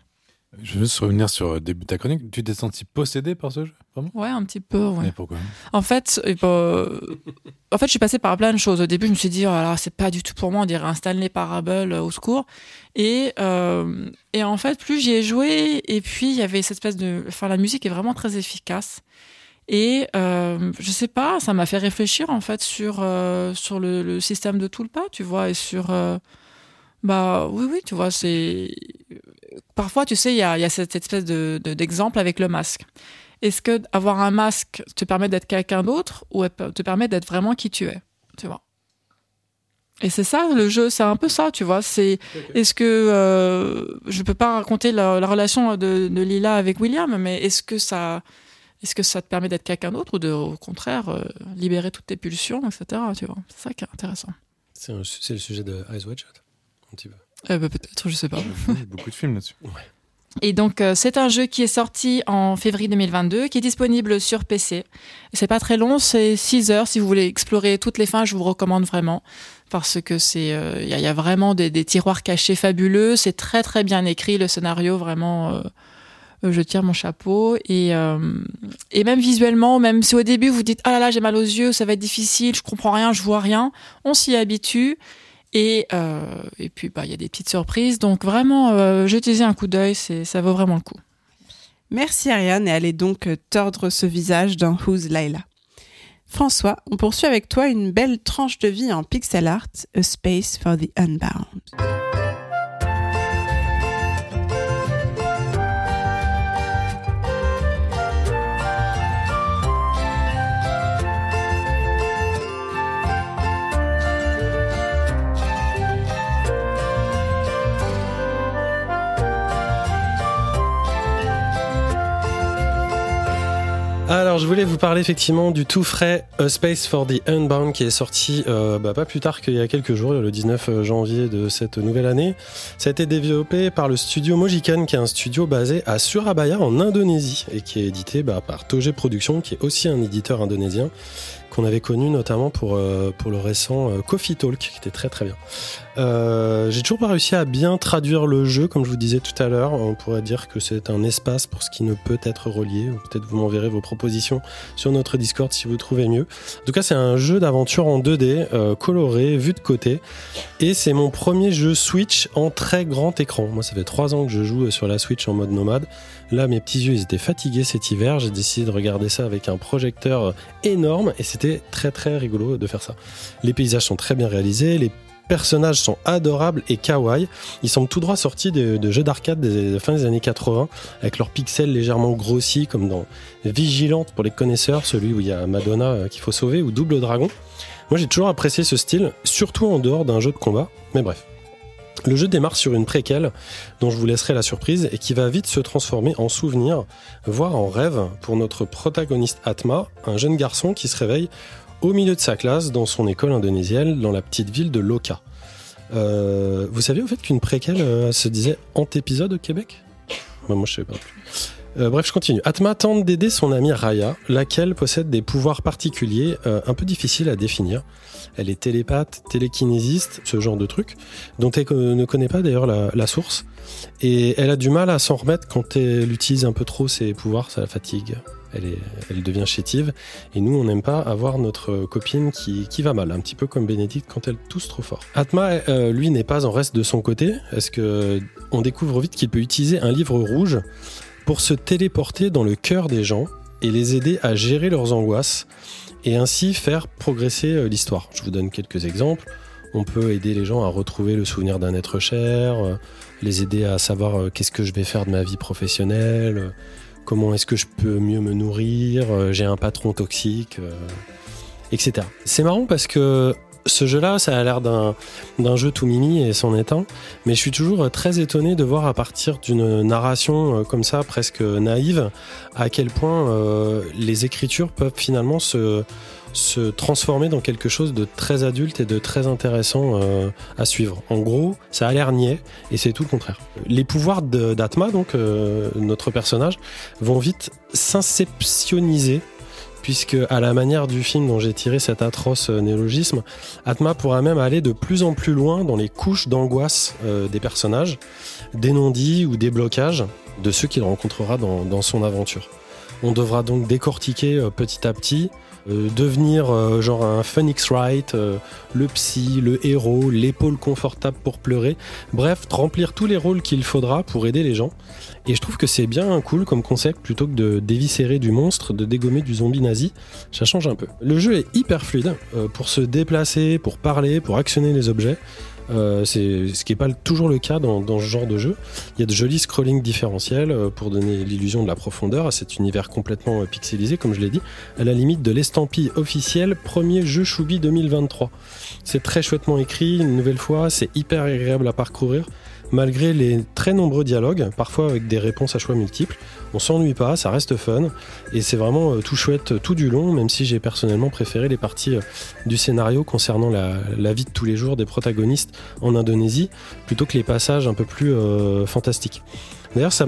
Je veux juste revenir sur le début de ta chronique. Tu t'es senti possédé par ce jeu Vraiment? Ouais, un petit peu. Ouais. Mais pourquoi? En fait, euh, bah, en fait, je suis passée par plein de choses. Au début, je me suis dit, oh là là, c'est pas du tout pour moi. On dirait un Stanley Parable euh, au secours. Et euh, et en fait, plus j'y ai joué, et puis il y avait cette espèce de, enfin, la musique est vraiment très efficace. Et euh, je sais pas, ça m'a fait réfléchir en fait sur euh, sur le, le système de tout le pas, tu vois, et sur euh, bah oui oui, tu vois, c'est parfois tu sais il y a, il y a cette espèce de de- d'exemple avec le masque. Est-ce que avoir un masque te permet d'être quelqu'un d'autre ou te permet d'être vraiment qui tu es, tu vois? Et c'est ça le jeu, c'est un peu ça, tu vois. C'est est-ce que euh, je peux pas raconter la, la relation de, de Lila avec William, mais est-ce que ça est-ce que ça te permet d'être quelqu'un d'autre ou de, au contraire, euh, libérer toutes tes pulsions, etc. Tu vois, c'est ça qui est intéressant. C'est un- c'est le sujet de Eyes Wide Shut. Un petit peu. Euh, bah, peut-être, je sais pas. Il y a beaucoup de films là-dessus. Et donc, euh, c'est un jeu qui est sorti en février 2022, qui est disponible sur PC. C'est pas très long, c'est 6 heures. Si vous voulez explorer toutes les fins, je vous recommande vraiment. Parce que c'est, il y, a- y a vraiment des, des tiroirs cachés fabuleux. C'est très très bien écrit, le scénario vraiment. euh, euh, je tire mon chapeau et euh, et même visuellement, même si au début vous dites ah là là j'ai mal aux yeux, ça va être difficile, je comprends rien, je vois rien, on s'y habitue et euh, et puis bah il y a des petites surprises donc vraiment euh, jetez-y un coup d'œil, ça vaut vraiment le coup. Merci Ariane et allez donc euh, tordre ce visage dans Who's Layla. François, on poursuit avec toi une belle tranche de vie en pixel art, A Space for the Unbound. Alors, je voulais vous parler effectivement du tout frais A Space for the Unbound qui est sorti euh, bah, pas plus tard qu'il y a quelques jours, le 19 janvier de cette nouvelle année. Ça a été développé par le studio Mojikan, qui est un studio basé à Surabaya en Indonésie et qui est édité bah, par Toge Productions, qui est aussi un éditeur indonésien qu'on avait connu notamment pour, euh, le récent euh, Coffee Talk, qui était très très bien. Euh, J'ai toujours pas réussi à bien traduire le jeu, comme je vous disais tout à l'heure. On pourrait dire que c'est un espace pour ce qui ne peut être relié. Peut-être vous m'enverrez vos propositions sur notre Discord si vous trouvez mieux. En tout cas, c'est un jeu d'aventure en 2D, euh, coloré, vu de côté. Et c'est mon premier jeu Switch en très grand écran. Moi, ça fait trois ans que je joue sur la Switch en mode nomade. Là, mes petits yeux, ils étaient fatigués cet hiver. J'ai décidé de regarder ça avec un projecteur énorme et c'était très très rigolo de faire ça. Les paysages sont très bien réalisés, les personnages sont adorables et kawaii. Ils semblent tout droit sortis de, jeux d'arcade des, de fin des années 80 avec leurs pixels légèrement grossis comme dans Vigilante pour les connaisseurs, celui où il y a Madonna euh, qu'il faut sauver ou Double Dragon. Moi, j'ai toujours apprécié ce style, surtout en dehors d'un jeu de combat. Mais bref. Le jeu démarre sur une préquelle dont je vous laisserai la surprise et qui va vite se transformer en souvenir, voire en rêve pour notre protagoniste Atma, un jeune garçon qui se réveille au milieu de sa classe dans son école indonésienne dans la petite ville de Loka. Euh, vous saviez au fait qu'une préquelle euh, se disait antépisode au Québec? Bah, Moi je sais pas. Euh, bref, je continue. Atma tente d'aider son amie Raya, laquelle possède des pouvoirs particuliers euh, un peu difficiles à définir. Elle est télépathe, télékinésiste, ce genre de truc, dont elle ne connaît pas d'ailleurs la, source. Et elle a du mal à s'en remettre quand elle utilise un peu trop ses pouvoirs, ça la fatigue. Elle, devient chétive. Et nous, on n'aime pas avoir notre copine qui, qui va mal, un petit peu comme Bénédicte quand elle tousse trop fort. Atma, euh, lui, n'est pas en reste de son côté. Est-ce que on découvre vite qu'il peut utiliser un livre rouge pour se téléporter dans le cœur des gens et les aider à gérer leurs angoisses et ainsi faire progresser euh, l'histoire. Je vous donne quelques exemples. On peut aider les gens à retrouver le souvenir d'un être cher, euh, les aider à savoir euh, qu'est-ce que je vais faire de ma vie professionnelle, comment est-ce que je peux mieux me nourrir, j'ai un patron toxique, etc. C'est marrant parce que ce jeu-là, ça a l'air d'un jeu tout mimi et est un, mais je suis toujours très étonné de voir à partir d'une narration euh, comme ça, presque naïve, à quel point euh, les écritures peuvent finalement se se transformer dans quelque chose de très adulte et de très intéressant euh, à suivre. En gros, ça a l'air niais et c'est tout le contraire. Les pouvoirs de- d'Atma, donc notre personnage, vont vite s'inceptioniser puisque à la manière du film dont j'ai tiré cet atroce euh, néologisme, Atma pourra même aller de plus en plus loin dans les couches d'angoisse euh, des personnages, des non-dits ou des blocages de ceux qu'il rencontrera dans, son aventure. On devra donc décortiquer euh, petit à petit, euh, devenir euh, genre un Phoenix Wright, euh, le psy, le héros, l'épaule confortable pour pleurer, bref, remplir tous les rôles qu'il faudra pour aider les gens. Et je trouve que c'est bien cool comme concept plutôt que de déviscérer du monstre, de dégommer du zombie nazi, ça change un peu. Le jeu est hyper fluide pour se déplacer, pour parler, pour actionner les objets. Euh, c'est ce qui n'est pas toujours le cas dans, ce genre de jeu. Il y a de jolis scrolling différentiels euh, pour donner l'illusion de la profondeur à cet univers complètement euh, pixelisé, comme je l'ai dit, à la limite de l'estampille officielle premier jeu Choubi 2023. C'est très chouettement écrit, une nouvelle fois, c'est hyper agréable à parcourir. Malgré les très nombreux dialogues, parfois avec des réponses à choix multiples, on s'ennuie pas, ça reste fun, et c'est vraiment euh, tout chouette euh, tout du long, même si j'ai personnellement préféré les parties euh, du scénario concernant la, vie de tous les jours des protagonistes en Indonésie, plutôt que les passages un peu plus fantastiques. D'ailleurs, ça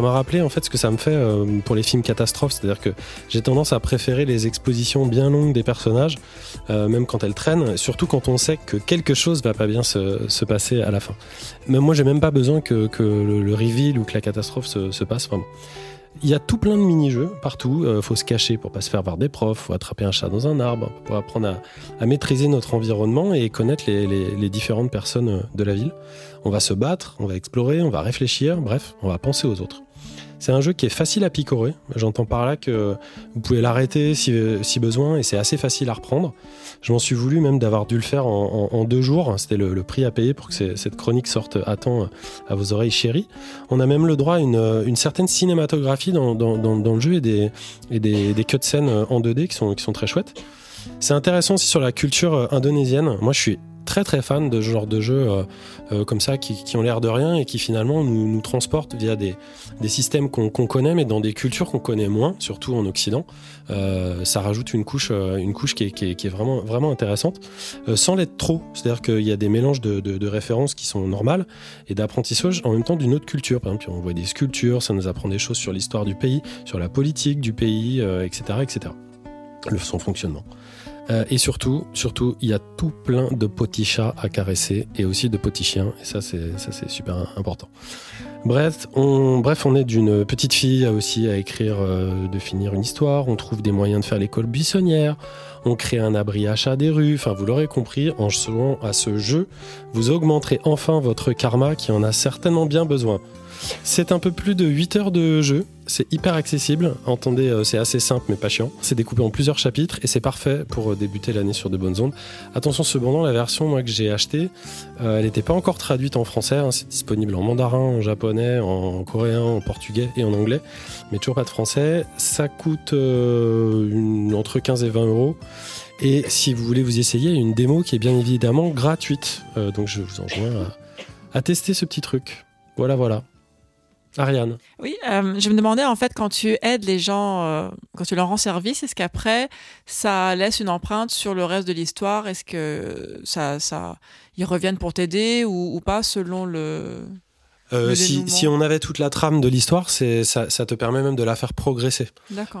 m'a rappelé en fait ce que ça me fait euh, pour les films catastrophes, c'est-à-dire que j'ai tendance à préférer les expositions bien longues des personnages, euh, même quand elles traînent, surtout quand on sait que quelque chose va pas bien se, se passer à la fin. Même moi, j'ai même pas besoin que, le, le reveal ou que la catastrophe se, se passe vraiment. Il y a tout plein de mini-jeux partout. Euh, faut se cacher pour pas se faire voir des profs. Faut attraper un chat dans un arbre pour apprendre à, maîtriser notre environnement et connaître les différentes personnes euh, de la ville. On va se battre, on va explorer, on va réfléchir. Bref, on va penser aux autres. C'est un jeu qui est facile à picorer. J'entends par là que vous pouvez l'arrêter si, besoin et c'est assez facile à reprendre. Je m'en suis voulu même d'avoir dû le faire en, deux jours. C'était le, prix à payer pour que cette chronique sorte à temps à vos oreilles chéries. On a même le droit à une, une certaine cinématographie dans, le jeu et des, cutscenes en 2D qui sont, qui sont très chouettes. C'est intéressant aussi sur la culture euh, indonésienne. Moi, je suis très très fan de ce genre de jeux euh, euh, comme ça qui, ont l'air de rien et qui finalement nous, nous transportent via des, des systèmes qu'on connaît mais dans des cultures qu'on connaît moins, surtout en Occident. Euh, ça rajoute une couche, une couche qui est, qui est- vraiment, vraiment intéressante, sans l'être trop. C'est-à-dire qu'il y a des mélanges de, de- références qui sont normales et d'apprentissage en même temps d'une autre culture. Par exemple, on voit des sculptures, ça nous apprend des choses sur l'histoire du pays, sur la politique du pays, etc., etc. Le, son fonctionnement. Euh, et surtout, surtout, il y a tout plein de petits chats à caresser et aussi de petits chiens. Et ça, c'est ça, c'est super important. Bref, on, bref, on est d'une petite fille aussi à écrire, euh, de finir une histoire. On trouve des moyens de faire l'école buissonnière. On crée un abri à chat des rues. Enfin, vous l'aurez compris, en jouant à ce jeu, vous augmenterez enfin votre karma qui en a certainement bien besoin. C'est un peu plus de 8 heures de jeu. C'est hyper accessible. Entendez, euh, c'est assez simple mais pas chiant. C'est découpé en plusieurs chapitres et c'est parfait pour euh, débuter l'année sur de bonnes ondes. Attention cependant, la version moi, que j'ai achetée, euh, elle n'était pas encore traduite en français. hein. C'est disponible en mandarin, en japonais, en coréen, en portugais et en anglais. Mais toujours pas de français. Ça coûte entre 15 et 20 euros. Et si vous voulez vous essayer, une démo qui est bien évidemment gratuite. Donc je vous enjoins à tester ce petit truc. Voilà, voilà. Ariane. Oui, euh, je me demandais en fait quand tu aides les gens, euh, quand tu leur rends service, est-ce qu'après ça laisse une empreinte sur le reste de l'histoire? Est-ce que ça, ça, ils reviennent pour t'aider ou, ou pas selon le Euh, si, on avait toute la trame de l'histoire, c'est ça, ça te permet même de la faire progresser.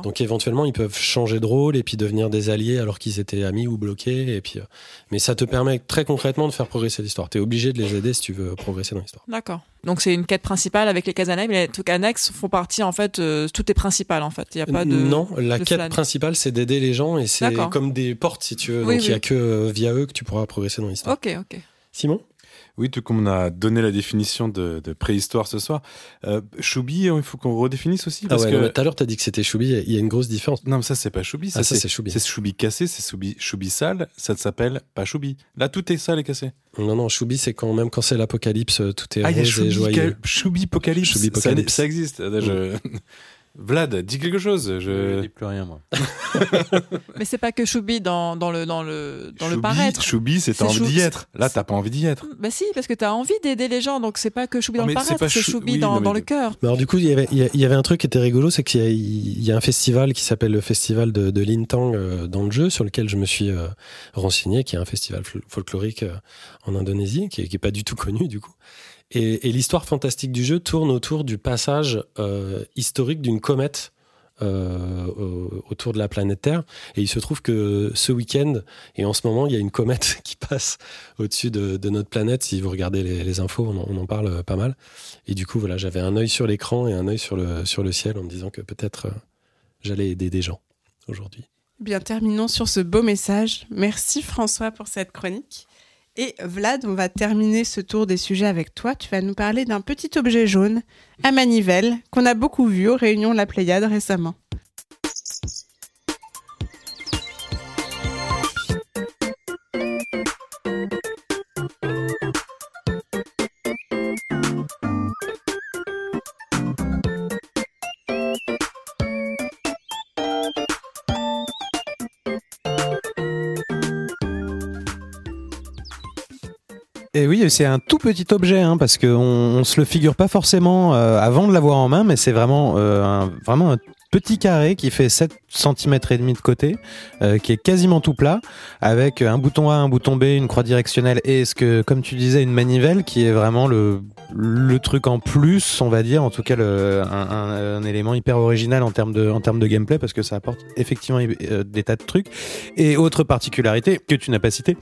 Donc éventuellement, ils peuvent changer de rôle et puis devenir des alliés alors qu'ils étaient amis ou bloqués. Et puis, euh, mais ça te permet très concrètement de faire progresser l'histoire. Tu es obligé de les aider si tu veux progresser dans l'histoire. D'accord. Donc c'est une quête principale avec les cases annexes, mais les trucs annexes font partie en fait, euh, tout est principal en fait. Il y a pas de non, la de quête flan. principale, c'est d'aider les gens et c'est comme des portes si tu veux. Oui, Donc il y a oui. que via eux que tu pourras progresser dans l'histoire. Ok, ok. Simon? Oui, tout comme on a donné la définition de, de préhistoire ce soir, euh, Choubi, il faut qu'on redéfinisse aussi Ah parce ouais, que tout à l'heure, tu as dit que c'était Choubi. Il y a une grosse différence. non, mais ça c'est pas Choubi, ça Ah, ça, c'est Choubi. c'est Choubi cassé, c'est Choubi, Choubi sale, ça s'appelle pas Choubi. Là tout est sale et cassé. Non, non, Choubi, c'est quand même quand c'est l'apocalypse, tout est Ah, il y a rose et joyeux. Choubi Apocalypse. Choubi Ça-. Ça, existe. Je- Vlad, dis quelque chose. Je Je... dis plus rien, moi. Mais c'est pas que Choubi dans, dans le dans le dans le paraître. Choubi, c'est t'as envie d'y être. Là, t'as pas envie d'y être. Bah si, parce que t'as envie d'aider les gens, donc c'est pas que Choubi Ah, dans le mais c'est paraître, pas c'est Chou- Choubi oui, dans, non, mais dans le cœur. Mais alors du coup, il y avait, il y a- il y avait un truc qui était rigolo, c'est qu'il y a, y un festival qui s'appelle le festival de, de Lintang euh, dans le jeu, sur lequel je me suis euh, renseigné, qui est un festival fol- folklorique euh, en Indonésie, qui qui est pas du tout connu du coup. Et, l'histoire fantastique du jeu tourne autour du passage euh, historique d'une comète euh, au- autour de la planète Terre. Et il se trouve que ce week-end et en ce moment, il y a une comète qui passe au-dessus de, notre planète. Si vous regardez les, infos, on en, parle euh, pas mal. Et du coup, voilà, j'avais un œil sur l'écran et un œil sur le, ciel en me disant que peut-être j'allais aider des gens aujourd'hui. Bien, terminons sur ce beau message. Merci François pour cette chronique. Et Vlad, on va terminer ce tour des sujets avec toi. Tu vas nous parler d'un petit objet jaune à manivelle qu'on a beaucoup vu aux réunions de la Pléiade récemment. Et oui, c'est un tout petit objet, hein, parce qu'on on se le figure pas forcément euh, avant de l'avoir en main, mais c'est vraiment, euh, un, vraiment un petit carré qui fait 7 cm et demi de côté, euh, qui est quasiment tout plat, avec un bouton A, un bouton B, une croix directionnelle et ce que, comme tu disais, une manivelle qui est vraiment le, le truc en plus, on va dire, en tout cas un, élément hyper original en termes de, en termes de gameplay, parce que ça apporte effectivement des tas de trucs. Et autre particularité que tu n'as pas cité,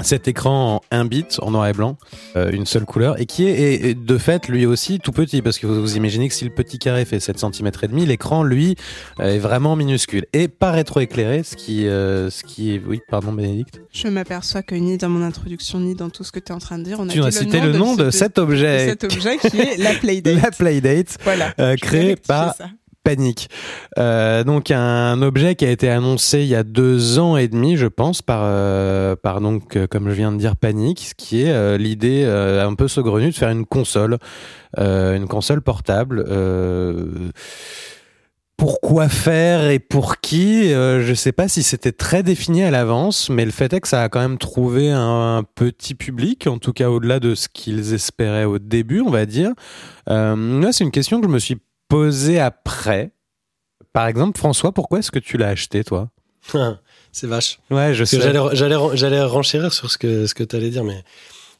cet écran en 1 bit en noir et blanc, euh, une seule couleur, et qui est, et- et de fait lui aussi tout petit, parce que vous, vous imaginez que si le petit carré fait 7 cm et demi, l'écran lui euh, est vraiment minuscule et pas rétroéclairé, ce qui, euh, ce qui est, oui, pardon Bénédicte. Je m'aperçois que ni dans mon introduction ni dans tout ce que tu es en train de dire, on a Tu dit as cité le nom de cet de objet, cet objet qui est la Playdate. la Playdate. Voilà. euh, par ça. Panique. Euh, donc un objet qui a été annoncé il y a deux ans et demi, je pense, par, euh, par donc, euh, comme je viens de dire, Panique, ce qui est l'idée un peu saugrenue de faire une console, une console portable. Pourquoi faire et pour qui? Je sais pas si c'était très défini à l'avance, mais le fait est que ça a quand même trouvé un, petit public, en tout cas au-delà de ce qu'ils espéraient au début, on va dire. C'est une question que je me suis posée après. Par exemple, François, pourquoi est-ce que tu l'as acheté, toi C'est vache. Ouais, je sais. j'allais, renchérir sur ce que, ce que tu allais dire, mais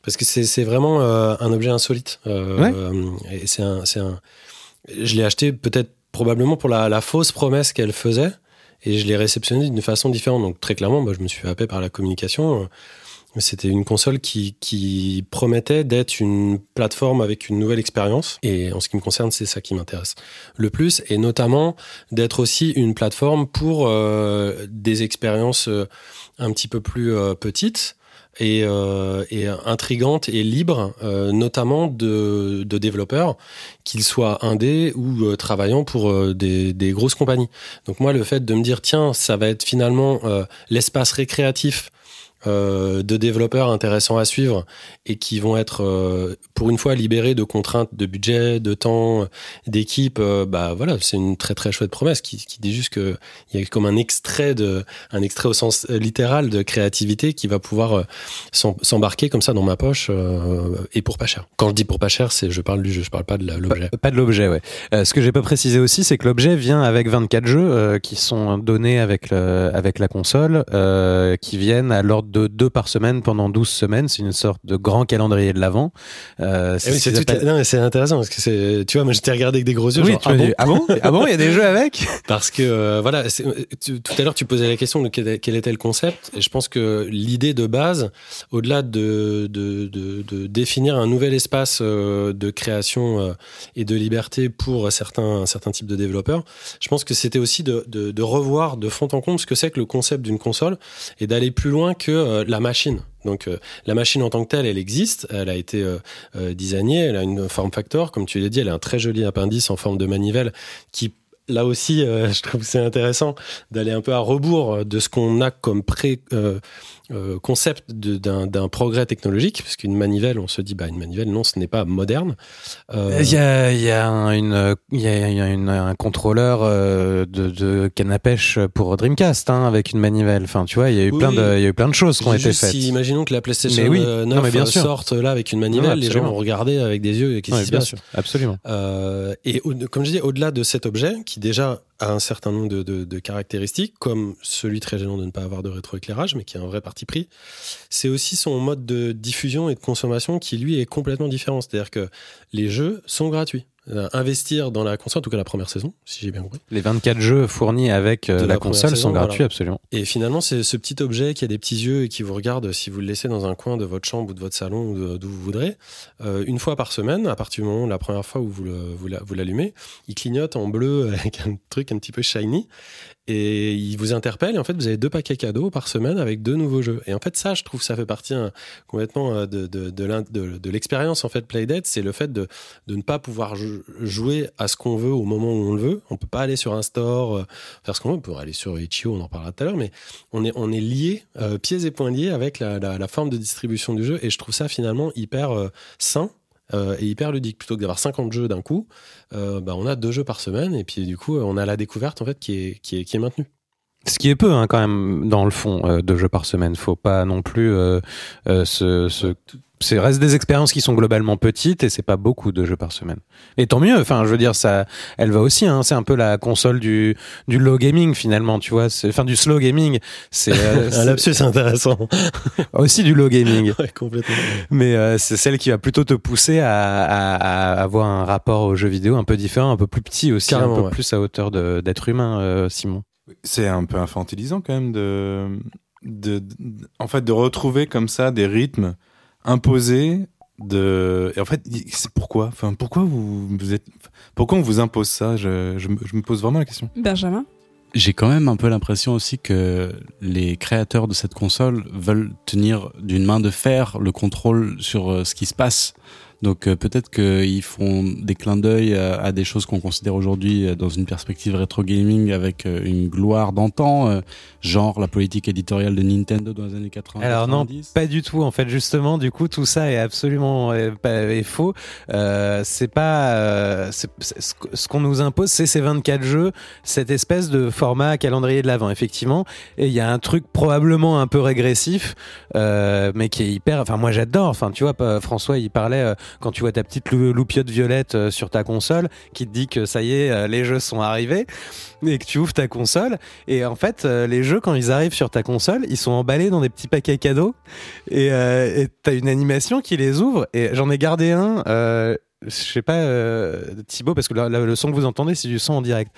parce que c'est, vraiment euh, un objet insolite. Euh, Ouais. et c'est un, c'est un, je l'ai acheté peut-être probablement pour la, la fausse promesse qu'elle faisait, et je l'ai réceptionné d'une façon différente. Donc très clairement, moi, je me suis happer par la communication. C'était une console qui, promettait d'être une plateforme avec une nouvelle expérience. Et en ce qui me concerne, c'est ça qui m'intéresse le plus. Et notamment d'être aussi une plateforme pour euh, des expériences euh, un petit peu plus euh, petites et, euh, et intrigantes et libres, euh, notamment de, développeurs, qu'ils soient indés ou travaillant pour des, grosses compagnies. Donc moi, le fait de me dire, tiens, ça va être finalement l'espace récréatif euh, de développeurs intéressants à suivre et qui vont être euh, pour une fois libérés de contraintes de budget, de temps, d'équipe, euh, bah voilà, c'est une très très chouette promesse qui, dit juste que il y a comme un extrait de un extrait au sens littéral de créativité qui va pouvoir s'em- s'embarquer comme ça dans ma poche et pour pas cher. Quand je dis pour pas cher, c'est je parle du jeu, je parle pas de l'objet. Pas, de l'objet, ouais. Ce que j'ai pas précisé aussi, c'est que l'objet vient avec 24 jeux qui sont donnés avec, avec la console, qui viennent à l'ordre de deux par semaine pendant 12 semaines. C'est une sorte de grand calendrier de l'avant. Euh, Eh oui, c'est intéressant parce que c'est tu vois moi je t'ai regardé avec des gros yeux Oui, genre, tu ah m'as bon dit, ah bon? Ah bon, il y a des jeux avec? Parce que euh, voilà, tu- tout à l'heure tu posais la question de quel, quel était le concept, et je pense que l'idée de base, au-delà de, de, de, de définir un nouvel espace euh, de création euh, et de liberté pour certains, certains types de développeurs, je pense que c'était aussi de revoir de fond en comble ce que c'est que le concept d'une console et d'aller plus loin que euh, la machine. Donc euh, la machine en tant que telle, elle existe, elle a été euh, designée, elle a une forme factor, comme tu l'as dit, elle a un très joli appendice en forme de manivelle qui là aussi, euh, je trouve que c'est intéressant d'aller un peu à rebours de ce qu'on a comme pré euh, euh, d'un progrès technologique, parce qu'une manivelle, on se dit, bah une manivelle, non, ce n'est pas moderne. Euh, Il y a, il y a, un, une, il y a, une- un contrôleur de, de canne à pêche pour Dreamcast hein, avec une manivelle. Enfin, tu vois, il y a eu Oui. plein de, il y a eu plein de choses qui ont été faites. Si, imaginons que la PlayStation Mais oui. euh, Non, 9 mais bien euh, sûr. sorte là avec une manivelle, Non, les gens vont regarder avec des yeux, qu'est-ce qui se passe absolument. Et au- comme je dis, au-delà de cet objet, qui déjà a un certain nombre de, de- caractéristiques, comme celui très gênant de ne pas avoir de rétroéclairage, mais qui est un vrai parti pris, c'est aussi son mode de diffusion et de consommation qui, lui, est complètement différent. C'est-à-dire que les jeux sont gratuits. Euh, Investir dans la console, en tout cas la première saison, si j'ai bien compris. Les 24 jeux fournis avec euh, la, console saison, sont gratuits, voilà. absolument. Et finalement, c'est ce petit objet qui a des petits yeux et qui vous regarde si vous le laissez dans un coin de votre chambre ou de votre salon ou d'où vous voudrez, euh, une fois par semaine, à partir du moment où la première fois où vous l'allumez, il clignote en bleu avec un truc un petit peu shiny et il vous interpelle. Et en fait, vous avez deux paquets cadeaux par semaine avec deux nouveaux jeux. Et en fait, ça, je trouve, ça fait partie hein, complètement euh, de, de, l'expérience en fait Playdead. C'est le fait de, ne pas pouvoir jou- jouer à ce qu'on veut au moment où on le veut. On peut pas aller sur un store euh, faire ce qu'on veut. On peut aller sur Itch.io, on en parlera tout à l'heure, mais on est, on est lié, euh, pieds et poings liés avec la forme de distribution du jeu. Et je trouve ça finalement hyper euh, sain. Euh, et hyper ludique. Plutôt que d'avoir 50 jeux d'un coup euh, bah, on a deux jeux par semaine. Et puis du coup on a la découverte en fait qui est, qui est, qui est maintenue. Ce qui est peu, hein, quand même, dans le fond, euh, de jeux par semaine. Faut pas non plus euh, euh, se, se c'est reste des expériences qui sont globalement petites et c'est pas beaucoup de jeux par semaine. Et tant mieux. Enfin, je veux dire, ça, elle va aussi. Hein, c'est un peu la console du du low gaming finalement, tu vois. C'est, enfin, du slow gaming. C'est, euh, un c'est lapsus intéressant aussi du low gaming. ouais, complètement Mais euh, c'est celle qui va plutôt te pousser à, à, à avoir un rapport aux jeux vidéo un peu différent, un peu plus petit aussi, Carrément, un peu ouais. plus à hauteur de, d'être humain, euh, Simon. C'est un peu infantilisant quand même de, de, de- en fait, de retrouver comme ça des rythmes imposés. De, et en fait, c'est pourquoi? Enfin, pourquoi vous, vous êtes, pourquoi on vous impose ça? Je, je, me- je me pose vraiment la question. Benjamin? J'ai quand même un peu l'impression aussi que les créateurs de cette console veulent tenir d'une main de fer le contrôle sur euh, ce qui se passe. Donc euh, peut-être qu'ils font des clins d'œil à, à des choses qu'on considère aujourd'hui euh, dans une perspective rétro gaming avec euh, une gloire d'antan, genre la politique éditoriale de Nintendo dans les années 80. Alors non, 90. pas du tout. En fait, justement, du coup, tout ça est absolument est faux. C'est pas ce qu'on nous impose, c'est ces 24 jeux, cette espèce de format calendrier de l'avant, effectivement. Et il y a un truc probablement un peu régressif, euh, mais qui est hyper. Enfin, moi, j'adore. Enfin, tu vois, François, il parlait quand tu vois ta petite lou- loupiote violette euh, sur ta console, qui te dit que ça y est, euh, les jeux sont arrivés, et que tu ouvres ta console. Et en fait, euh, les jeux, quand ils arrivent sur ta console, ils sont emballés dans des petits paquets cadeaux. Et euh, t'as une animation qui les ouvre. Et j'en ai gardé un. Euh, je sais pas, euh, Thibaut, parce que le, son que vous entendez, c'est du son en direct.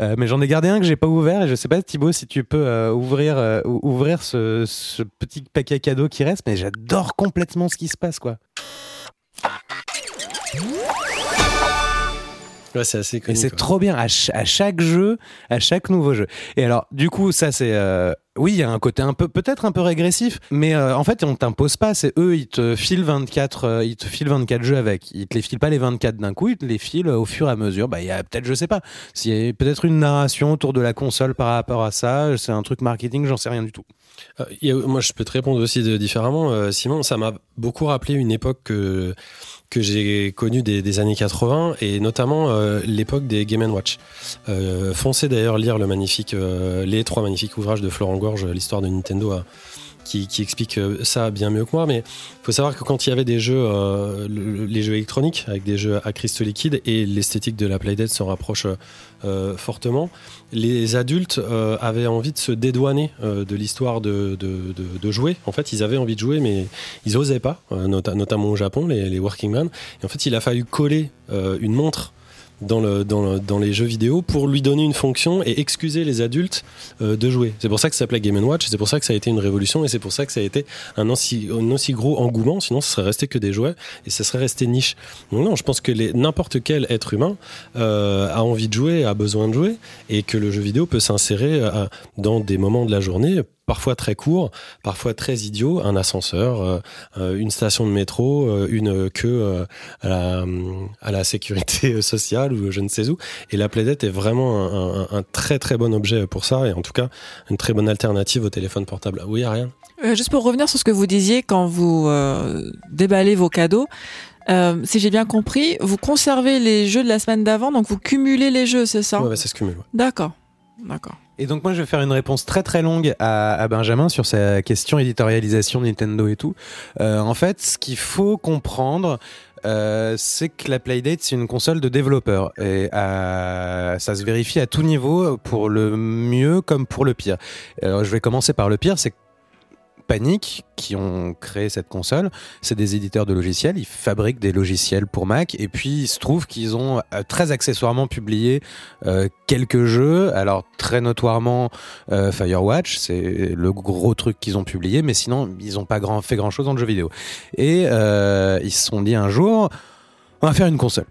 Mais j'en ai gardé un que j'ai pas ouvert. Et je sais pas, Thibaut, si tu peux ouvrir, ou- ouvrir ce, ce petit paquet cadeau qui reste. Mais j'adore complètement ce qui se passe, quoi. Ouais c'est assez Et connu c'est quoi. trop bien à, ch- à chaque jeu, à chaque nouveau jeu. Et alors, du coup, ça c'est, euh, oui, il y a un côté un peu, peut-être un peu régressif, mais euh, en fait, on t'impose pas. C'est eux, ils te filent 24, euh, ils te filent 24 jeux avec. Ils te les filent pas les 24 d'un coup, ils te les filent au fur et à mesure. Bah, il y a peut-être, je sais pas, s'il y a peut-être une narration autour de la console par rapport à ça. C'est un truc marketing, j'en sais rien du tout. Euh, a- moi, je peux te répondre aussi de, différemment. Simon, ça m'a beaucoup rappelé une époque que, que j'ai connue des, années 80 et notamment euh, l'époque des Game Watch. Euh, foncez d'ailleurs lire le magnifique, euh, les trois magnifiques ouvrages de Florent Gorge, l'histoire de Nintendo, qui, explique euh, ça bien mieux que moi. Mais il faut savoir que quand il y avait des jeux, euh, le- les jeux électroniques avec des jeux à cristaux liquides et l'esthétique de la Playdate s'en rapproche euh, fortement, les adultes avaient envie de se dédouaner de l'histoire de, de, jouer. En fait, ils avaient envie de jouer, mais ils osaient pas, nota- notamment au Japon, les, les working men. Et en fait, il a fallu coller une montre dans, le, dans, le- dans les jeux vidéo pour lui donner une fonction et excuser les adultes euh, de jouer. C'est pour ça que ça s'appelait Game Watch, c'est pour ça que ça a été une révolution et c'est pour ça que ça a été un aussi, un aussi gros engouement. Sinon, ce serait resté que des jouets et ça serait resté niche. Donc non, je pense que n'importe quel être humain euh, a envie de jouer, a besoin de jouer et que le jeu vidéo peut s'insérer euh, dans des moments de la journée parfois très courts, parfois très idiots, un ascenseur, euh, euh, une station de métro, euh, une queue à la, à la sécurité sociale ou je ne sais où. Et la Playdate est vraiment un, un, un, très très bon objet pour ça et en tout cas une très bonne alternative au téléphone portable. Oui, Ariane? Euh, Juste pour revenir sur ce que vous disiez quand vous euh, déballez vos cadeaux. Euh, si j'ai bien compris, vous conservez les jeux de la semaine d'avant, donc vous cumulez les jeux, c'est ça? Ouais, bah, ça se cumule. Ouais. D'accord, d'accord. Et donc moi je vais faire une réponse très très longue à, Benjamin sur sa question éditorialisation Nintendo et tout. Euh, en fait, ce qu'il faut comprendre, euh, c'est que la Playdate c'est une console de développeurs et euh, ça se vérifie à tout niveau pour le mieux comme pour le pire. Alors, je vais commencer par le pire, c'est Panic qui ont créé cette console, c'est des éditeurs de logiciels, ils fabriquent des logiciels pour Mac. Et puis il se trouve qu'ils ont euh, très accessoirement publié euh, quelques jeux, alors très notoirement euh, Firewatch, c'est le gros truc qu'ils ont publié, mais sinon ils n'ont pas fait grand chose dans le jeu vidéo. Et ils se sont dit un jour, on va faire une console.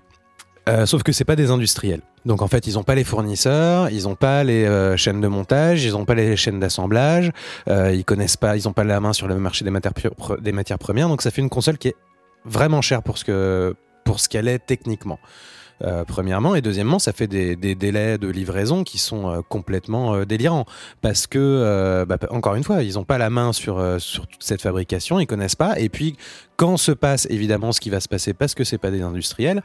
Euh, sauf que c'est pas des industriels. Donc en fait, ils ont pas les fournisseurs, ils ont pas les euh, chaînes de montage, ils ont pas les chaînes d'assemblage, euh, ils connaissent pas, ils ont pas la main sur le marché des matières, premières. Donc ça fait une console qui est vraiment chère pour ce que pour ce qu'elle est techniquement. Premièrement et deuxièmement ça fait des, délais de livraison qui sont complètement délirants parce que bah, encore une fois ils n'ont pas la main sur sur toute cette fabrication ils connaissent pas et puis quand se passe évidemment ce qui va se passer parce que c'est pas des industriels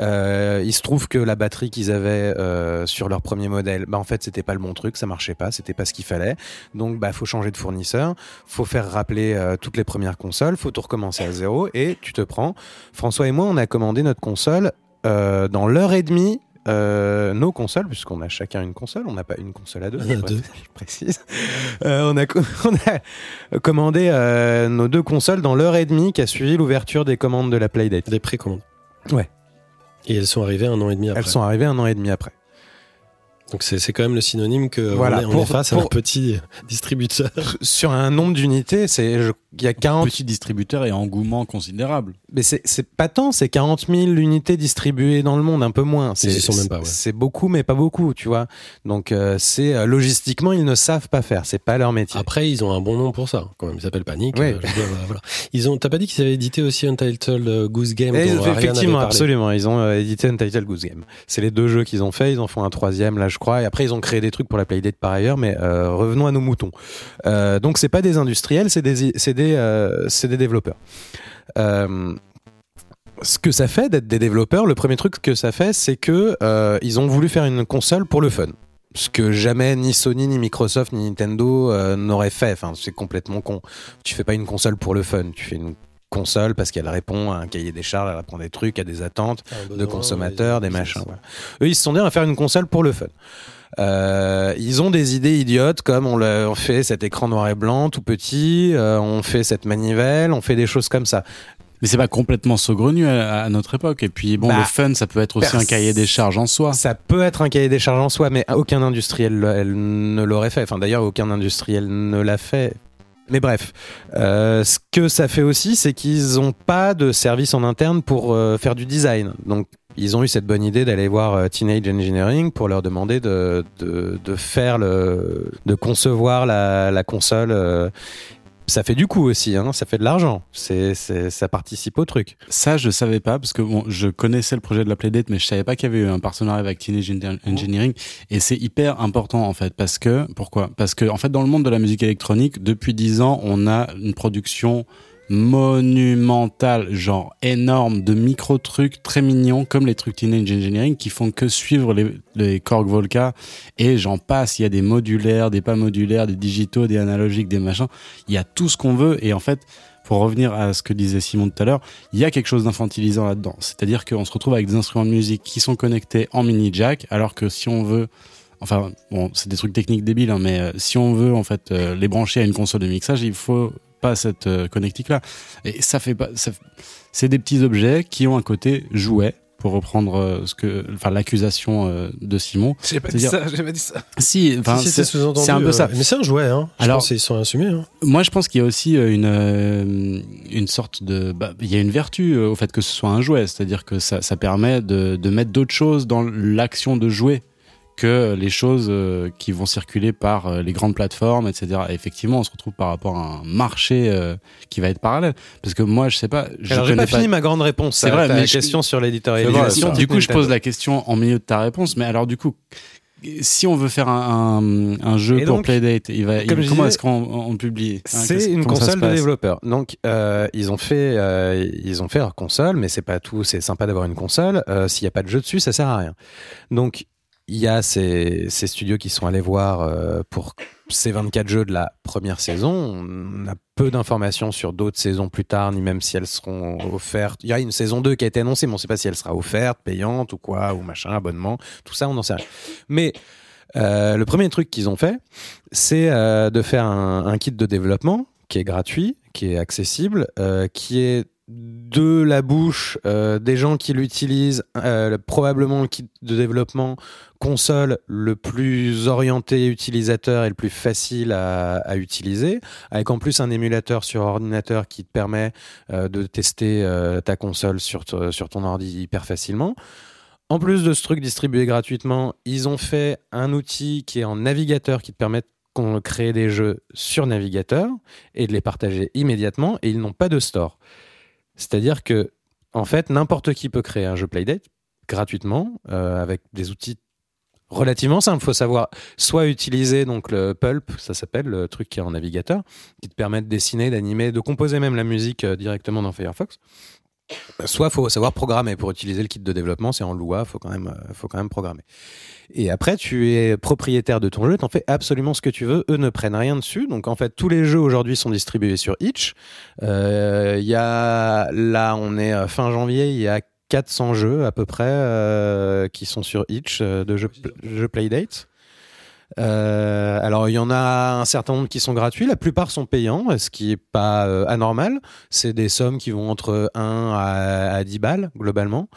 euh, il se trouve que la batterie qu'ils avaient euh, sur leur premier modèle, bah en fait c'était pas le bon truc, ça marchait pas, c'était pas ce qu'il fallait. Donc bah faut changer de fournisseur, faut faire rappeler euh, toutes les premières consoles, faut tout recommencer à zéro et tu te prends. François et moi on a commandé notre console dans l'heure et demie euh, nos consoles, puisqu'on a chacun une console, on n'a pas une console à deux, On a deux. je précise. Euh, on, a, on a commandé euh, nos deux consoles dans l'heure et demie qui a suivi l'ouverture des commandes de la Playdate. Des précommandes. Ouais. Et elles sont arrivées un an et demi après. Elles sont arrivées un an et demi après. Donc c'est c'est quand même le synonyme que Voilà, on est, on pour- est face à un petit distributeur. Sur un nombre d'unités, c'est il y a 40 Petit distributeur et engouement considérable. Mais c'est pas tant, c'est 40 000 unités distribuées dans le monde, un peu moins. C'est Ils y sont même pas, ouais. c'est beaucoup, mais pas beaucoup, tu vois. Donc euh, c'est euh, logistiquement, ils ne savent pas faire, c'est pas leur métier. Après, ils ont un bon nom pour ça. Quand même, ils s'appellent Panic. Oui. Euh, voilà. Ils ont. T'as pas dit qu'ils avaient édité aussi Untitled euh, Goose Game Et dont Ariane avait effectivement, parlé. absolument. Ils ont euh, édité Untitled Goose Game. C'est les deux jeux qu'ils ont fait. Ils en font un troisième, là, je crois. Et après, ils ont créé des trucs pour la Playdate par ailleurs. Mais euh, revenons à nos moutons. Euh, donc, c'est pas des industriels, c'est des, c'est des, euh, c'est des développeurs. Ce que ça fait d'être des développeurs, le premier truc que ça fait, c'est que ils ont voulu faire une console pour le fun. Ce que jamais ni Sony, ni Microsoft, ni Nintendo n'auraient fait. Enfin, c'est complètement con. Tu fais pas une console pour le fun. Tu fais une console parce qu'elle répond à un cahier des charges, elle répond des trucs, à des attentes de consommateurs, des- des machins. voilà. Eux, ils se sont dit, on va faire une console pour le fun. Euh, ils ont des idées idiotes comme on, on fait cet écran noir et blanc tout petit, euh, on fait cette manivelle, on fait des choses comme ça. Mais c'est pas complètement saugrenu à, à notre époque. Et puis bon, Bah, le fun, ça peut être aussi un cahier des charges en soi. Ça peut être un cahier des charges en soi, mais aucun industriel le- elle ne l'aurait fait. Enfin, d'ailleurs, aucun industriel ne l'a fait. Mais bref, euh, ce que ça fait aussi, c'est qu'ils n'ont pas de service en interne pour euh, faire du design. Donc, ils ont eu cette bonne idée d'aller voir euh, Teenage Engineering pour leur demander de, de, de faire le, de concevoir la, la console. Ça fait du coup aussi, hein, ça fait de l'argent. C'est, c'est, ça participe au truc. Ça, je savais pas parce que bon, je connaissais le projet de la Playdate, mais je savais pas qu'il y avait eu un partenariat avec Teenage Eng- Engineering. Et c'est hyper important en fait parce que pourquoi? Parce que en fait, dans le monde de la musique électronique, depuis dix ans, on a une production monumentale, genre énorme, de micro trucs très mignons comme les trucs Teenage Engineering qui font que suivre les, les Korg Volca et j'en passe. Il y a des modulaires, des pas modulaires, des digitaux, des analogiques, des machins. Il y a tout ce qu'on veut et en fait pour revenir à ce que disait Simon tout à l'heure, il y a quelque chose d'infantilisant là-dedans. C'est-à-dire qu'on se retrouve avec des instruments de musique qui sont connectés en mini jack, alors que si on veut, enfin, bon, c'est des trucs techniques débiles, hein, mais euh, si on veut en fait euh, les brancher à une console de mixage, il faut pas cette euh, connectique-là. Et ça fait pas, ça- c'est des petits objets qui ont un côté jouet. Pour reprendre euh, ce que, enfin l'accusation euh, de Simon. J'ai pas dit ça, j'ai pas dit ça. Si, enfin, Si, si, c'est- c'est sous-entendu, c'est un peu euh, ça. Mais c'est un jouet, hein. Je Alors- pense qu'ils sont assumés. Hein. Moi, je pense qu'il y a aussi une euh, une sorte de, bah, il y a une vertu euh, au fait que ce soit un jouet, c'est-à-dire que ça, ça permet de, de mettre d'autres choses dans l'action de jouer que les choses euh, qui vont circuler par euh, les grandes plateformes, etc. Et effectivement, on se retrouve par rapport à un marché euh, qui va être parallèle. Parce que moi, je sais pas. Je Alors, j'ai connais pas, fini ma grande réponse. C'est vrai, mais je- question sur l'éditorialisation. du coup, je pose la question en milieu de ta réponse. Mais alors, du coup, si on veut faire un, un, un jeu pour Playdate, il va, il- comment disais, est-ce qu'on on publie hein, C'est une console de développeurs. Donc euh, ils ont fait euh, ils ont fait leur console, mais c'est pas tout. C'est sympa d'avoir une console. Euh, S'il y a pas de jeu dessus, ça sert à rien. Donc il y a ces, studios qui sont allés voir euh, pour ces 24 jeux de la première saison. On a peu d'informations sur d'autres saisons plus tard, ni même si elles seront offertes. Il y a une saison 2 qui a été annoncée, mais on sait pas si elle sera offerte, payante ou quoi, ou machin, abonnement. Tout ça, on n'en sait rien. Mais euh, le premier truc qu'ils ont fait, c'est euh, de faire un, kit de développement qui est gratuit, qui est accessible, qui est de la bouche des gens qui l'utilisent, probablement le kit de développement console le plus orienté utilisateur et le plus facile à, utiliser, avec en plus un émulateur sur ordinateur qui te permet euh, de tester euh, ta console sur, sur ton ordi hyper facilement. En plus de ce truc distribué gratuitement, ils ont fait un outil qui est en navigateur qui te permet de créer des jeux sur navigateur et de les partager immédiatement et ils n'ont pas de store. C'est-à-dire que, en fait, n'importe qui peut créer un jeu Playdate gratuitement euh, avec des outils relativement simples. Il faut savoir soit utiliser donc le Pulp, ça s'appelle le truc qui est en navigateur, qui te permet de dessiner, d'animer, de composer même la musique euh, directement dans Firefox. Soit faut savoir programmer pour utiliser le kit de développement, c'est en Lua, faut quand même, euh, faut quand même programmer. Et après, tu es propriétaire de ton jeu, t'en fais absolument ce que tu veux. Eux ne prennent rien dessus. Donc en fait, tous les jeux aujourd'hui sont distribués sur Itch. Euh, y a là, on est fin janvier, il y a 400 jeux à peu près euh, qui sont sur Itch euh, de jeux, jeux Playdate. Euh, alors il y en a un certain nombre qui sont gratuits, la plupart sont payants, ce qui est pas anormal. C'est des sommes qui vont entre 1 à, à 10 balles globalement.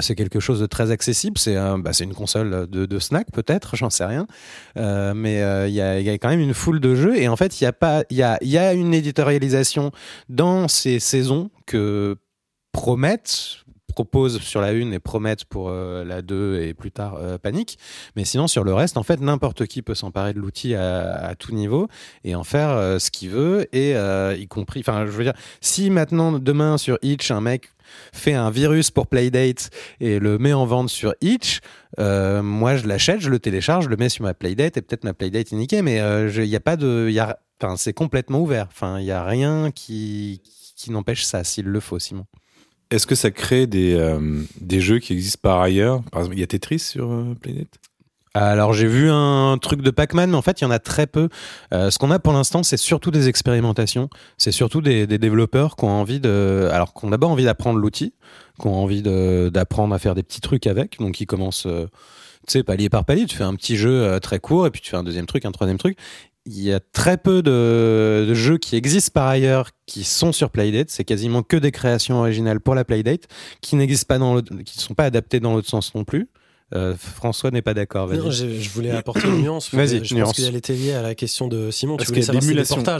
C'est quelque chose de très accessible. C'est un- bah, une console de, de snack peut-être, j'en sais rien. Mais il y, a, il y a quand même une foule de jeux et en fait il y a pas, il y a, il y a une éditorialisation dans ces saisons que promettent proposent sur la une et promettent pour euh, la 2 et plus tard euh, Panique. Mais sinon, sur le reste, en fait, n'importe qui peut s'emparer de l'outil à, tout niveau et en faire euh, ce qu'il veut, et y compris. Enfin, je veux dire, si maintenant, demain, sur Itch, un mec fait un virus pour Playdate et le met en vente sur Itch, moi, je l'achète, je le télécharge, je le mets sur ma Playdate et peut-être ma Playdate est niquée, mais il n'y a pas de. enfin, c'est complètement ouvert. Enfin, il n'y a rien qui, qui n'empêche ça, s'il le faut, Simon. Est-ce que ça crée des, euh, des jeux qui existent par ailleurs? Par exemple, il y a Tetris sur euh, Playdate Alors j'ai vu un truc de Pac-Man, mais en fait il y en a très peu. Euh, ce qu'on a pour l'instant, c'est surtout des expérimentations. C'est surtout des, développeurs qui ont envie de, alors qui ont d'abord envie d'apprendre l'outil, qui ont envie d'apprendre à faire des petits trucs avec. Donc ils commencent, euh, tu sais, palier par palier. Tu fais un petit jeu très court et puis tu fais un deuxième truc, un troisième truc. Il y a très peu de, jeux qui existent par ailleurs qui sont sur Playdate. C'est quasiment que des créations originales pour la Playdate qui n'existent pas dans qui ne sont pas adaptées dans l'autre sens non plus. Euh, François n'est pas d'accord. Non, je, je voulais apporter une nuance. Vas-y, je nuance. pense qu'elle était liée à la question de Simon. Tu Parce voulais savoir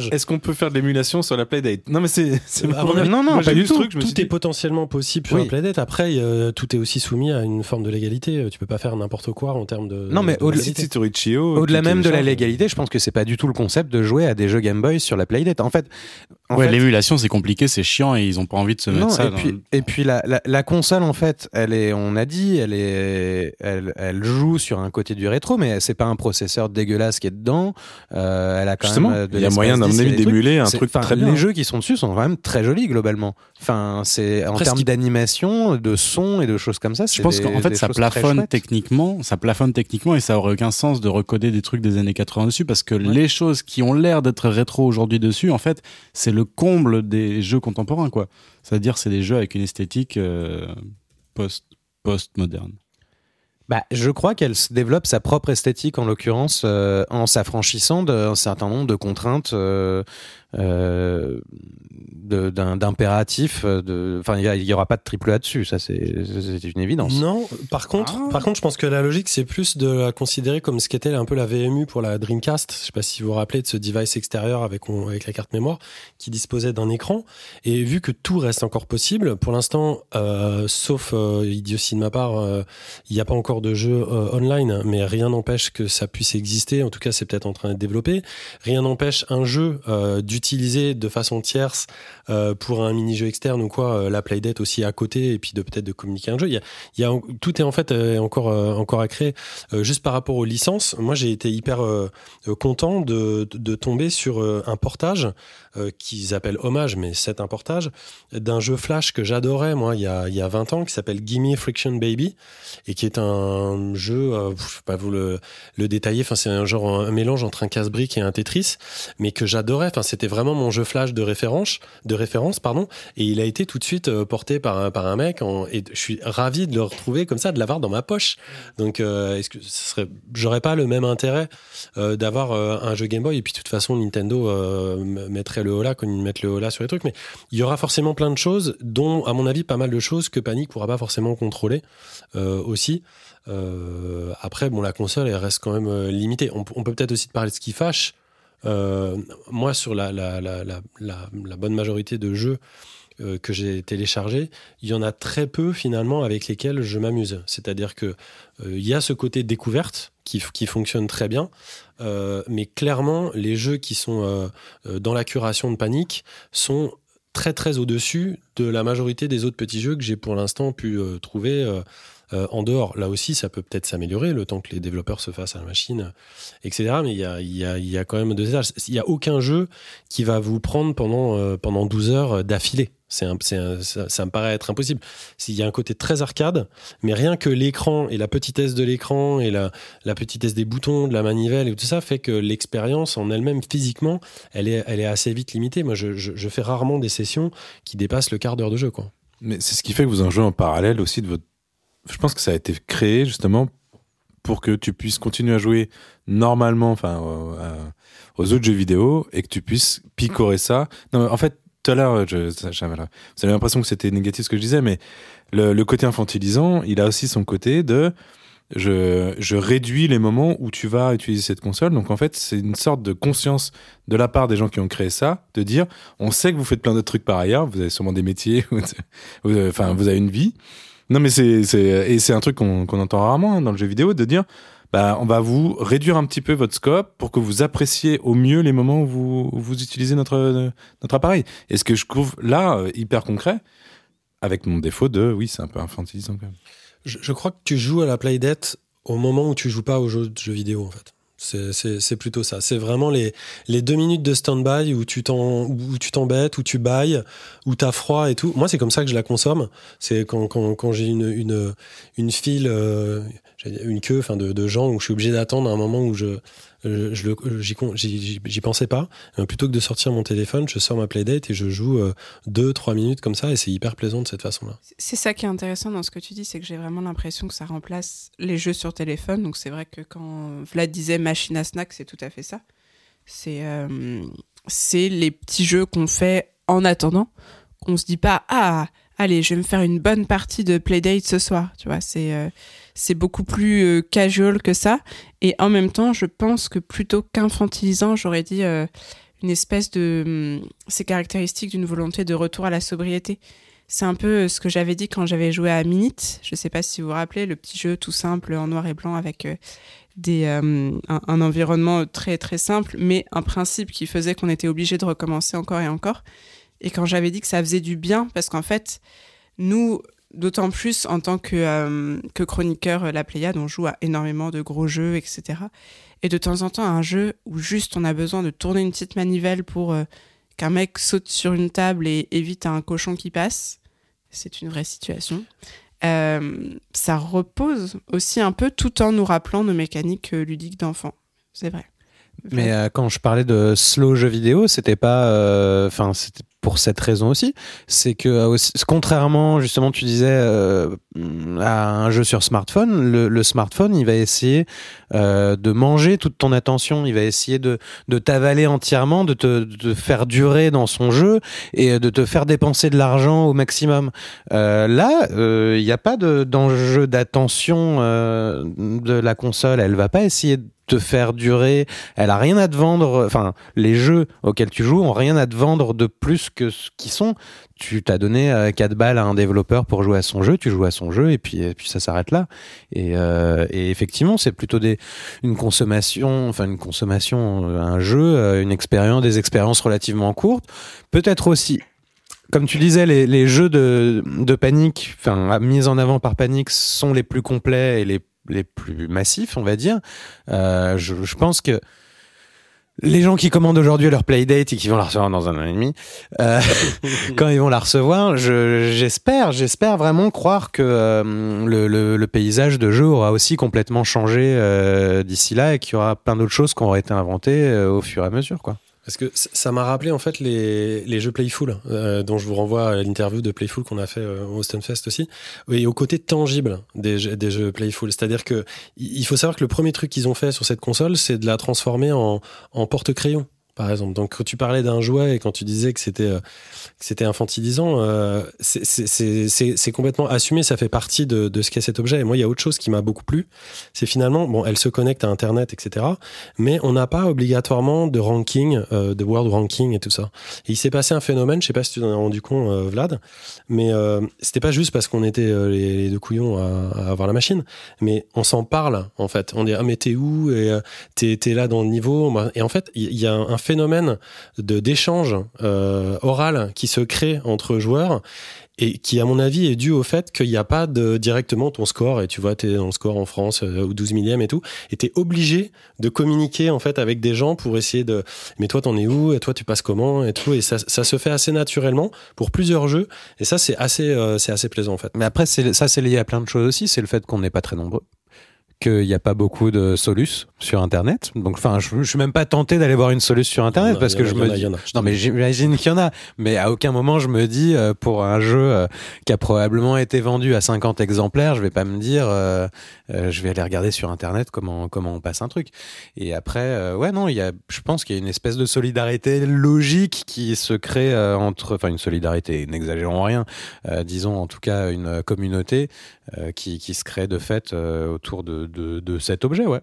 si. Est-ce qu'on peut faire de l'émulation sur la Playdate? Non, mais c'est. c'est Euh, non, non, Moi, pas j'ai du tout. truc, je me suis Tout est dit- potentiellement possible sur Oui. un Playdate. Après, euh, tout est aussi soumis à une forme de légalité. Tu peux pas faire n'importe quoi en termes de. Non, mais de au-delà- Au-delà tu même de la légalité, je pense que c'est pas du tout le concept de jouer à des jeux Game Boy sur la Playdate. En fait, en ouais, fait- l'émulation, c'est compliqué, c'est chiant et ils ont pas envie de se mettre non, ça. et dans- puis, et puis la, la, la console, en fait, elle est, on a dit, elle est, elle, elle joue sur un côté du rétro, mais c'est pas un processeur dégueulasse qui est dedans. Euh, elle a quand Justement, même. euh, il y a moyen, et avis, d'émuler un truc très bien. Les jeux qui sont dessus sont quand même très jolis globalement. Enfin, c'est en termes d'animation, de son et de choses comme ça. Je pense qu'en fait ça plafonne techniquement, ça plafonne techniquement et ça aurait aucun sens de recoder des trucs des années 80 dessus parce que les choses qui ont l'air d'être rétro aujourd'hui dessus, en fait, c'est le comble des jeux contemporains quoi. C'est-à-dire c'est des jeux avec une esthétique euh, post post moderne. Bah, je crois qu'elle développe sa propre esthétique en l'occurrence euh, en s'affranchissant d'un certain nombre de contraintes. euh, d'impératif. de- Enfin, il y, aura pas de triple A dessus, ça c'est une évidence. Non, par contre, Ah. par contre, je pense que la logique, c'est plus de la considérer comme ce qu'était un peu la VMU pour la Dreamcast. Je sais pas si vous vous rappelez de ce device extérieur avec, on- avec la carte mémoire qui disposait d'un écran. Et vu que tout reste encore possible, pour l'instant, euh, sauf euh, idiotie de ma part, euh, il n'y a pas encore de jeu euh, online, mais rien n'empêche que ça puisse exister. En tout cas, c'est peut-être en train d'être développé. Rien n'empêche un jeu euh, d'utiliser de façon tierce euh, pour un mini-jeu externe ou quoi, euh, la Playdate aussi à côté, et puis de peut-être de communiquer un jeu. Il y a, tout est en fait euh, encore, encore à créer. Juste par rapport aux licences, moi j'ai été hyper content de, de, tomber sur un portage qu'ils appellent Hommage, mais c'est un portage d'un jeu Flash que j'adorais moi il y, a, il y a 20 ans qui s'appelle Gimme Friction Baby et qui est un jeu, je vais pas vous le, le détailler, c'est un genre un mélange entre un casse-brique et un Tetris, mais que j'adorais. C'était vraiment mon jeu Flash de référence, de référence pardon, et il a été tout de suite euh, porté par un, par un mec en- et je suis ravi de le retrouver comme ça, de l'avoir dans ma poche. Donc euh, est-ce que ce serait, j'aurais pas le même intérêt euh, d'avoir un jeu Game Boy? Et puis de toute façon Nintendo mettrait le Hola comme ils mettent le Hola sur les trucs, mais il y aura forcément plein de choses, dont à mon avis pas mal de choses que Panic pourra pas forcément contrôler aussi. Après, bon, la console, elle reste quand même limitée. On, on peut peut-être aussi te parler de ce qui fâche. Euh, moi, sur la, bonne majorité de jeux euh, que j'ai téléchargés, il y en a très peu finalement avec lesquels je m'amuse. C'est-à-dire que euh, il y a ce côté découverte qui, fonctionne très bien, mais clairement, les jeux qui sont dans la curation de panique sont très très au-dessus de la majorité des autres petits jeux que j'ai pour l'instant pu trouver euh, en dehors. Là aussi, ça peut peut-être s'améliorer le temps que les développeurs se fassent à la machine, euh, etc. Mais il y a, il il quand même deux étages. Il n'y a aucun jeu qui va vous prendre pendant, euh, pendant 12 heures d'affilée. C'est ça, ça me paraît être impossible. S'il y a un côté très arcade, mais rien que l'écran et la petitesse de l'écran et la, la petitesse des boutons, de la manivelle et tout ça fait que l'expérience en elle-même physiquement, elle est, elle est assez vite limitée. Moi, je, je, je fais rarement des sessions qui dépassent le quart d'heure de jeu, quoi. Mais c'est ce qui fait que vous en jouez en parallèle aussi de votre. Je pense que ça a été créé justement pour que tu puisses continuer à jouer normalement, enfin, euh, aux autres jeux vidéo et que tu puisses picorer ça. Non, en fait, tout à l'heure, vous avez l'impression que c'était négatif ce que je disais, mais le, côté infantilisant, il a aussi son côté de je, je réduis les moments où tu vas utiliser cette console. Donc en fait, c'est une sorte de conscience de la part des gens qui ont créé ça, de dire, on sait que vous faites plein d'autres trucs par ailleurs, vous avez sûrement des métiers, enfin, vous avez une vie. Non, mais c'est, et c'est un truc qu'on, qu'on entend rarement hein, dans le jeu vidéo, de dire, bah, on va vous réduire un petit peu votre scope pour que vous appréciez au mieux les moments où vous, où vous utilisez notre, notre appareil. Et ce que je trouve là, euh, hyper concret, avec mon défaut de, oui, c'est un peu infantilisant quand même. Je, je crois que tu joues à la Playdate au moment où tu joues pas aux jeux, jeux vidéo, en fait. C'est- plutôt ça. C'est vraiment les, les deux minutes de stand-by où tu t'en- où tu t'embêtes, où tu bailles, où t'as froid et tout. Moi, c'est comme ça que je la consomme. C'est quand, quand, quand j'ai une, une, une file, euh, une queue de, de gens où je suis obligé d'attendre un moment où je, je le- j'y pensais pas. Euh, plutôt que de sortir mon téléphone, je sors ma Playdate et je joue euh, deux, trois minutes comme ça et c'est hyper plaisant de cette façon-là. C'est ça qui est intéressant dans ce que tu dis, c'est que j'ai vraiment l'impression que ça remplace les jeux sur téléphone. Donc c'est vrai que quand Vlad disait machine à snack, c'est tout à fait ça. C'est euh, les petits jeux qu'on fait en attendant. On se dit pas ah allez je vais me faire une bonne partie de Playdate ce soir. Tu vois c'est euh, c'est beaucoup plus euh, casual que ça. Et en même temps je pense que plutôt qu'infantilisant j'aurais dit euh, une espèce de hum, c'est caractéristique d'une volonté de retour à la sobriété. C'est un peu ce que j'avais dit quand j'avais joué à Minute. Je sais pas si vous vous rappelez, le petit jeu tout simple en noir et blanc avec euh, des, euh, un, un environnement très très simple, mais un principe qui faisait qu'on était obligé de recommencer encore et encore. Et quand j'avais dit que ça faisait du bien, parce qu'en fait, nous, d'autant plus en tant que, euh, que chroniqueur euh, La Pléiade, on joue à énormément de gros jeux, etc. Et de temps en temps, un jeu où juste on a besoin de tourner une petite manivelle pour euh, qu'un mec saute sur une table et évite un cochon qui passe, c'est une vraie situation. Euh, ça repose aussi un peu tout en nous rappelant nos mécaniques ludiques d'enfant. C'est vrai. Mais euh, quand je parlais de slow jeux vidéo, c'était pas, euh, enfin, c'était pour cette raison aussi, c'est que euh, contrairement justement tu disais euh, à un jeu sur smartphone, le, smartphone il va essayer euh, de manger toute ton attention, il va essayer de, de t'avaler entièrement, de te faire durer dans son jeu et de te faire dépenser de l'argent au maximum. Là, il n'y a pas de- d'enjeu d'attention de la console, elle va pas essayer de te faire durer, elle a rien à te vendre, enfin les jeux auxquels tu joues ont rien à te vendre de plus que ce qu'ils sont. Tu t'as donné euh, 4 balles à un développeur pour jouer à son jeu, tu joues à son jeu et puis, et puis ça s'arrête là. Et, euh, et effectivement, c'est plutôt des, une consommation, enfin une consommation, euh, un jeu, euh, une expérience, des expériences relativement courtes. Peut-être aussi comme tu disais, les, les jeux de, de panique, enfin mis en avant par panique, sont les plus complets et les, les plus massifs, on va dire. Euh, je, pense que les gens qui commandent aujourd'hui leur Playdate et qui vont la recevoir dans un an et demi, euh, quand ils vont la recevoir, je- j'espère, j'espère vraiment croire que euh, le, paysage de jeu aura aussi complètement changé d'ici là et qu'il y aura plein d'autres choses qui auront été inventées au fur et à mesure, quoi. Parce que ça m'a rappelé en fait les, les jeux Playful, euh, dont je vous renvoie à l'interview de Playful qu'on a fait euh, au Stunfest aussi, et au côté tangible des jeux, des jeux Playful. C'est-à-dire que il faut savoir que le premier truc qu'ils ont fait sur cette console, c'est de la transformer en, en porte-crayon. Par exemple, donc quand tu parlais d'un jouet et quand tu disais que c'était euh, infantilisant, euh, c'est- complètement assumé. Ça fait partie de, de ce qu'est cet objet. Et moi, il y a autre chose qui m'a beaucoup plu. C'est finalement, bon, elle se connecte à Internet, etc mais on n'a pas obligatoirement de ranking, euh, de world ranking et tout ça. Il s'est passé un phénomène, je sais pas si tu t'en as rendu compte, euh, Vlad, mais euh, c'était pas juste parce qu'on était les, deux couillons à, avoir la machine, mais on s'en parle en fait. On dit ah mais t'es où? Et t'es là dans le niveau. Et en fait, il y, a un phénomène de d'échange euh, oral qui se crée entre joueurs et qui, à mon avis, est dû au fait qu'il n'y a pas de directement ton score, et tu vois, tu es dans le score en France, euh, ou 12 millième et tout, et tu es obligé de communiquer en fait avec des gens pour essayer de mais toi t'en es où? Et toi tu passes comment? Et tout. Et ça, ça se fait assez naturellement pour plusieurs jeux. Et ça c'est assez euh, c'est assez plaisant en fait. Mais après, ça, c'est lié à plein de choses aussi. C'est le fait qu'on n'est pas très nombreux. Qu'il n'y a pas beaucoup de solus sur Internet. Donc, enfin, je, je suis même pas tenté d'aller voir une solus sur Internet a, parce que a, je me a, dis. Non, mais j'imagine qu'il y en a. Mais à aucun moment, je me dis, euh, pour un jeu euh, qui a probablement été vendu à 50 exemplaires, je vais pas me dire, euh, je vais aller regarder sur Internet comment, comment on passe un truc. Et après, ouais, non, il y a, je pense qu'il y a une espèce de solidarité logique qui se crée entre, enfin, une solidarité, n'exagérons rien, disons en tout cas une communauté qui, qui se crée de fait autour de, de, cet objet, ouais.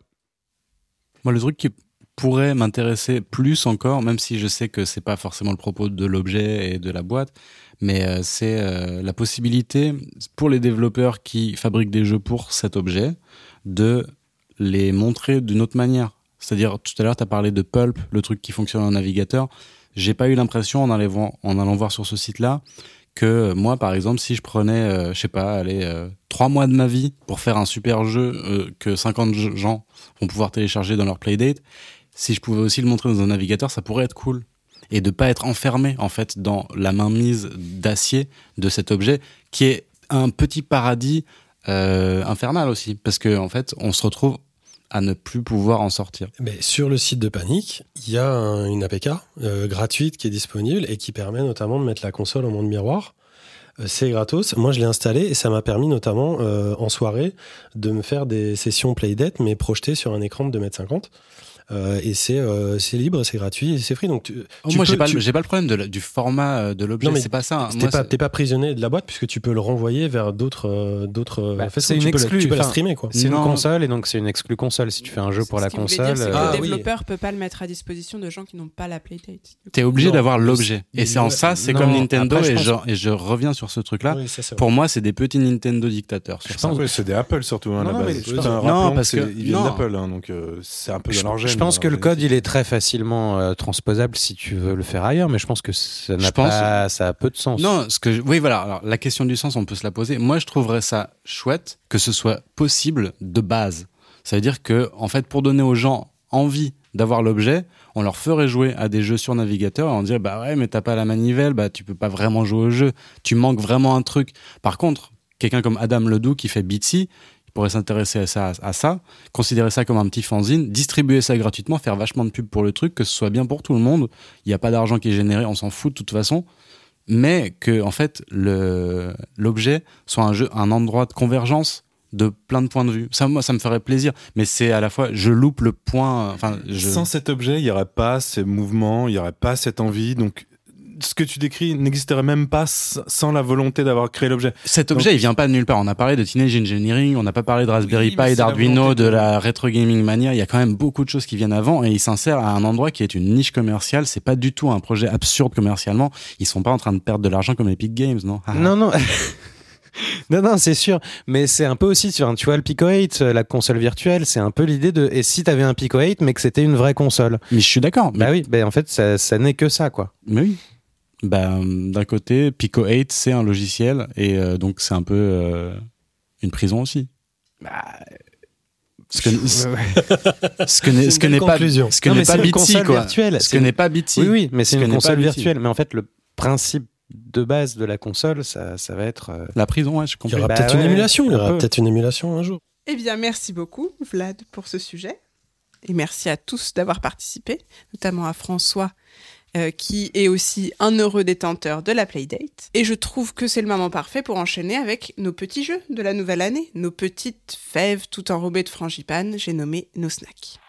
Moi, le truc qui pourrait m'intéresser plus encore, même si je sais que c'est pas forcément le propos de l'objet et de la boîte, mais euh, c'est euh, la possibilité pour les développeurs qui fabriquent des jeux pour cet objet de les montrer d'une autre manière. C'est-à-dire, tout à l'heure, tu as parlé de Pulp, le truc qui fonctionne en navigateur. J'ai pas eu l'impression, en allant voir sur ce site-là, que moi, par exemple, si je prenais, euh, je sais pas, allez, euh, trois mois de ma vie pour faire un super jeu euh, que 50 gens vont pouvoir télécharger dans leur Playdate, si je pouvais aussi le montrer dans un navigateur, ça pourrait être cool. Et de pas être enfermé, en fait, dans la mainmise d'acier de cet objet, qui est un petit paradis euh, infernal aussi. Parce que, en fait, on se retrouve à ne plus pouvoir en sortir. Sur le site de Panic, il y a un- une APK euh, gratuite qui est disponible et qui permet notamment de mettre la console en monde miroir. Euh, C'est gratos. Moi, je l'ai installé et ça m'a permis notamment euh, en soirée de me faire des sessions Playdate, mais projetées sur un écran de 2m50. Euh, et c'est euh, c'est libre, c'est gratuit et c'est free. Donc, tu, Oh, tu moi, j'ai pas, tu- j'ai pas le problème de la- du format euh, de l'objet. Non, mais C'est pas ça. hein. T'es pas, t'es pas prisonnier de la boîte puisque tu peux le renvoyer vers d'autres euh, d'autres Bah, c'est une tu peux, le- exclue, tu peux la streamer quoi. C'est une console et donc c'est une exclue console. Si tu fais un jeu pour la console, dire, Ah, le oui. développeur peut pas le mettre à disposition de gens qui n'ont pas la Playdate. T'es obligé d'avoir l'objet. Et c'est en ça, c'est comme Nintendo après, et, je, et je reviens sur ce. Oui, c'est vrai. Pour moi, c'est des petits Nintendo dictateurs. Sur ça. c'est des Apple surtout hein, à Non, la base. parce c'est- que- ils viennent d'Apple, hein, donc c'est un peu dans leur gène. Je pense que le code il est très facilement euh, transposable si tu veux le faire ailleurs, mais je pense que ça n'a pense- pas, ça a peu de sens. Non, ce que je- oui, voilà. Alors, la question du sens, on peut se la poser. Moi, je trouverais ça chouette que ce soit possible de base. Ça veut dire que, en fait, pour donner aux gens envie d'avoir l'objet, on leur ferait jouer à des jeux sur navigateur et on dirait, bah ouais, mais t'as pas la manivelle, bah tu peux pas vraiment jouer au jeu. Tu manques vraiment un truc. Par contre, quelqu'un comme Adam Ledoux qui fait Bitsy, pourrait s'intéresser à ça, considérer ça comme un petit fanzine, distribuer ça gratuitement, faire vachement de pub pour le truc, que ce soit bien pour tout le monde. Il n'y a pas d'argent qui est généré, on s'en fout de toute façon. Mais que, en fait, l'objet soit un jeu, un endroit de convergence de plein de points de vue. Ça, moi, ça me ferait plaisir. Mais c'est à la fois, je loupe le point. Sans cet objet, il n'y aurait pas ces mouvements, il n'y aurait pas cette envie. Donc, ce que tu décris n'existerait même pas sans la volonté d'avoir créé l'objet. Cet objet, il vient pas de nulle part. On a parlé de Teenage Engineering, on n'a pas parlé de Raspberry Oui, Pi, d'Arduino, de de- la Retro Gaming Mania. Il y a quand même beaucoup de choses qui viennent avant et il s'insère à un endroit qui est une niche commerciale. C'est pas du tout un projet absurde commercialement. Ils sont pas en train de perdre de l'argent comme Epic Games, non? Ah. Non, non. non, non, c'est sûr. Mais c'est un peu aussi, tu vois, tu vois, le Pico 8, euh, la console virtuelle, c'est un peu l'idée de. Et si t'avais un Pico 8, mais que c'était une vraie console? Mais je suis d'accord. Bah Mais, oui, bah en fait, ça, ça n'est que ça, quoi. mais oui. Bah, d'un côté, Pico 8, c'est un logiciel et euh, donc c'est un peu euh, une prison aussi. Bah, Ce que, ce, que n'est, pas, conclusion. ce que n'est pas console quoi. virtuelle. Ce que n'est pas Bitsy. Oui, oui, mais c'est une console virtuelle. Mais en fait, le principe de base de la console, ça, ça va être. euh, La prison, ouais, je Il y comprends. aura Bah peut-être une émulation. Il y aura peu. peut-être une émulation un jour. Eh bien, merci beaucoup, Vlad, pour ce sujet. Et merci à tous d'avoir participé, notamment à François, euh, qui est aussi un heureux détenteur de la Playdate. Et je trouve que c'est le moment parfait pour enchaîner avec nos petits jeux de la nouvelle année, nos petites fèves tout enrobées de frangipane, j'ai nommé nos snacks.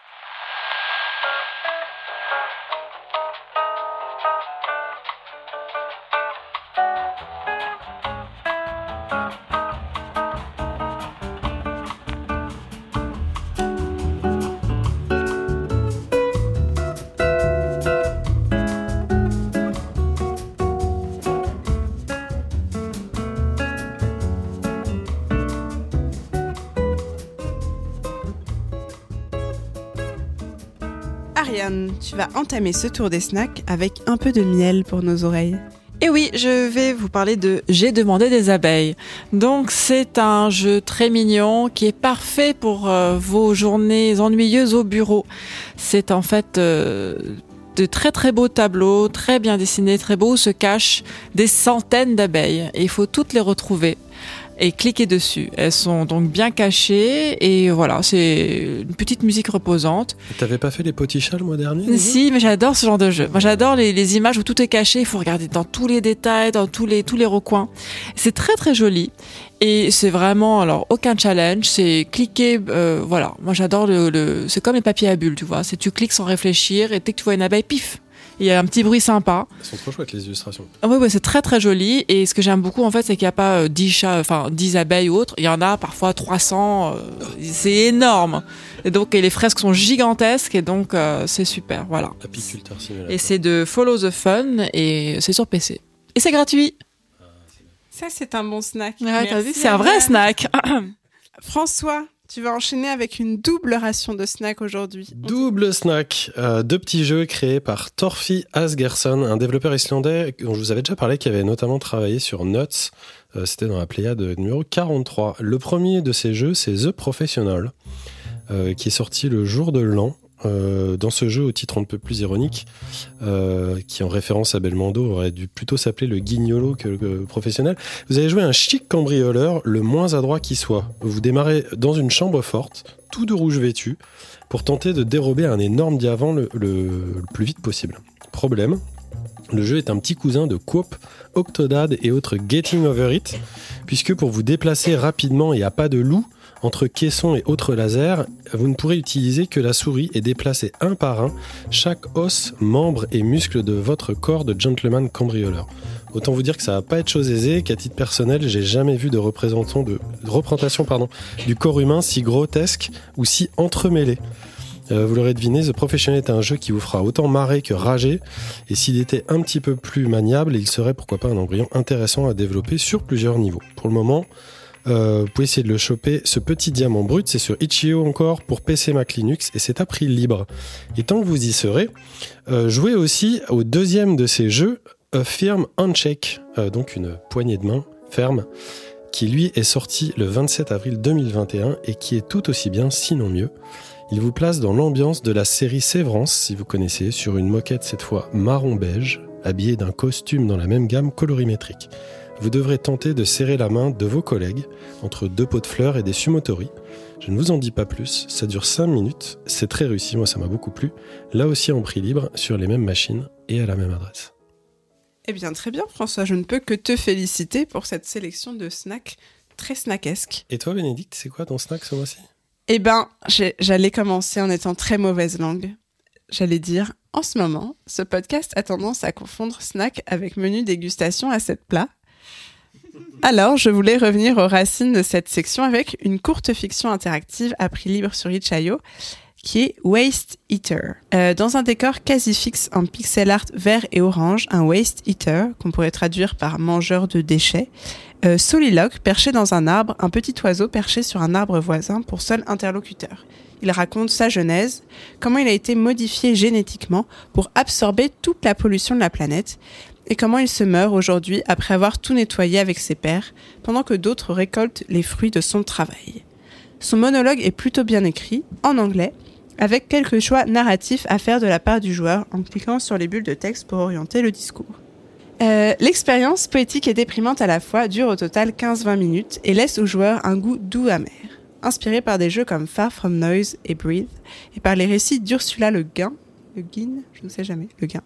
Tu vas entamer ce tour des snacks avec un peu de miel pour nos oreilles. Et oui, je vais vous parler de J'ai demandé des abeilles. Donc c'est un jeu très mignon qui est parfait pour euh, vos journées ennuyeuses au bureau. C'est en fait euh, de très très beaux tableaux, très bien dessinés, très beaux, où se cachent des centaines d'abeilles. Et il faut toutes les retrouver et cliquer dessus. Elles sont donc bien cachées et voilà, c'est une petite musique reposante. T'avais pas fait les potichas le mois dernier Si, mais j'adore ce genre de jeu. Moi, j'adore les, les images où tout est caché. Il faut regarder dans tous les détails, dans tous les tous les recoins. C'est très très joli et c'est vraiment alors aucun challenge. C'est cliquer, euh, voilà. Moi, j'adore le, le c'est comme les papiers à bulles, tu vois. C'est tu cliques sans réfléchir et dès que tu vois une abeille, pif. Il y a un petit bruit sympa. Elles sont trop chouettes les illustrations. Ah ouais, c'est très très joli. Et ce que j'aime beaucoup en fait, c'est qu'il n'y a pas euh, 10 chats, enfin 10 abeilles ou autres. Il y en a parfois 300. euh, c'est énorme. Et donc et les fresques sont gigantesques et donc euh, c'est super. Voilà. Apiculteur simulator. Et c'est de Follow the Fun et c'est sur PC. Et c'est gratuit. Ça, c'est un bon snack. Ouais, t'as Merci, vu, c'est un vrai snack. François, tu vas enchaîner avec une double ration de snacks aujourd'hui. Double snack, euh, deux petits jeux créés par Torfi Asgerson, un développeur islandais dont je vous avais déjà parlé, qui avait notamment travaillé sur Nuts. Euh, C'était dans la Pléiade numéro 43. Le premier de ces jeux, c'est The Professional, euh, qui est sorti le jour de l'an. Euh, dans ce jeu, au titre un peu plus ironique, euh, qui en référence à Belmondo aurait dû plutôt s'appeler le guignolo que le professionnel, vous allez jouer un chic cambrioleur, le moins adroit qui soit. Vous démarrez dans une chambre forte, tout de rouge vêtu, pour tenter de dérober un énorme diamant le, le- le plus vite possible. Problème, le jeu est un petit cousin de Coop, Octodad et autres Getting Over It, puisque pour vous déplacer rapidement et à pas de loup, entre caissons et autres lasers, vous ne pourrez utiliser que la souris et déplacer un par un chaque os, membre et muscle de votre corps de gentleman cambrioleur. Autant vous dire que ça va pas être chose aisée, qu'à titre personnel, j'ai jamais vu de représentation, du corps humain si grotesque ou si entremêlé. Euh, vous l'aurez deviné, The Professional est un jeu qui vous fera autant marrer que rager, et s'il était un petit peu plus maniable, il serait pourquoi pas un embryon intéressant à développer sur plusieurs niveaux. Pour le moment, euh, vous pouvez essayer de le choper, ce petit diamant brut, c'est sur Itch.io encore pour PC Mac Linux, et c'est à prix libre. Et tant que vous y serez, euh, jouez aussi au deuxième de ces jeux, A Firm Handshake, euh, donc une poignée de main ferme, qui lui est sorti le 27 avril 2021 et qui est tout aussi bien, sinon mieux. Il vous place dans l'ambiance de la série Sévrance, si vous connaissez, sur une moquette cette fois marron beige, habillés d'un costume dans la même gamme colorimétrique. Vous devrez tenter de serrer la main de vos collègues entre deux pots de fleurs et des sumotori. Je ne vous en dis pas plus, ça dure 5 minutes, c'est très réussi, moi ça m'a beaucoup plu. Là aussi en prix libre, sur les mêmes machines et à la même adresse. Eh bien, très bien, François. Je ne peux que te féliciter pour cette sélection de snacks très snackesques. Et toi, Bénédicte, c'est quoi ton snack ce mois-ci? Eh ben, j'allais commencer en étant très mauvaise langue. J'allais dire, en ce moment, ce podcast a tendance à confondre snack avec menu dégustation à sept plats. Alors, je voulais revenir aux racines de cette section avec une courte fiction interactive à prix libre sur Itch.io qui est Waste Eater. Euh, dans un décor quasi fixe en pixel art vert et orange, un Waste Eater, qu'on pourrait traduire par mangeur de déchets, euh, soliloque, perché dans un arbre, un petit oiseau perché sur un arbre voisin pour seul interlocuteur. Il raconte sa genèse, comment il a été modifié génétiquement pour absorber toute la pollution de la planète, et comment il se meurt aujourd'hui après avoir tout nettoyé avec ses pairs, pendant que d'autres récoltent les fruits de son travail. Son monologue est plutôt bien écrit, en anglais, avec quelques choix narratifs à faire de la part du joueur en cliquant sur les bulles de texte pour orienter le discours. Euh, L'expérience poétique et déprimante à la fois dure au total 15-20 minutes et laisse au joueur un goût doux amer. Inspiré par des jeux comme Far From Noise et Breathe, et par les récits d'Ursula Le Guin, Le Guin, je ne sais jamais, Le Guin,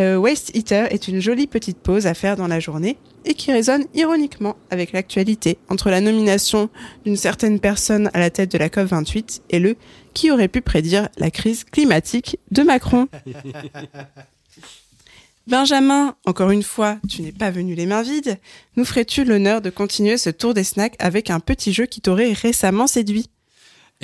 euh, Waste Eater est une jolie petite pause à faire dans la journée et qui résonne ironiquement avec l'actualité entre la nomination d'une certaine personne à la tête de la COP28 et le qui aurait pu prédire la crise climatique de Macron. Benjamin, encore une fois, tu n'es pas venu les mains vides. Nous ferais-tu l'honneur de continuer ce tour des snacks avec un petit jeu qui t'aurait récemment séduit?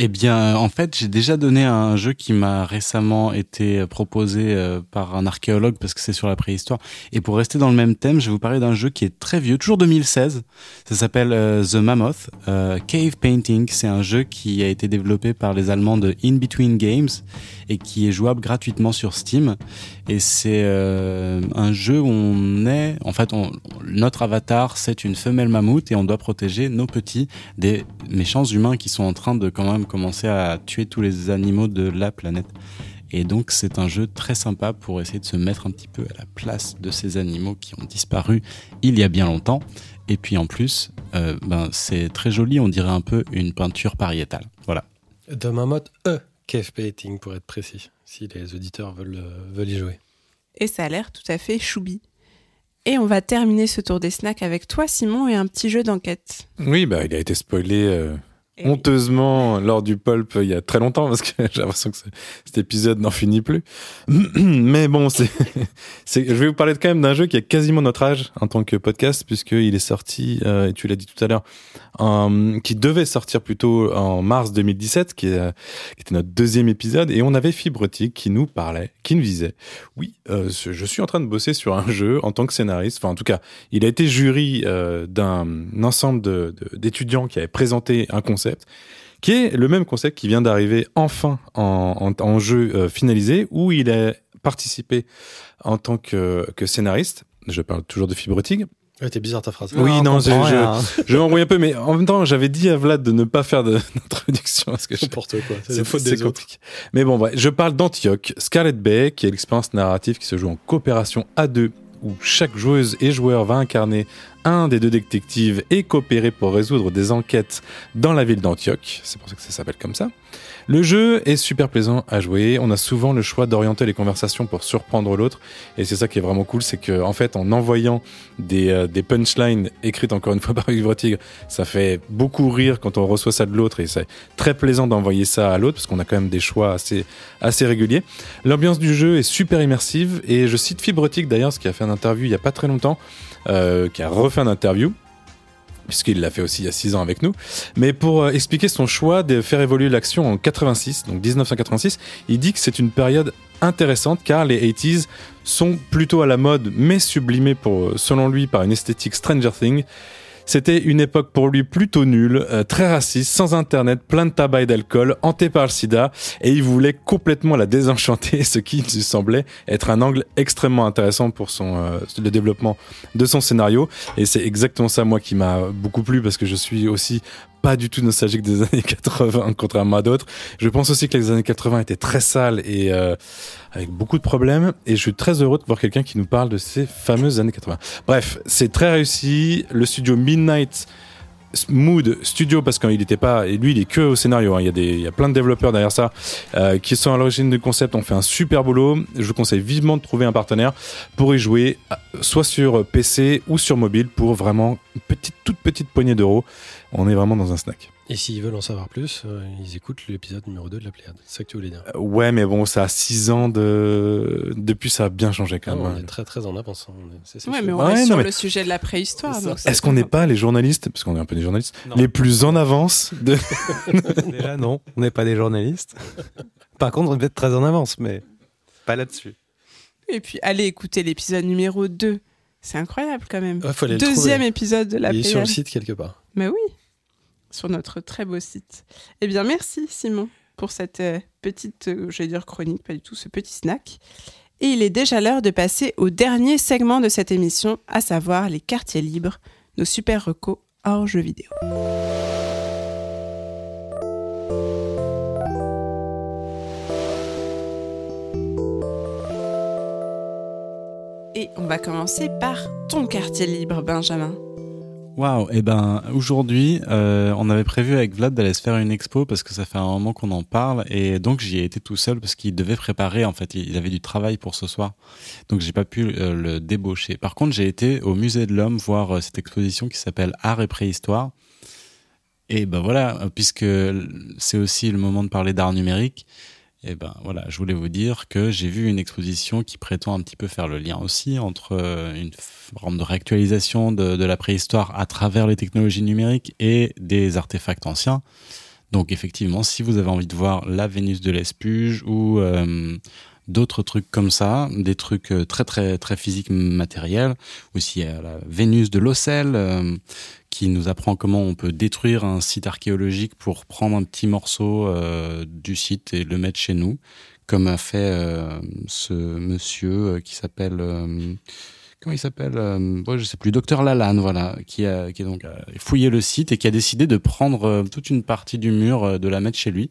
Eh bien, en fait, j'ai déjà donné un jeu qui m'a récemment été proposé euh, par un archéologue parce que c'est sur la préhistoire. Et pour rester dans le même thème, je vais vous parler d'un jeu qui est très vieux, toujours 2016. Ça s'appelle euh, The Mammoth euh, Cave Painting. C'est un jeu qui a été développé par les Allemands de In Between Games et qui est jouable gratuitement sur Steam. Et c'est un jeu où on est, en fait, notre avatar, c'est une femelle mammouth et on doit protéger nos petits des méchants humains qui sont en train de quand même commencer à tuer tous les animaux de la planète. Et donc c'est un jeu très sympa pour essayer de se mettre un petit peu à la place de ces animaux qui ont disparu il y a bien longtemps. Et puis en plus, euh, ben, c'est très joli, on dirait un peu une peinture pariétale. Voilà. De Mammoth E, Cave Painting pour être précis, si les auditeurs veulent, euh, veulent y jouer? Et ça a l'air tout à fait choubi. Et on va terminer ce tour des snacks avec toi, Simon, et un petit jeu d'enquête. Oui, bah, il a été spoilé euh, Honteusement lors du pulp il y a très longtemps parce que j'ai l'impression que ce- cet épisode n'en finit plus. Mais bon, c'est, je vais vous parler quand même d'un jeu qui a quasiment notre âge en tant que podcast puisqu'il est sorti, euh, et tu l'as dit tout à l'heure, qui devait sortir plutôt en mars 2017, qui, est, euh, qui était notre deuxième épisode, et on avait Fibrotique qui nous parlait, qui nous disait, oui, euh, je suis en train de bosser sur un jeu en tant que scénariste, enfin en tout cas, il a été jury d'un ensemble de- de- d'étudiants qui avaient présenté un concept, qui est le même concept qui vient d'arriver enfin en, en- en jeu euh, finalisé, où il a participé en tant que, que scénariste. Je parle toujours de Fibrotique. Ouais, t'es bizarre ta phrase. Oui, on non, je, je m'embrouille un peu, mais en même temps, j'avais dit à Vlad de ne pas faire de- d'introduction parce que je- N'importe quoi. C'est la faute des autres. compliqué. Mais bon, bref, je parle d'Antioch, Scarlet Bay, qui est l'expérience narrative qui se joue en coopération à deux, où chaque joueuse et joueur va incarner un des deux détectives et coopérer pour résoudre des enquêtes dans la ville d'Antioch. C'est pour ça que ça s'appelle comme ça. Le jeu est super plaisant à jouer. On a souvent le choix d'orienter les conversations pour surprendre l'autre. Et c'est ça qui est vraiment cool, c'est que en fait, en envoyant des, euh, punchlines écrites encore une fois par Yves Tigre, ça fait beaucoup rire quand on reçoit ça de l'autre et c'est très plaisant d'envoyer ça à l'autre parce qu'on a quand même des choix assez, réguliers. L'ambiance du jeu est super immersive et je cite Fibrotique d'ailleurs, ce qui a fait une interview il y a pas très longtemps, euh, qui a refait une interview puisqu'il l'a fait aussi il y a 6 ans avec nous. Mais pour euh, expliquer son choix de faire évoluer l'action en 86, donc 1986, il dit que c'est une période intéressante car les 80s sont plutôt à la mode mais sublimés pour, selon lui par une esthétique Stranger Things. C'était une époque pour lui plutôt nulle, euh, très raciste, sans internet, plein de tabac et d'alcool, hanté par le sida, et il voulait complètement la désenchanter, ce qui lui semblait être un angle extrêmement intéressant pour son euh, le développement de son scénario. Et c'est exactement ça moi qui m'a beaucoup plu parce que je suis aussi pas du tout nostalgique des années 80, contrairement à d'autres. Je pense aussi que les années 80 étaient très sales et euh, avec beaucoup de problèmes. Et je suis très heureux de voir quelqu'un qui nous parle de ces fameuses années 80. Bref, c'est très réussi. Le studio Midnight Mood Studio parce qu'il n'était pas et lui il est que au scénario hein. il y a des il y a plein de développeurs derrière ça euh, qui sont à l'origine du concept. On fait un super boulot. Je vous conseille vivement de trouver un partenaire pour y jouer euh, soit sur PC ou sur mobile pour vraiment une petite toute petite poignée d'euros. On est vraiment dans un snack Et s'ils veulent en savoir plus, euh, ils écoutent l'épisode numéro 2 de la Pléiade. C'est ça que tu voulais dire. Euh, ouais mais bon ça a 6 ans de depuis ça a bien changé quand Ah, même on hein. est très très en avance. hein. On est- c'est- c'est Ouais, fou. mais on Ouais, reste non, sur mais- le sujet de la préhistoire. Est-ce qu'on n'est pas les journalistes parce qu'on est un peu des journalistes Non. les plus en avance de Déjà, non, on n'est pas des journalistes. Par contre, on est peut-être très en avance, mais pas là-dessus. Et puis, allez écouter l'épisode numéro 2. C'est incroyable quand même. Ouais, faut aller le Deuxième trouver. épisode de la Il est sur le Pléiade. site quelque part. Mais oui, sur notre très beau site. Eh bien, merci Simon pour cette euh, petite, euh, j'allais dire chronique, pas du tout, ce petit snack. Et il est déjà l'heure de passer au dernier segment de cette émission, à savoir les quartiers libres, nos super recos hors jeux vidéo. Et on va commencer par ton quartier libre, Benjamin. Waouh, et ben aujourd'hui, euh, on avait prévu avec Vlad d'aller se faire une expo parce que ça fait un moment qu'on en parle et donc j'y ai été tout seul parce qu'il devait préparer en fait, il avait du travail pour ce soir. Donc j'ai pas pu euh, le débaucher. Par contre, j'ai été au musée de l'homme voir euh, cette exposition qui s'appelle Art et préhistoire. Et ben voilà, puisque c'est aussi le moment de parler d'art numérique, et ben voilà, je voulais vous dire que j'ai vu une exposition qui prétend un petit peu faire le lien aussi entre euh, une forme de réactualisation de, de la préhistoire à travers les technologies numériques et des artefacts anciens. Donc effectivement, si vous avez envie de voir la Vénus de l'Espuge ou euh, d'autres trucs comme ça, des trucs euh, très très très physiques matériels, aussi euh, la Vénus de l'Ocel euh, qui nous apprend comment on peut détruire un site archéologique pour prendre un petit morceau euh, du site et le mettre chez nous, comme a fait ce monsieur qui s'appelle comment il s'appelle euh, Je sais plus, Docteur Lalanne, voilà, qui a qui a donc euh, fouillé le site et qui a décidé de prendre euh, toute une partie du mur, euh, de la mettre chez lui.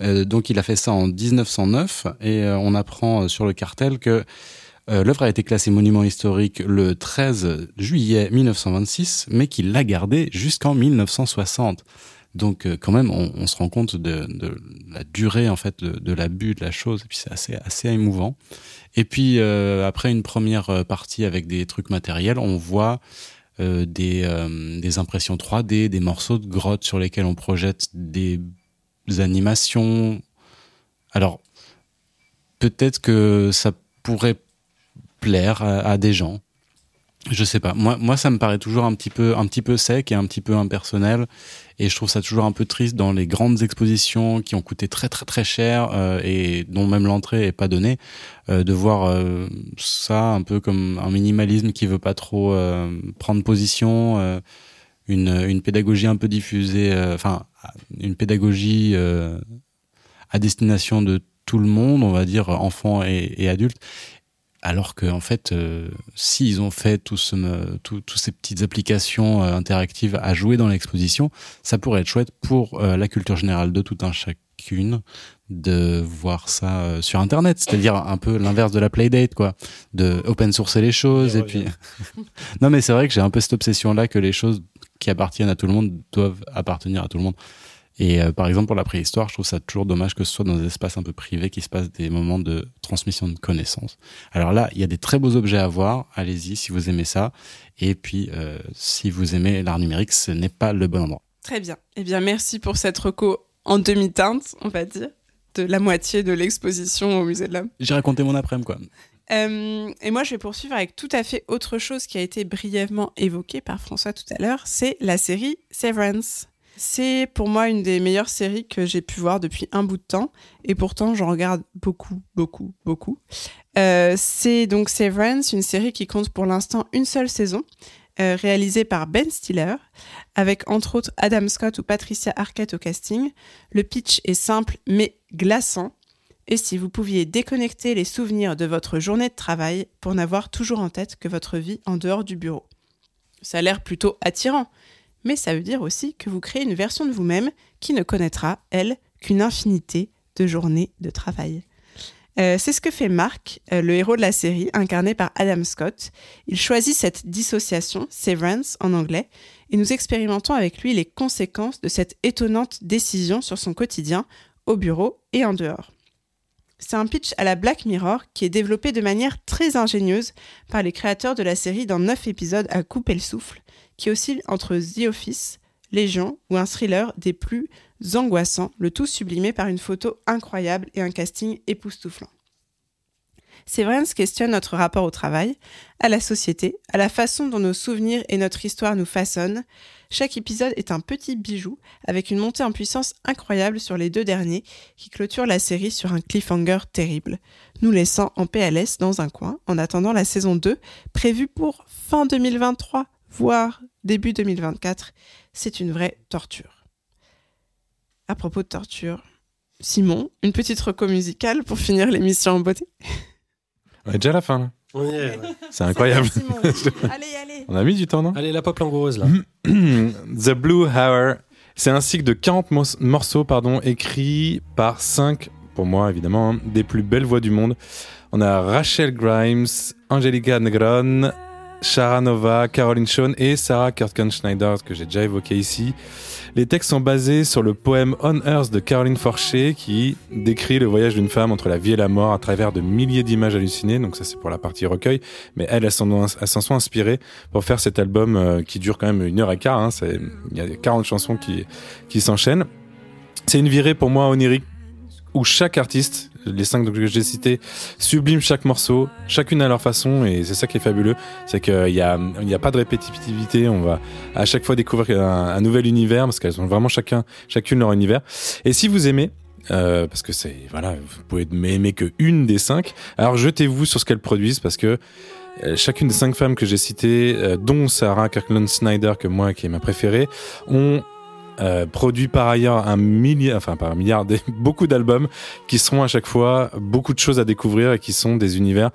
Donc il a fait ça en 1909 et on apprend sur le cartel que l'œuvre a été classée monument historique le 13 juillet 1926, mais qu'il l'a gardée jusqu'en 1960. Donc euh, quand même, on, se rend compte de, la durée en fait de, l'abus de la chose, et puis c'est assez assez émouvant. Et puis euh, après une première euh, partie avec des trucs matériels, on voit des, impressions 3D, des morceaux de grottes sur lesquels on projette des animations. Alors peut-être que ça pourrait plaire à, à des gens. Je sais pas. Moi, moi, ça me paraît toujours un petit peu, un petit peu sec et un petit peu impersonnel. Et je trouve ça toujours un peu triste dans les grandes expositions qui ont coûté très très très cher euh, et dont même l'entrée est pas donnée, euh, de voir euh, ça un peu comme un minimalisme qui veut pas trop euh, prendre position, euh, une, une pédagogie un peu diffusée, euh, enfin une pédagogie à destination de tout le monde, on va dire enfants et adultes. Alors que en fait, euh, s'ils ont fait tout ce, me- tout- tous ces petites applications euh, interactives à jouer dans l'exposition, ça pourrait être chouette pour euh, la culture générale de tout un chacune de voir ça euh, sur Internet, c'est-à-dire un peu l'inverse de la Playdate, quoi, de open sourcer les choses Et et puis. non, mais c'est vrai que j'ai un peu cette obsession-là que les choses qui appartiennent à tout le monde doivent appartenir à tout le monde. Et euh, par exemple, pour la préhistoire, je trouve ça toujours dommage que ce soit dans des espaces un peu privés qui se passent des moments de transmission de connaissances. Alors là, il y a des très beaux objets à voir. Allez-y si vous aimez ça. Et puis, euh, si vous aimez l'art numérique, ce n'est pas le bon endroit. Très bien. Eh bien, merci pour cette reco en demi-teinte, on va dire, de la moitié de l'exposition au Musée de l'Homme. J'ai raconté mon après-midi, quoi. Euh, et moi, je vais poursuivre avec tout à fait autre chose qui a été brièvement évoquée par François tout à l'heure, c'est la série Severance. C'est pour moi une des meilleures séries que j'ai pu voir depuis un bout de temps, et pourtant j'en regarde beaucoup, beaucoup, beaucoup. Euh, c'est donc Severance, une série qui compte pour l'instant une seule saison, euh, réalisée par Ben Stiller, avec entre autres Adam Scott ou Patricia Arquette au casting. Le pitch est simple mais glaçant. Et si vous pouviez déconnecter les souvenirs de votre journée de travail pour n'avoir toujours en tête que votre vie en dehors du bureau Ça a l'air plutôt attirant, mais ça veut dire aussi que vous créez une version de vous-même qui ne connaîtra, elle, qu'une infinité de journées de travail. Euh, c'est ce que fait Mark, euh, le héros de la série, incarné par Adam Scott. Il choisit cette dissociation, severance en anglais, et nous expérimentons avec lui les conséquences de cette étonnante décision sur son quotidien, au bureau et en dehors. C'est un pitch à la Black Mirror qui est développé de manière très ingénieuse par les créateurs de la série dans 9 épisodes à couper le souffle, qui oscille entre The Office, Légion ou un thriller des plus angoissants, le tout sublimé par une photo incroyable et un casting époustouflant. Severance questionne notre rapport au travail, à la société, à la façon dont nos souvenirs et notre histoire nous façonnent. Chaque épisode est un petit bijou avec une montée en puissance incroyable sur les deux derniers qui clôturent la série sur un cliffhanger terrible, nous laissant en PLS dans un coin en attendant la saison 2 prévue pour fin 2023, voire début 2024. C'est une vraie torture. À propos de torture, Simon, une petite reco musicale pour finir l'émission en beauté. On est déjà à la fin, là. On y est, ouais. C'est incroyable. Simon. allez, allez. On a mis du temps, non? Allez, la pop langoureuse, là. The Blue Hour. C'est un cycle de 40 mos- morceaux pardon, écrits par 5, pour moi évidemment, hein, des plus belles voix du monde. On a Rachel Grimes, Angelica Negron, Shara Nova, Caroline Shawn et Sarah Kurtgen-Schneider, que j'ai déjà évoqué ici. Les textes sont basés sur le poème On Earth de Caroline Forcher qui décrit le voyage d'une femme entre la vie et la mort à travers de milliers d'images hallucinées. Donc ça c'est pour la partie recueil. Mais elle, elle s'en sont inspirées pour faire cet album euh, qui dure quand même une heure et quart. hein. Il y a 40 chansons qui, qui s'enchaînent. C'est une virée pour moi onirique où chaque artiste, les cinq que j'ai cités, sublime chaque morceau, chacune à leur façon, et c'est ça qui est fabuleux, c'est qu'il y a, y a pas de répétitivité, on va à chaque fois découvrir un, un nouvel univers, parce qu'elles ont vraiment chacun, chacune leur univers. Et si vous aimez, euh, parce que c'est voilà, vous pouvez aimer que une des cinq. Alors jetez-vous sur ce qu'elles produisent parce que euh, chacune des cinq femmes que j'ai citées, euh, dont Sarah Kirkland Snyder que moi qui est ma préférée, ont euh, produit par ailleurs un milliard, enfin pas un milliard, des- beaucoup d'albums qui seront à chaque fois beaucoup de choses à découvrir et qui sont des univers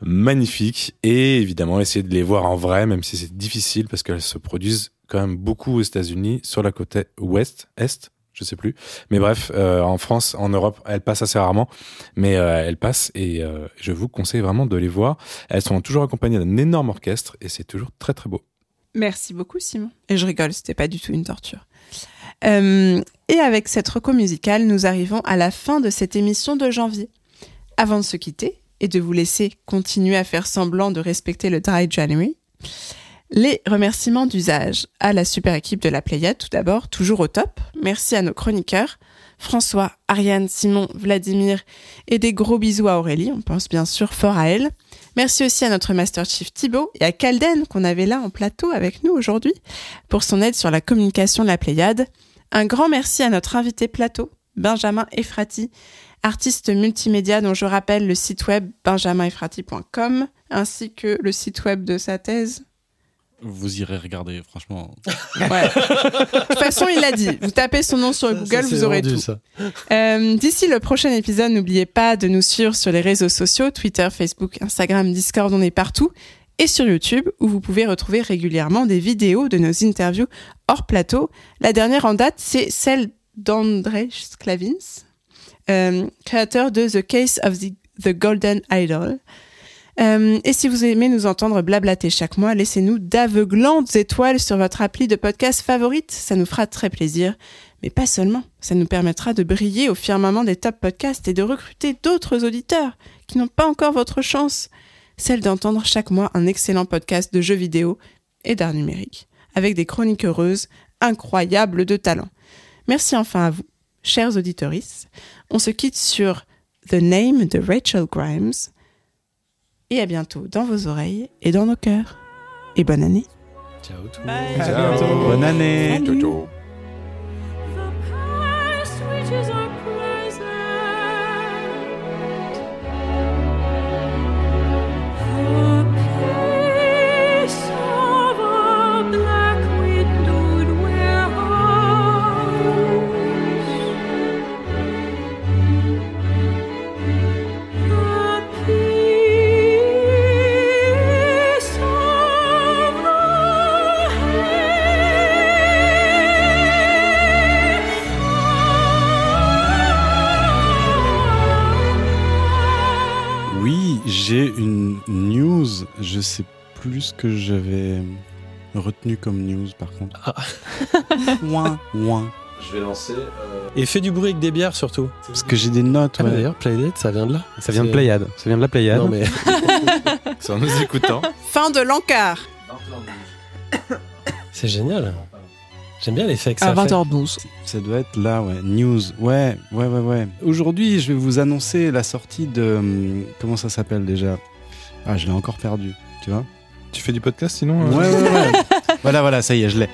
magnifiques et évidemment essayer de les voir en vrai, même si c'est difficile parce qu'elles se produisent quand même beaucoup aux États-Unis sur la côte ouest, est, je sais plus. Mais bref, euh, en France, en Europe, elles passent assez rarement, mais euh, elles passent et euh, je vous conseille vraiment de les voir. Elles sont toujours accompagnées d'un énorme orchestre et c'est toujours très très beau. Merci beaucoup, Simon. Et je rigole, c'était pas du tout une torture. Euh, et avec cette reco musicale, nous arrivons à la fin de cette émission de janvier. Avant de se quitter et de vous laisser continuer à faire semblant de respecter le Dry January, les remerciements d'usage à la super équipe de la Pléiade, tout d'abord, toujours au top. Merci à nos chroniqueurs, François, Ariane, Simon, Vladimir, et des gros bisous à Aurélie, on pense bien sûr fort à elle. Merci aussi à notre Master Chief Thibaut et à Calden qu'on avait là en plateau avec nous aujourd'hui pour son aide sur la communication de la Pléiade. Un grand merci à notre invité plateau, Benjamin Efrati, artiste multimédia dont je rappelle le site web benjaminefrati.com ainsi que le site web de sa thèse. Vous irez regarder, franchement. Ouais. de toute façon, il l'a dit. Vous tapez son nom sur Google, Ça, vous aurez tout. ça. Euh, D'ici le prochain épisode, n'oubliez pas de nous suivre sur les réseaux sociaux, Twitter, Facebook, Instagram, Discord, on est partout, et sur YouTube, où vous pouvez retrouver régulièrement des vidéos de nos interviews hors plateau. La dernière en date, c'est celle d'André Sklavins, euh, créateur de The Case of the, Golden Idol. Euh, et si vous aimez nous entendre blablater chaque mois, laissez-nous d'aveuglantes étoiles sur votre appli de podcast favorite. Ça nous fera très plaisir. Mais pas seulement. Ça nous permettra de briller au firmament des top podcasts et de recruter d'autres auditeurs qui n'ont pas encore votre chance. Celle d'entendre chaque mois un excellent podcast de jeux vidéo et d'art numérique. Avec des chroniques heureuses, incroyables de talent. Merci enfin à vous, chers auditoris. On se quitte sur The Name de Rachel Grimes. Et à bientôt dans vos oreilles et dans nos cœurs. Et bonne année. Ciao tout le monde. À bientôt. Bonne année. Ce que j'avais retenu comme news par contre. Ah. Ouin, ouin. Je vais lancer. Et fais du bruit avec des bières surtout. Parce que j'ai des notes. Ah, mais ouais. D'ailleurs, Playdate, ça vient de là. Ça vient de Pléiade. Ça vient de la Pléiade. Non, mais C'est en nous écoutant. Fin de l'encart. c'est génial. J'aime bien l'effet que ça À fait. 20h12. Ça doit être là, ouais. News. Ouais, ouais, ouais, ouais. Aujourd'hui, je vais vous annoncer la sortie de. hum, Comment ça s'appelle déjà? Ah, je l'ai encore perdu. Tu vois? Tu fais du podcast sinon euh Ouais, ouais, ouais. voilà, voilà, ça y est, je l'ai.